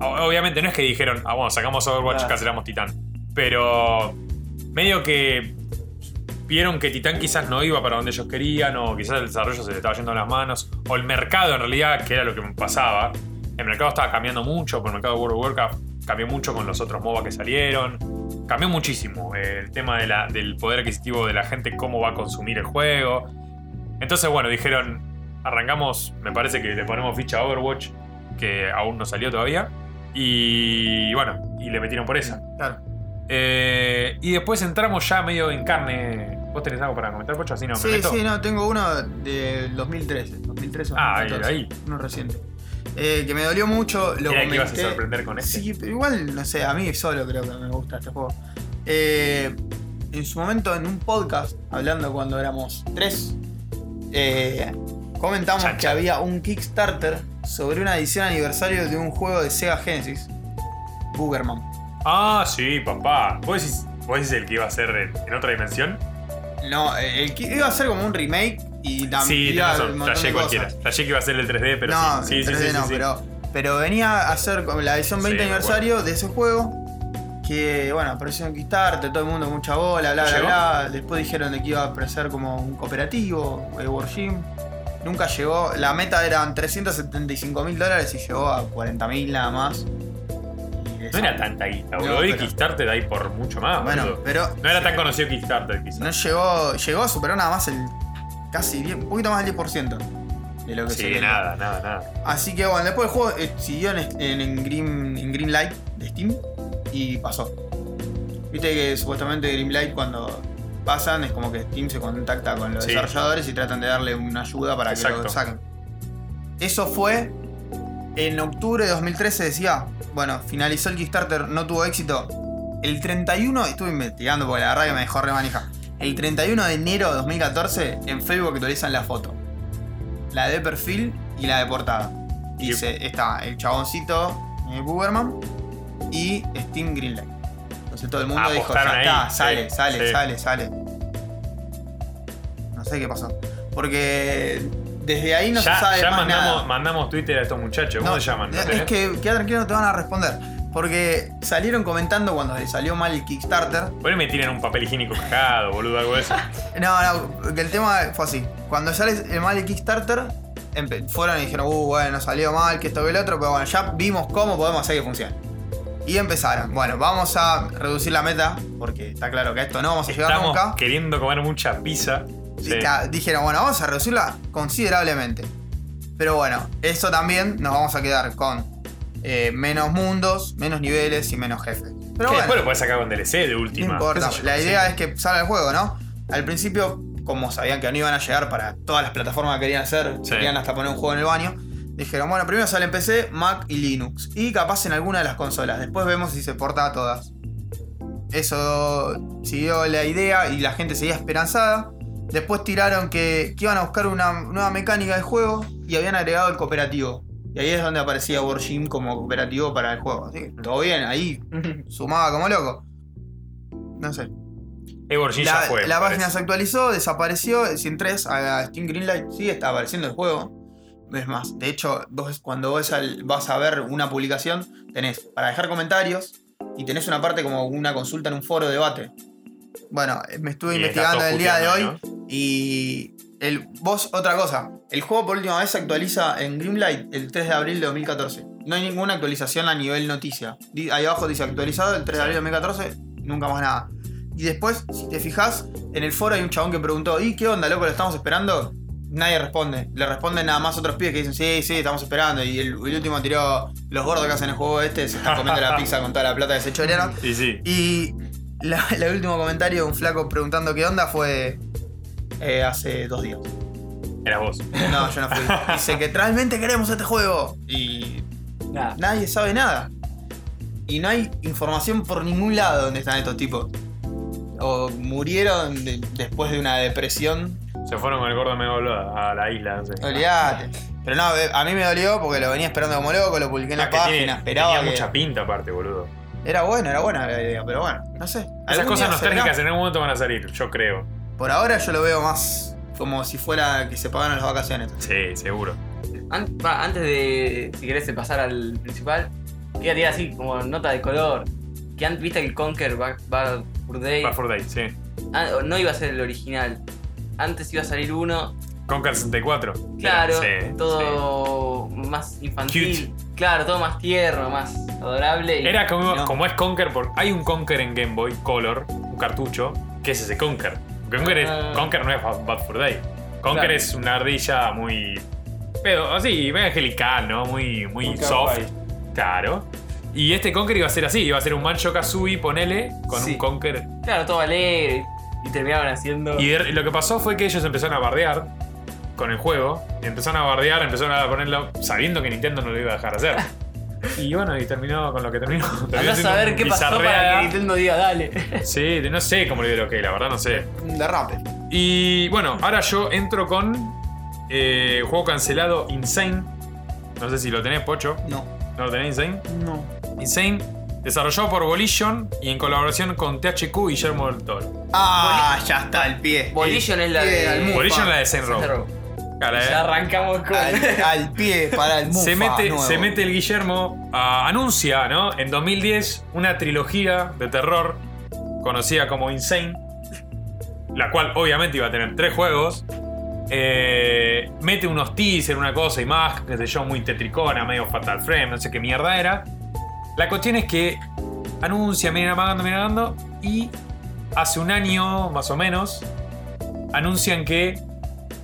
obviamente no es que dijeron, ah, bueno, sacamos Overwatch, Ah. cancelamos Titán. Pero medio que vieron que Titán quizás no iba para donde ellos querían, o quizás el desarrollo se le estaba yendo a las manos, o el mercado en realidad, que era lo que pasaba. El mercado estaba cambiando mucho, por el mercado de World of Warcraft cambió mucho con los otros MOBA que salieron. Cambió muchísimo eh, el tema de la- del poder adquisitivo de la gente, cómo va a consumir el juego. Entonces, bueno, dijeron, arrancamos, me parece que le ponemos ficha a Overwatch, que aún no salió todavía. Y bueno, y le metieron por esa. Claro. Eh, y después entramos ya medio en carne. ¿Vos tenés algo para comentar, Pocho? Así no me Sí, meto. sí, no, tengo uno del 2013. 2013 Ah, 2014, ahí, Uno reciente. Eh, que me dolió mucho, lo Era que ibas a sorprender con este. Sí, pero igual, no sé, a mí solo creo que me gusta este juego. Eh, en su momento, en un podcast, hablando cuando éramos tres, eh, comentamos que había un Kickstarter sobre una edición aniversario de un juego de Sega Genesis, Boogerman. Ah, sí, papá. ¿Vos decís, vos decís el que iba a ser en, otra dimensión? No, el que iba a ser como un remake y también Sí, tenés razón. Flashé cualquiera. Flashé que iba a ser el 3D, pero no, sí. Sí, sí, 3D sí, sí, no, sí. Pero, pero venía a ser la edición 20 Sí, me aniversario de ese juego. Que bueno, apareció en Kickstarter, todo el mundo mucha bola, bla bla bla. Después dijeron de que iba a aparecer como un cooperativo, eh, Wargym. Nunca llegó, la meta eran 375 mil dólares y llegó a 40 mil nada más. No era tanta guita, No, boludo. Y pero- Kickstarter ahí por mucho más, Bueno, boludo. pero No era tan conocido Kickstarter, quizás. no llegó, llegó a superar nada más el casi 10, un poquito más del 10% de lo que se Sí, quería. nada, nada, nada. Así que bueno, después el juego eh, siguió en, en, en Green, en Greenlight de Steam y pasó. Viste que supuestamente Greenlight cuando pasan es como que Steam se contacta con los Sí. desarrolladores y tratan de darle una ayuda para que lo saquen. Eso fue en octubre de 2013 decía, bueno, finalizó el Kickstarter, no tuvo éxito. El 31, estuve investigando porque la radio me dejó re manija. El 31 de enero de 2014 en Facebook actualizan la foto. La de perfil y la de portada. Dice, está el chaboncito, el Boogerman y Steam Greenlight. Entonces todo el mundo dijo, ya Apostaron está, ahí, sale, sí, sale, sí. sale, sale. No sé qué pasó. Porque desde ahí no ya se sabe ya más mandamos, nada. mandamos Twitter a estos muchachos. ¿Cómo No, se llaman? ¿No Es tenés? que queda tranquilo, no te van a responder. Porque salieron comentando cuando le salió mal el Kickstarter. Por ahí me tiran un papel higiénico cagado, boludo, algo de eso. *laughs* No, no, que el tema fue así. Cuando sale el mal el Kickstarter, fueron y dijeron, uh, bueno, salió mal, que esto que el otro, pero bueno, ya vimos cómo podemos hacer que funcione. Y empezaron, bueno, vamos a reducir la meta, porque está claro que a esto no vamos a llegar nunca. queriendo comer mucha pizza. Sí. Dijeron, bueno, vamos a reducirla considerablemente. Pero bueno, eso también nos vamos a quedar con eh, menos mundos, menos niveles y menos jefes. Pero bueno, después lo puedes sacar con DLC de última. no importa. yo, La sí. idea es que salga el juego, ¿no? Al principio, como sabían que no iban a llegar para todas las plataformas que querían hacer, Sí. querían hasta poner un juego en el baño. Dijeron, bueno, primero sale en PC, Mac y Linux. Y capaz en alguna de las consolas. Después vemos si se porta a todas. Eso siguió la idea y la gente seguía esperanzada. Después tiraron que, que iban a buscar una nueva mecánica de juego y habían agregado el cooperativo. Y ahí es donde aparecía Wargym como cooperativo para el juego. Así que todo bien, ahí *laughs* sumaba como loco. No sé. La, ya fue. la página se actualizó, desapareció. Si entres a Steam Greenlight, sí está apareciendo el juego. Es más, de hecho, vos cuando vos al- vas a ver una publicación, tenés para dejar comentarios y tenés una parte como una consulta en un foro de debate. Bueno, me estuve Y investigando el día de hoy y el, vos, otra cosa, el juego por última vez se actualiza en Greenlight el 3 de abril de 2014. No hay ninguna actualización a nivel noticia. Ahí abajo dice actualizado el 3 de abril de 2014, nunca más nada. Y después, si te fijas, en el foro hay un chabón que preguntó, ¿y qué onda, loco? ¿Lo estamos esperando? nadie responde. Le responden nada más otros pibes que dicen, sí, sí, estamos esperando. Y el, el último tiró, los gordos que hacen el juego este se están comiendo la pizza con toda la plata que se chorearon. *laughs* Y sí. Y *laughs* el último comentario de un flaco preguntando qué onda fue eh, hace dos días. Eras vos. No, yo no fui. *laughs* Dice que realmente queremos este juego. Y Nada. nadie sabe nada. Y no hay información por ningún lado donde están estos tipos. O murieron de- después de una depresión. Se fueron con el gordo Megalo a la isla, no sé. Olvídate. Pero no, eh, a mí me dolió porque lo venía esperando como loco, lo publiqué en la Ah, que página, tiene- esperaba. tenía que- mucha pinta aparte, boludo. Era bueno, era buena la idea, pero bueno, no sé. Esas Algún cosas día será. nostálgicas en algún momento van a salir, yo creo. Por ahora yo lo veo más como si fuera que se pagaran las vacaciones. Sí, seguro. An- va, antes de, si querés, de pasar al principal, quería tirar así como nota de color. Que antes viste que el Conquer Bad Bad Fur Day Back for Day, sí. ah, no iba a ser el original. Antes iba a salir uno, Conquer 64. claro, Sí, todo más infantil. Claro, todo más tierno, más adorable. y- Era como, No. como es Conquer, porque hay un Conquer en Game Boy Color, un cartucho, que es ese Conquer. Conquer, es- Ah. Conquer no es Bad for Day. Claro. es una ardilla muy. Pero así, muy angelical, ¿no? Muy, muy Muy soft. kawaii. Claro. Y este Conquer iba a ser así, iba a ser un Mancho Kazooie, ponele, con Sí. un Conquer. Claro, todo alegre. Y terminaban haciendo. Y de- lo que pasó fue que ellos empezaron a bardear con el juego. y Empezaron a bardear, empezaron a ponerlo sabiendo que Nintendo no lo iba a dejar hacer. *laughs* Y bueno, y terminó con lo que terminó. Terminó Andá a saber qué pasó para que Nintendo diga dale. Sí, no sé cómo le dio lo que, la verdad no sé. Derrape. Y bueno, ahora yo entro con eh, juego cancelado Insane. No sé si lo tenés, Pocho. No. ¿No lo tenés, Insane? No. Insane, desarrollado por Volition y en colaboración con THQ y Guillermo del Toro. Ah, ya está el pie. Volition es la de-. Volition es la de Saint Row. Cara, eh. Ya arrancamos con. Al, al pie para el mufa se mete, nuevo. se mete el Guillermo, a- anuncia, ¿no? En 2010 una trilogía de terror conocida como Insane, la cual obviamente iba a tener tres juegos. Eh, mete unos teasers, una cosa y más, qué sé yo, muy tetricona, medio Fatal Frame, no sé qué mierda era. La cuestión es que anuncia, miren amagando, miren amagando, y hace un año más o menos anuncian que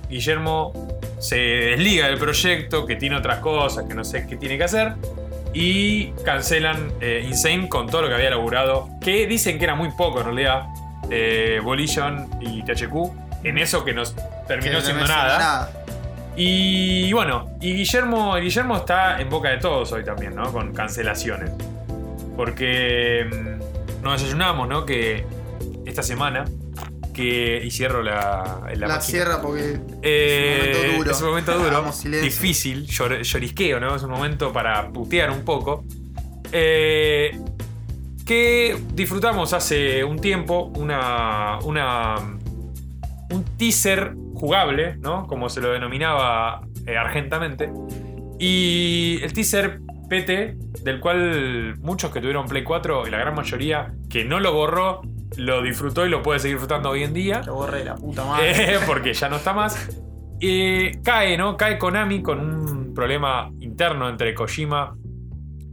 Guillermo se desliga del proyecto, que tiene otras cosas, que no sé qué tiene que hacer. Y cancelan eh, Insane con todo lo que había laburado. Que dicen que era muy poco en realidad. Eh, Volition y THQ. En eso que nos Que terminó no siendo nada. Y bueno, y Guillermo, Guillermo está en boca de todos hoy también, ¿no? Con cancelaciones. Porque mm, nos desayunamos, ¿no? Que esta semana, que. Y cierro la, la, La, cierra porque Eh, es un momento duro. Es un momento duro. Difícil, llor- llorisqueo, ¿no? Es un momento para putear un poco. Eh, que disfrutamos hace un tiempo una, una, un teaser jugable, ¿no? Como se lo denominaba eh, argentamente. Y el teaser PT, del cual muchos que tuvieron Play 4 y la gran mayoría que no lo borró, lo disfrutó y lo puede seguir disfrutando hoy en día. Lo borré la puta madre. *laughs* Eh, porque ya no está más. Eh, cae, ¿no? Cae Konami con un problema interno entre Kojima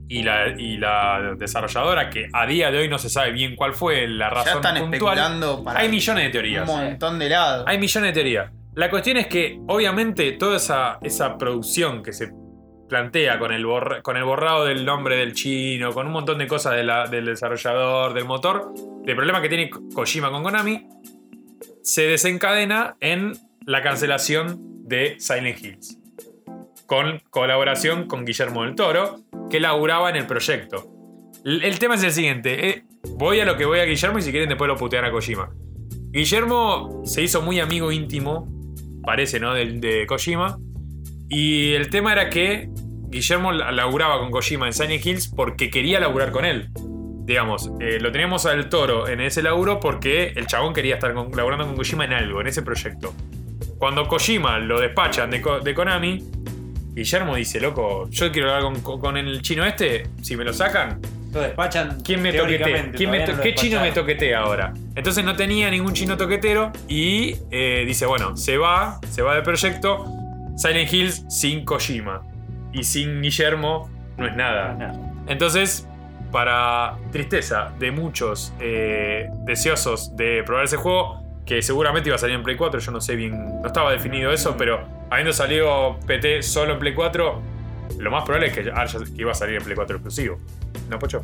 y la, y la desarrolladora, que a día de hoy no se sabe bien cuál fue la ya razón están puntual. especulando para Hay millones de teorías. un montón de lados. Hay millones de teorías. La cuestión es que, obviamente, toda esa, esa producción que se plantea con el, borrado del nombre del chino, con un montón de cosas de del desarrollador, del motor, del problema que tiene Ko- Kojima con Konami, se desencadena en la cancelación de Silent Hills. Con colaboración con Guillermo del Toro, que laburaba en el proyecto. El, tema es el siguiente. eh, voy a lo que voy a Guillermo y si quieren después lo putean a Kojima. Guillermo se hizo muy amigo íntimo, parece, ¿no? Del- De, Kojima. Y el tema era que Guillermo la- laburaba con Kojima en Silent Hills porque quería laburar con él. Digamos, eh, lo teníamos al toro en ese laburo porque el chabón quería estar con- laburando con Kojima en algo, en ese proyecto. Cuando Kojima lo despachan de, Ko- de Konami, Guillermo dice, loco, yo quiero hablar con, con el chino este, si me lo sacan, Lo despachan. ¿Quién me toquetea? teóricamente, ¿Quién me todavía to- no lo ¿Qué chino me toquetea ahora? Entonces no tenía ningún chino toquetero y eh, dice, bueno, se va, se va del proyecto. Silent Hills sin Kojima. Y sin Guillermo no es nada. Entonces, para tristeza de muchos eh, deseosos de probar ese juego, que seguramente iba a salir en Play 4, yo no sé bien, no estaba definido eso, pero habiendo salido PT solo en Play 4, lo más probable es que, haya- que iba a salir en Play 4 exclusivo. ¿No, Pocho?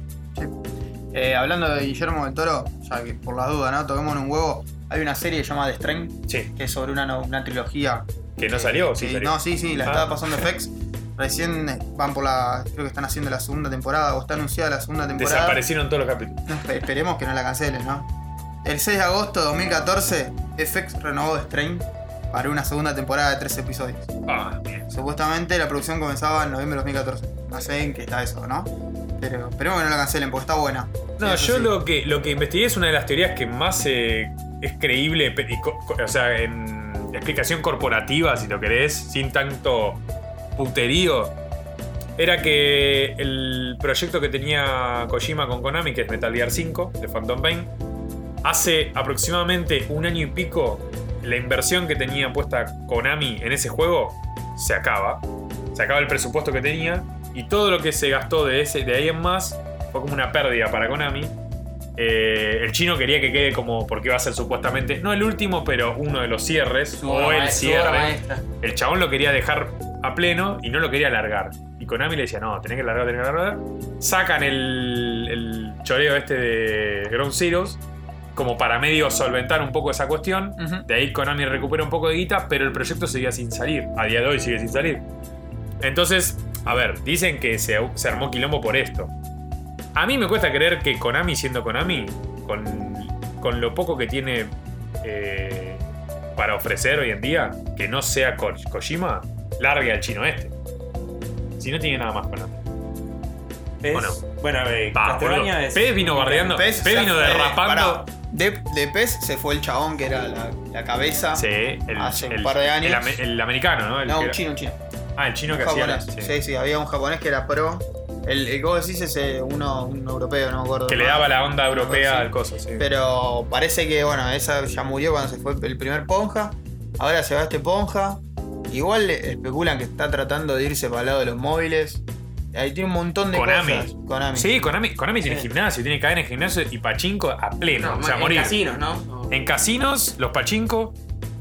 Eh, hablando de Guillermo del Toro, ya que por las dudas, ¿no? Toquemos un huevo. Hay una serie que se llama The Strain, Sí. que es sobre una, una trilogía. ¿Que no salió? Sí, que- salió. No, sí, sí, la Ah. estaba pasando FX. Recién eh, van por la. Creo que están haciendo la segunda temporada, o está anunciada la segunda temporada. Desaparecieron todos los capítulos. No, esperemos que no la cancelen, ¿no? El 6 de agosto de 2014, FX renovó Strain para una segunda temporada de 13 episodios. Ah, bien. Supuestamente la producción comenzaba en noviembre de 2014. No sé en qué está eso, ¿no? Pero esperemos que no la cancelen porque está buena. No, Eso yo sí. lo que, lo que investigué es una de las teorías que más eh, es creíble, o sea, en explicación corporativa, si lo querés, sin tanto era que el proyecto que tenía Kojima con Konami, que es Metal Gear 5, de Phantom Pain, hace aproximadamente un año y pico, la inversión que tenía puesta Konami en ese juego se acaba. Se acaba el presupuesto que tenía y todo lo que se gastó de, ese, de ahí en más fue como una pérdida para Konami. Eh, el chino quería que quede como, porque iba a ser supuestamente, no el último, pero uno de los cierres, Su o el cierre. El chabón lo quería dejar a pleno y no lo quería alargar. Y Konami le decía, no, tenés que largar, tenés que largar. Sacan el, el choreo este de Ground Zeroes como para medio solventar un poco esa cuestión. De ahí Konami recupera un poco de guita, pero el proyecto seguía sin salir. A día de hoy sigue sin salir. Entonces, a ver, dicen que se, se armó quilombo por esto. A mí me cuesta creer que Konami, siendo Konami, con, con lo poco que tiene eh, para ofrecer hoy en día, que no sea Ko- Kojima, largue al chino este. Si no tiene nada más Konami. PES, Bueno. bueno, eh, Pa, es. PES vino bardeando. PES vino derrapando. De, de PES se fue el chabón que era la, la cabeza. Sí, el, Hace un el- par de años. El, ame- el americano, ¿no? El no, un chino, un chino. Ah, el chino que Un hacía. japonés. sí. Sí. sí, había un japonés que era pro. El, vos decís es eh, uno, un europeo, no me acuerdo. Que le daba la onda europea Sí. al coso, sí. Pero parece que, bueno, esa ya murió cuando se fue el primer Ponja. Ahora se va este Ponja. Igual le- especulan que está tratando de irse para el lado de los móviles. Ahí tiene un montón de Konami. cosas. Konami. Sí, Konami, Konami tiene Sí. gimnasio, tiene cadena de gimnasio y pachinko a pleno. No, o sea, en morir. casinos, ¿no? No. En casinos, los pachinko.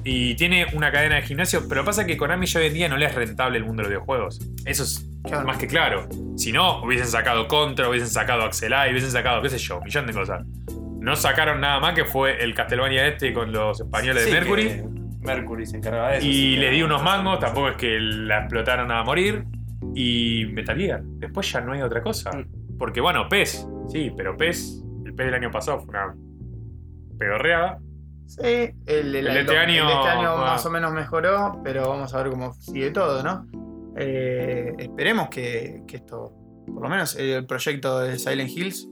Y tiene una cadena de gimnasio. Pero pasa que Konami ya hoy en día no le es rentable el mundo de los videojuegos. Eso es Claro. más que claro. Si no, hubiesen sacado Contra, hubiesen sacado Axelai, hubiesen sacado, qué sé yo, un millón de cosas. No sacaron nada más que fue el Castlevania este con los españoles Sí, de Mercury. Mercury se encargaba de eso. Y le di unos mangos, tampoco es que la explotaron a morir. Y Metal Gear. Después ya no hay otra cosa. Mm. Porque bueno, PES, sí, pero PES, el PES del año pasado fue una pedorreada. Sí, el, el- El de este año, el de este año ah. más o menos mejoró, pero vamos a ver cómo sigue todo, ¿no? Eh, esperemos que, que esto, por lo menos el proyecto de Silent Hills,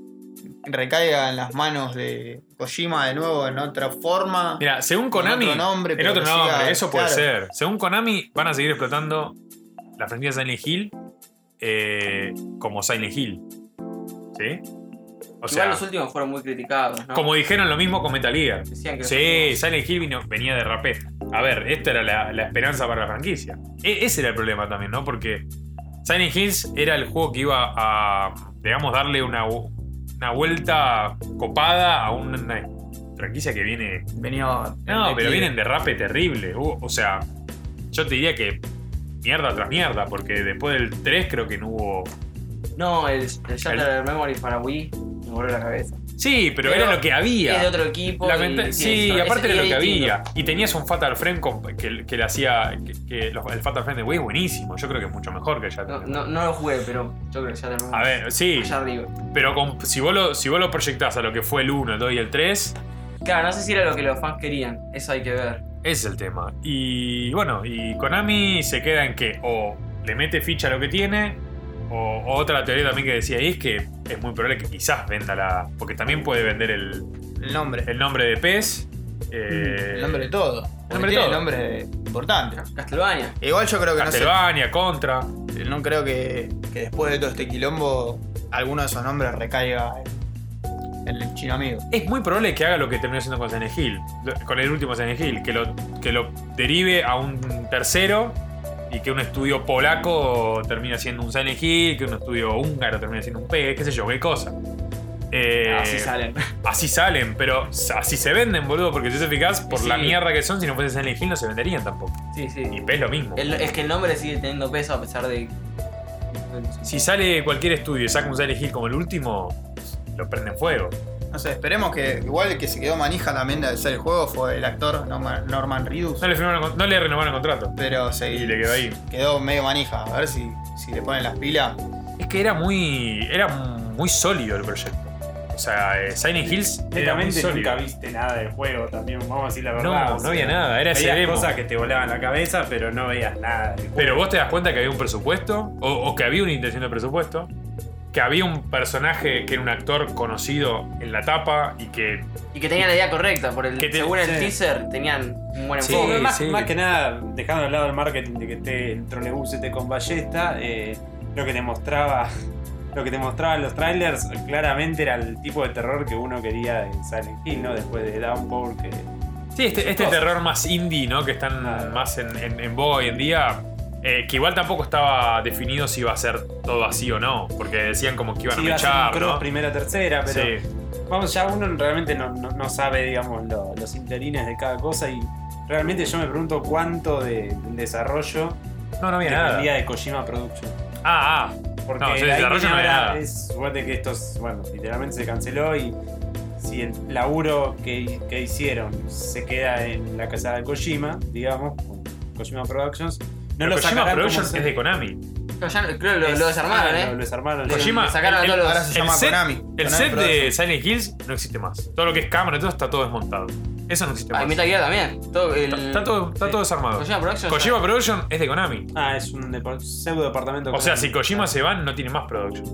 recaiga en las manos de Kojima de nuevo en otra forma. Mira, según Konami. otro nombre, en otro nombre, siga- eso puede claro. ser. Según Konami, van a seguir explotando la franquicia Silent Hill eh, como Silent Hill. ¿Sí? O Igual sea, los últimos fueron muy criticados, ¿no? como dijeron lo mismo con Metal Gear. Decían que Sí, Silent Hill vino- venía de rapé. A ver, esta era la, la esperanza para la franquicia. E- ese era el problema también, ¿no? Porque Silent Hills era el juego que iba a, digamos, darle una, una vuelta copada a una franquicia que viene. Venía. No, pero vienen de rape terrible. Uh, o sea, yo te diría que mierda tras mierda, porque después del 3 creo que no hubo. No, el, el Shattered Memory para Wii me voló la cabeza. Sí, pero, Pero era lo que había. Es de otro equipo. Y sí, historia. aparte era lo que había. Y tenías un Fatal Frame con- que, que le hacía. Que, que los- el Fatal Frame de Wii es buenísimo. Yo creo que es mucho mejor que el No, Shattered. no, no lo jugué, pero yo creo que Shattered Memory. A ver, sí, Allá arriba. pero con- si, vos lo, si vos lo proyectás a lo que fue el 1, el 2 y el 3, Claro, no sé si era lo que los fans querían. Eso hay que ver. ese es el tema. Y bueno, y Konami se queda en que o le mete ficha a lo que tiene, o, otra teoría también que decía ahí es que es muy probable que quizás venda la. Porque también puede vender el, El nombre. el nombre de PES. eh, el nombre de todo. el nombre de todo. nombre importante. Castlevania. Igual yo creo que no sé. Castlevania, Contra. No creo que, que después de todo este quilombo, alguno de esos nombres recaiga en, el chino amigo. Es muy probable que haga lo que terminó haciendo con Silent Hill, con el último Silent Hill, que lo, que lo derive a un tercero y que un estudio polaco termine siendo un Silent Hill, que un estudio húngaro termine siendo un P, qué sé yo, qué cosa. Eh, Así salen. *laughs* Así salen, pero así se venden, boludo, porque si te fijas, por Sí. la mierda que son, si no fuese Silent Hill no se venderían tampoco. Sí, sí. Y es lo mismo. El- es que el nombre sigue teniendo peso a pesar de. Si sale cualquier estudio y saca un Silent Hill como el último, lo prenden fuego. No sé, esperemos que. Igual el que se quedó manija también de hacer el juego fue el actor Norman, Reedus. No le, firmaron no le renovaron el contrato. Pero se Y le quedó ahí. quedó medio manija. A ver si, si le ponen las pilas. Es que era muy. Era muy sólido el proyecto. O sea, eh, Silent Hills era muy sólido. nunca viste nada del juego también, vamos a decir la No, verdad. no o sea, había nada, era ese cosas que te volaban la cabeza, pero no veías nada del juego. Pero vos te das cuenta que había un presupuesto, o, o que había una intención de presupuesto, que había un personaje que era un actor conocido en la tapa y que. Y que tenían la idea correcta, por el, Que te- según el sí. teaser tenían un buen Sí, Sí, enfoque. más, sí. más que nada, dejando de lado el marketing de que esté el trolebús este con ballesta, eh, lo que te mostraba. *laughs* Lo que te mostraban los trailers claramente era el tipo de terror que uno quería de Silent Hill, ¿no? Después de Downpour, que Sí, este, este terror más indie, ¿no? Que están Claro. más en, en, en boga hoy en día. Eh, que igual tampoco estaba definido si iba a ser todo así o no. Porque decían como que iban sí a mechar, ¿no? primera tercera, pero Sí. vamos, ya uno realmente no, no- no sabe, digamos, lo- los interines de cada cosa y realmente yo me pregunto cuánto de, del desarrollo No, no había nada. de Kojima Production. Ah, ah. Porque No, yo desarrollo no había nada. es suerte que estos, bueno, literalmente se canceló y si el laburo que, que hicieron se queda en la casa de Kojima, digamos, con Kojima Productions, no Pero lo Kojima sacarán Productions como es de Konami. No, ya- creo que lo, lo desarmaron, ah, ¿eh? Lo, lo desarmaron. Kojima- sacaron a el- todos los. Ahora se El llama set, Konami. el Konami set de. Silent Hills no existe más. Todo lo que es cámara y todo está todo desmontado. Eso no existe Ah, y más. Metal Gear también. Todo el, Está, está todo, está sí. todo desarmado. Kojima Productions. Kojima Production es de Konami. Ah, es un depa- pseudo departamento. O sea, si Kojima se va, no tiene más production.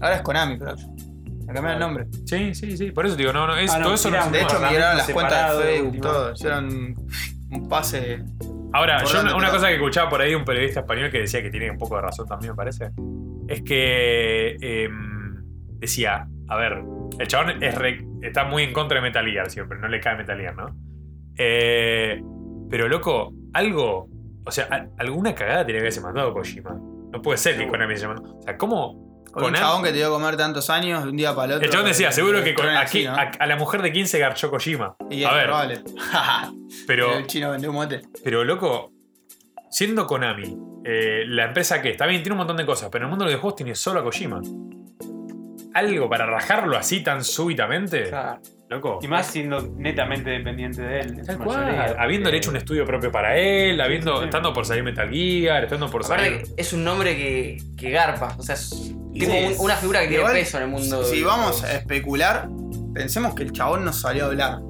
Ahora es Konami Production. Le cambiaron el nombre. Sí, sí, sí. Por eso digo, no, no, es, Ah, no, todo eso no De hecho, Departamento migraron las cuentas separado, de Facebook, última. todo. Hicieron un pase. Ahora, yo una, cosa que escuchaba por ahí un periodista español que decía que tiene un poco de razón también, me parece, es que em, decía, a ver, el chabón es re- está muy en contra de Metal Gear siempre, no le cae Metal Gear, ¿no? Eh, pero loco, algo, o sea, a- alguna cagada tiene que haberse mandado Kojima. No puede ser que Konami se mandó. O sea, ¿cómo? Con un chabón que te dio a comer tantos años, de un día para el otro. el chabón decía, seguro que con- aquí, a, a la mujer de quién se garchó Kojima. Y a es ver, probable. *laughs* pero... el chino vendió un mote. Pero loco, siendo Konami, eh, la empresa que está bien, tiene un montón de cosas, pero en el mundo de los juegos tiene solo a Kojima. Algo para rajarlo así tan súbitamente, Claro. loco. Y más siendo netamente dependiente de él. Tal cual, mayoría, habiéndole porque- hecho un estudio propio para él, habiendo, Sí, sí. estando por salir Metal Gear, estando por salir. Aparte, es un nombre que, que garpa. O sea, es tipo Sí. un- una figura que tiene Igual, peso en el mundo. Si vamos a especular, pensemos que el chabón no salió a hablar.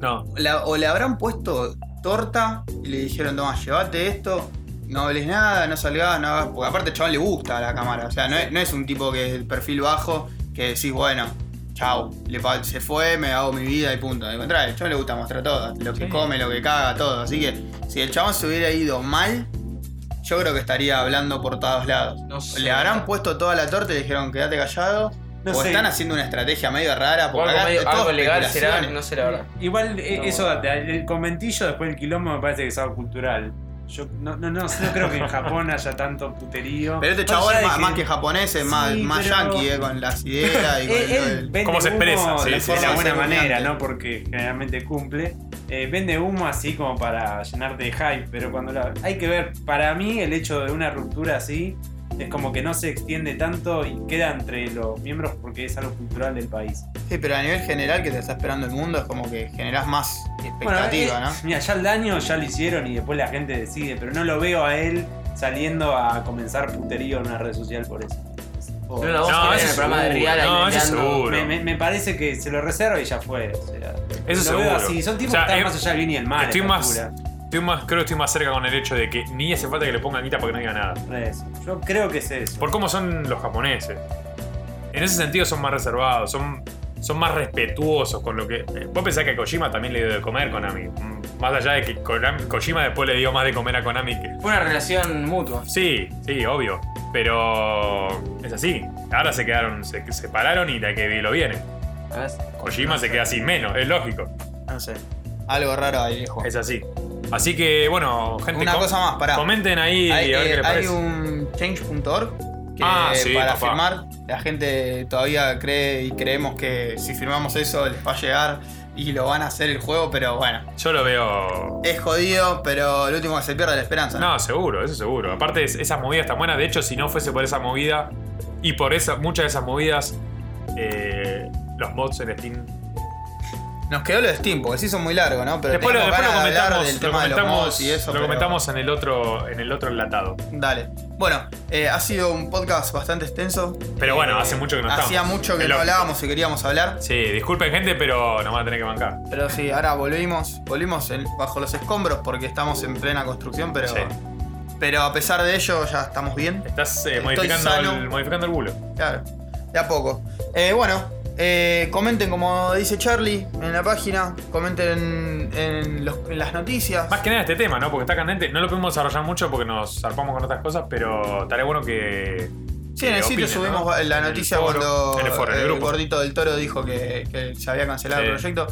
No, La- o le habrán puesto torta y le dijeron, toma, llévate esto, no hables nada, no salgas, no hagas. Porque aparte al chabón le gusta la cámara. O sea, no es, no es un tipo que es el perfil bajo que decís, bueno, chau, le se fue, me hago mi vida y punto. Al contrario, al chabón le gusta mostrar todo, lo que Sí. come, lo que caga, todo. Así que si el chabón se hubiera ido mal, yo creo que estaría hablando por todos lados. No sé. Le habrán puesto toda la torta y le dijeron, quédate callado. No o sé. están haciendo una estrategia medio rara. O Porque algo, acá medio- es todo algo legal será, no la verdad. Igual eh, No. eso, el conventillo después del quilombo me parece que es algo cultural. Yo no, no, no, no creo que en Japón haya tanto puterío. Pero este chabón es más, más que japonés, es más, Sí, más pero- yankee, eh, con las ideas y *laughs* con del- vende ¿Cómo se expresa? Sí, de la buena manera. ¿no? Porque generalmente cumple. Eh, vende humo así como para llenarte de hype, pero cuando la- hay que ver, para mí el hecho de una ruptura así es como que no se extiende tanto y queda entre los miembros porque es algo cultural del país. Sí, pero a nivel general que te está esperando el mundo es como que generás más expectativa, Bueno, eh, ¿no? Mira, ya el daño ya lo hicieron y después la gente decide, pero no lo veo a él saliendo a comenzar puterío en una red social por eso. O- No, que eso en el programa de ahí No, eso seguro. me, me- me parece que se lo reserva y ya fue. O sea, Eso lo veo seguro. así. Son tipos O sea, que están eh, más allá del bien y el mal. a estoy más- estoy más, creo que estoy más cerca con el hecho de que ni hace falta que le pongan guita porque no diga nada. Eso. Yo creo que es eso. Por cómo son los japoneses. En ese sentido son más reservados, son, son más respetuosos con lo que. eh, Vos pensás que a Kojima también le dio de comer Konami. Más allá de que Konami- Kojima después le dio más de comer a Konami que. Fue una relación mutua. Sí, sí, obvio. Pero es así. Ahora se quedaron, se separaron y la que lo viene. ¿sabes? Kojima se queda sin menos, es lógico. No sé. Algo raro ahí, viejo. Es así. Así que, bueno, gente. Una com- cosa más, pará. Comenten ahí Hay, a ver eh, qué les hay parece. un change.org que Ah, sí, para papá. firmar La gente todavía cree y creemos que si firmamos eso les va a llegar y lo van a hacer el juego, pero bueno. Yo lo veo. Es jodido, pero lo último que se pierde es la esperanza. ¿no? No, seguro, eso seguro. Aparte, es- esas movidas están buenas. De hecho, si no fuese por esa movida y por esa, muchas de esas movidas, eh, los mods en Steam. Nos quedó lo de Steam, porque sí son muy largos, ¿no? Pero Después, después lo comentamos, del lo tema de los comentamos, mods y eso. lo pero- comentamos en el otro, en el otro enlatado. Dale. Bueno, eh, ha sido un podcast bastante extenso. Pero bueno, hace mucho que no Hacía estamos. mucho que no lógico. hablábamos y queríamos hablar. Sí, disculpen gente, pero nos van a tener que bancar. Pero sí, ahora volvimos, volvimos en- bajo los escombros porque estamos en plena construcción, pero, Sí. pero a pesar de ello ya estamos bien. Estás eh, Estoy modificando, sano. el, modificando el bulo. Claro, de a poco. Eh, bueno, eh, comenten como dice Charlie en la página, comenten en, en los- en las noticias. Más que nada este tema, ¿no? Porque está candente. No lo podemos desarrollar mucho porque nos zarpamos con otras cosas, pero estaría bueno que. Sí, en el sitio subimos ¿no? la el noticia foro, cuando el, foro, el el gordito del toro dijo que, que se había cancelado el proyecto.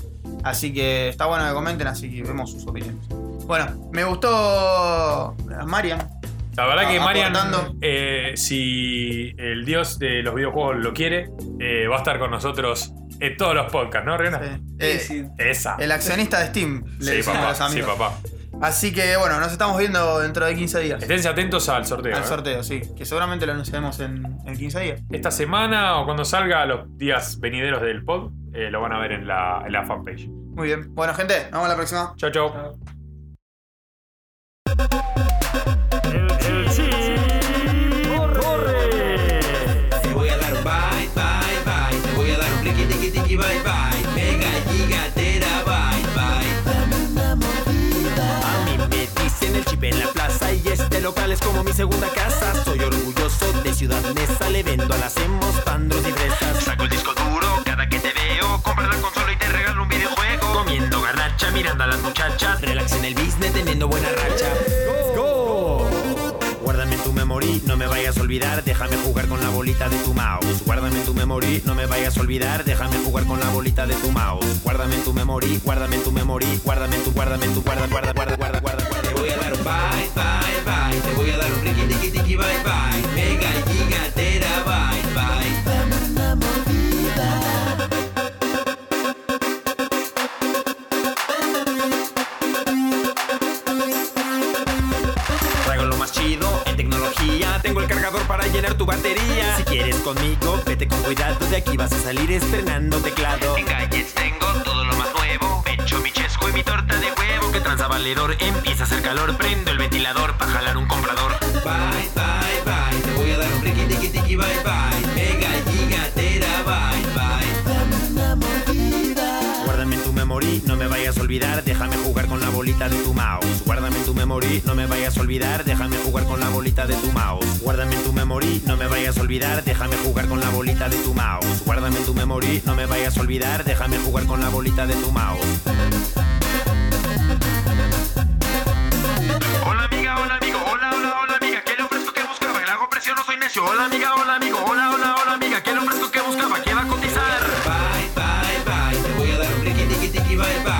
Así que está bueno que comenten, así que vemos sus opiniones. Bueno, me gustó Marian. La verdad que Ah, Marian, eh, si el dios de los videojuegos lo quiere, eh, va a estar con nosotros en todos los podcasts, ¿no, Rihanna? Sí. Eh, Esa. El accionista de Steam, le Sí, decimos a papá. los Sí, amigos. papá. Así que bueno, nos estamos viendo dentro de 15 días. Esténse atentos al sorteo. Al ¿eh? sorteo, sí. Que seguramente lo anunciaremos en, en 15 días. Esta semana o cuando salga los días venideros del pod, eh, lo van a ver en la, en la fanpage. Muy bien. Bueno, gente, nos vemos la próxima. Chau, chau. Local es como mi segunda casa. Soy orgulloso de Ciudad Neza, le vendo a las hemos, pandros y fresas. Saco el disco duro cada que te veo, compra la consola y te regalo un videojuego. Comiendo garnacha, mirando a las muchachas, relax en el business teniendo buena racha. Go. Guárdame no me vayas a olvidar, déjame jugar con la bolita de tu mouse. Guárdame en tu memory, no me vayas a olvidar, déjame jugar con la bolita de tu mouse. Guárdame en tu memory, guárdame en tu memory, guárdame en tu, guárdame en tu, guarda, guarda, guarda, guarda, guarda. Te voy a dar bye, bye, bye. Te voy a dar un riqui, tiqui, tiqui, bye, bye. Mega cargador para llenar tu batería. Si quieres conmigo, vete con cuidado. De aquí vas a salir estrenando teclado. En gadgets tengo todo lo más nuevo. Pecho, mi chesco y mi torta de huevo. Que tranza valedor, empieza a hacer calor. Prendo el ventilador para jalar un comprador. Bye, bye, bye. Te voy a dar un riqui, tiqui, tiqui, bye, bye. Mega no me vayas a olvidar. Déjame jugar con la bolita de tu mouse. Guárdame en tu memory, no me vayas a olvidar. Déjame jugar con la bolita de tu mouse. Guárdame en tu memory, no me vayas a olvidar. Déjame jugar con la bolita de tu mouse. Guárdame en tu memory, no me vayas a olvidar. Déjame jugar con la bolita de tu mouse. Hola amiga, hola amigo, hola, hola, hola amiga, ¿qué le que buscaba? Le hago presión, no soy necio. Hola amiga, hola amigo, hola, hola, hola amiga, ¿qué le ofrezco que buscaba? ¿Qué va a cotizar? bye bye.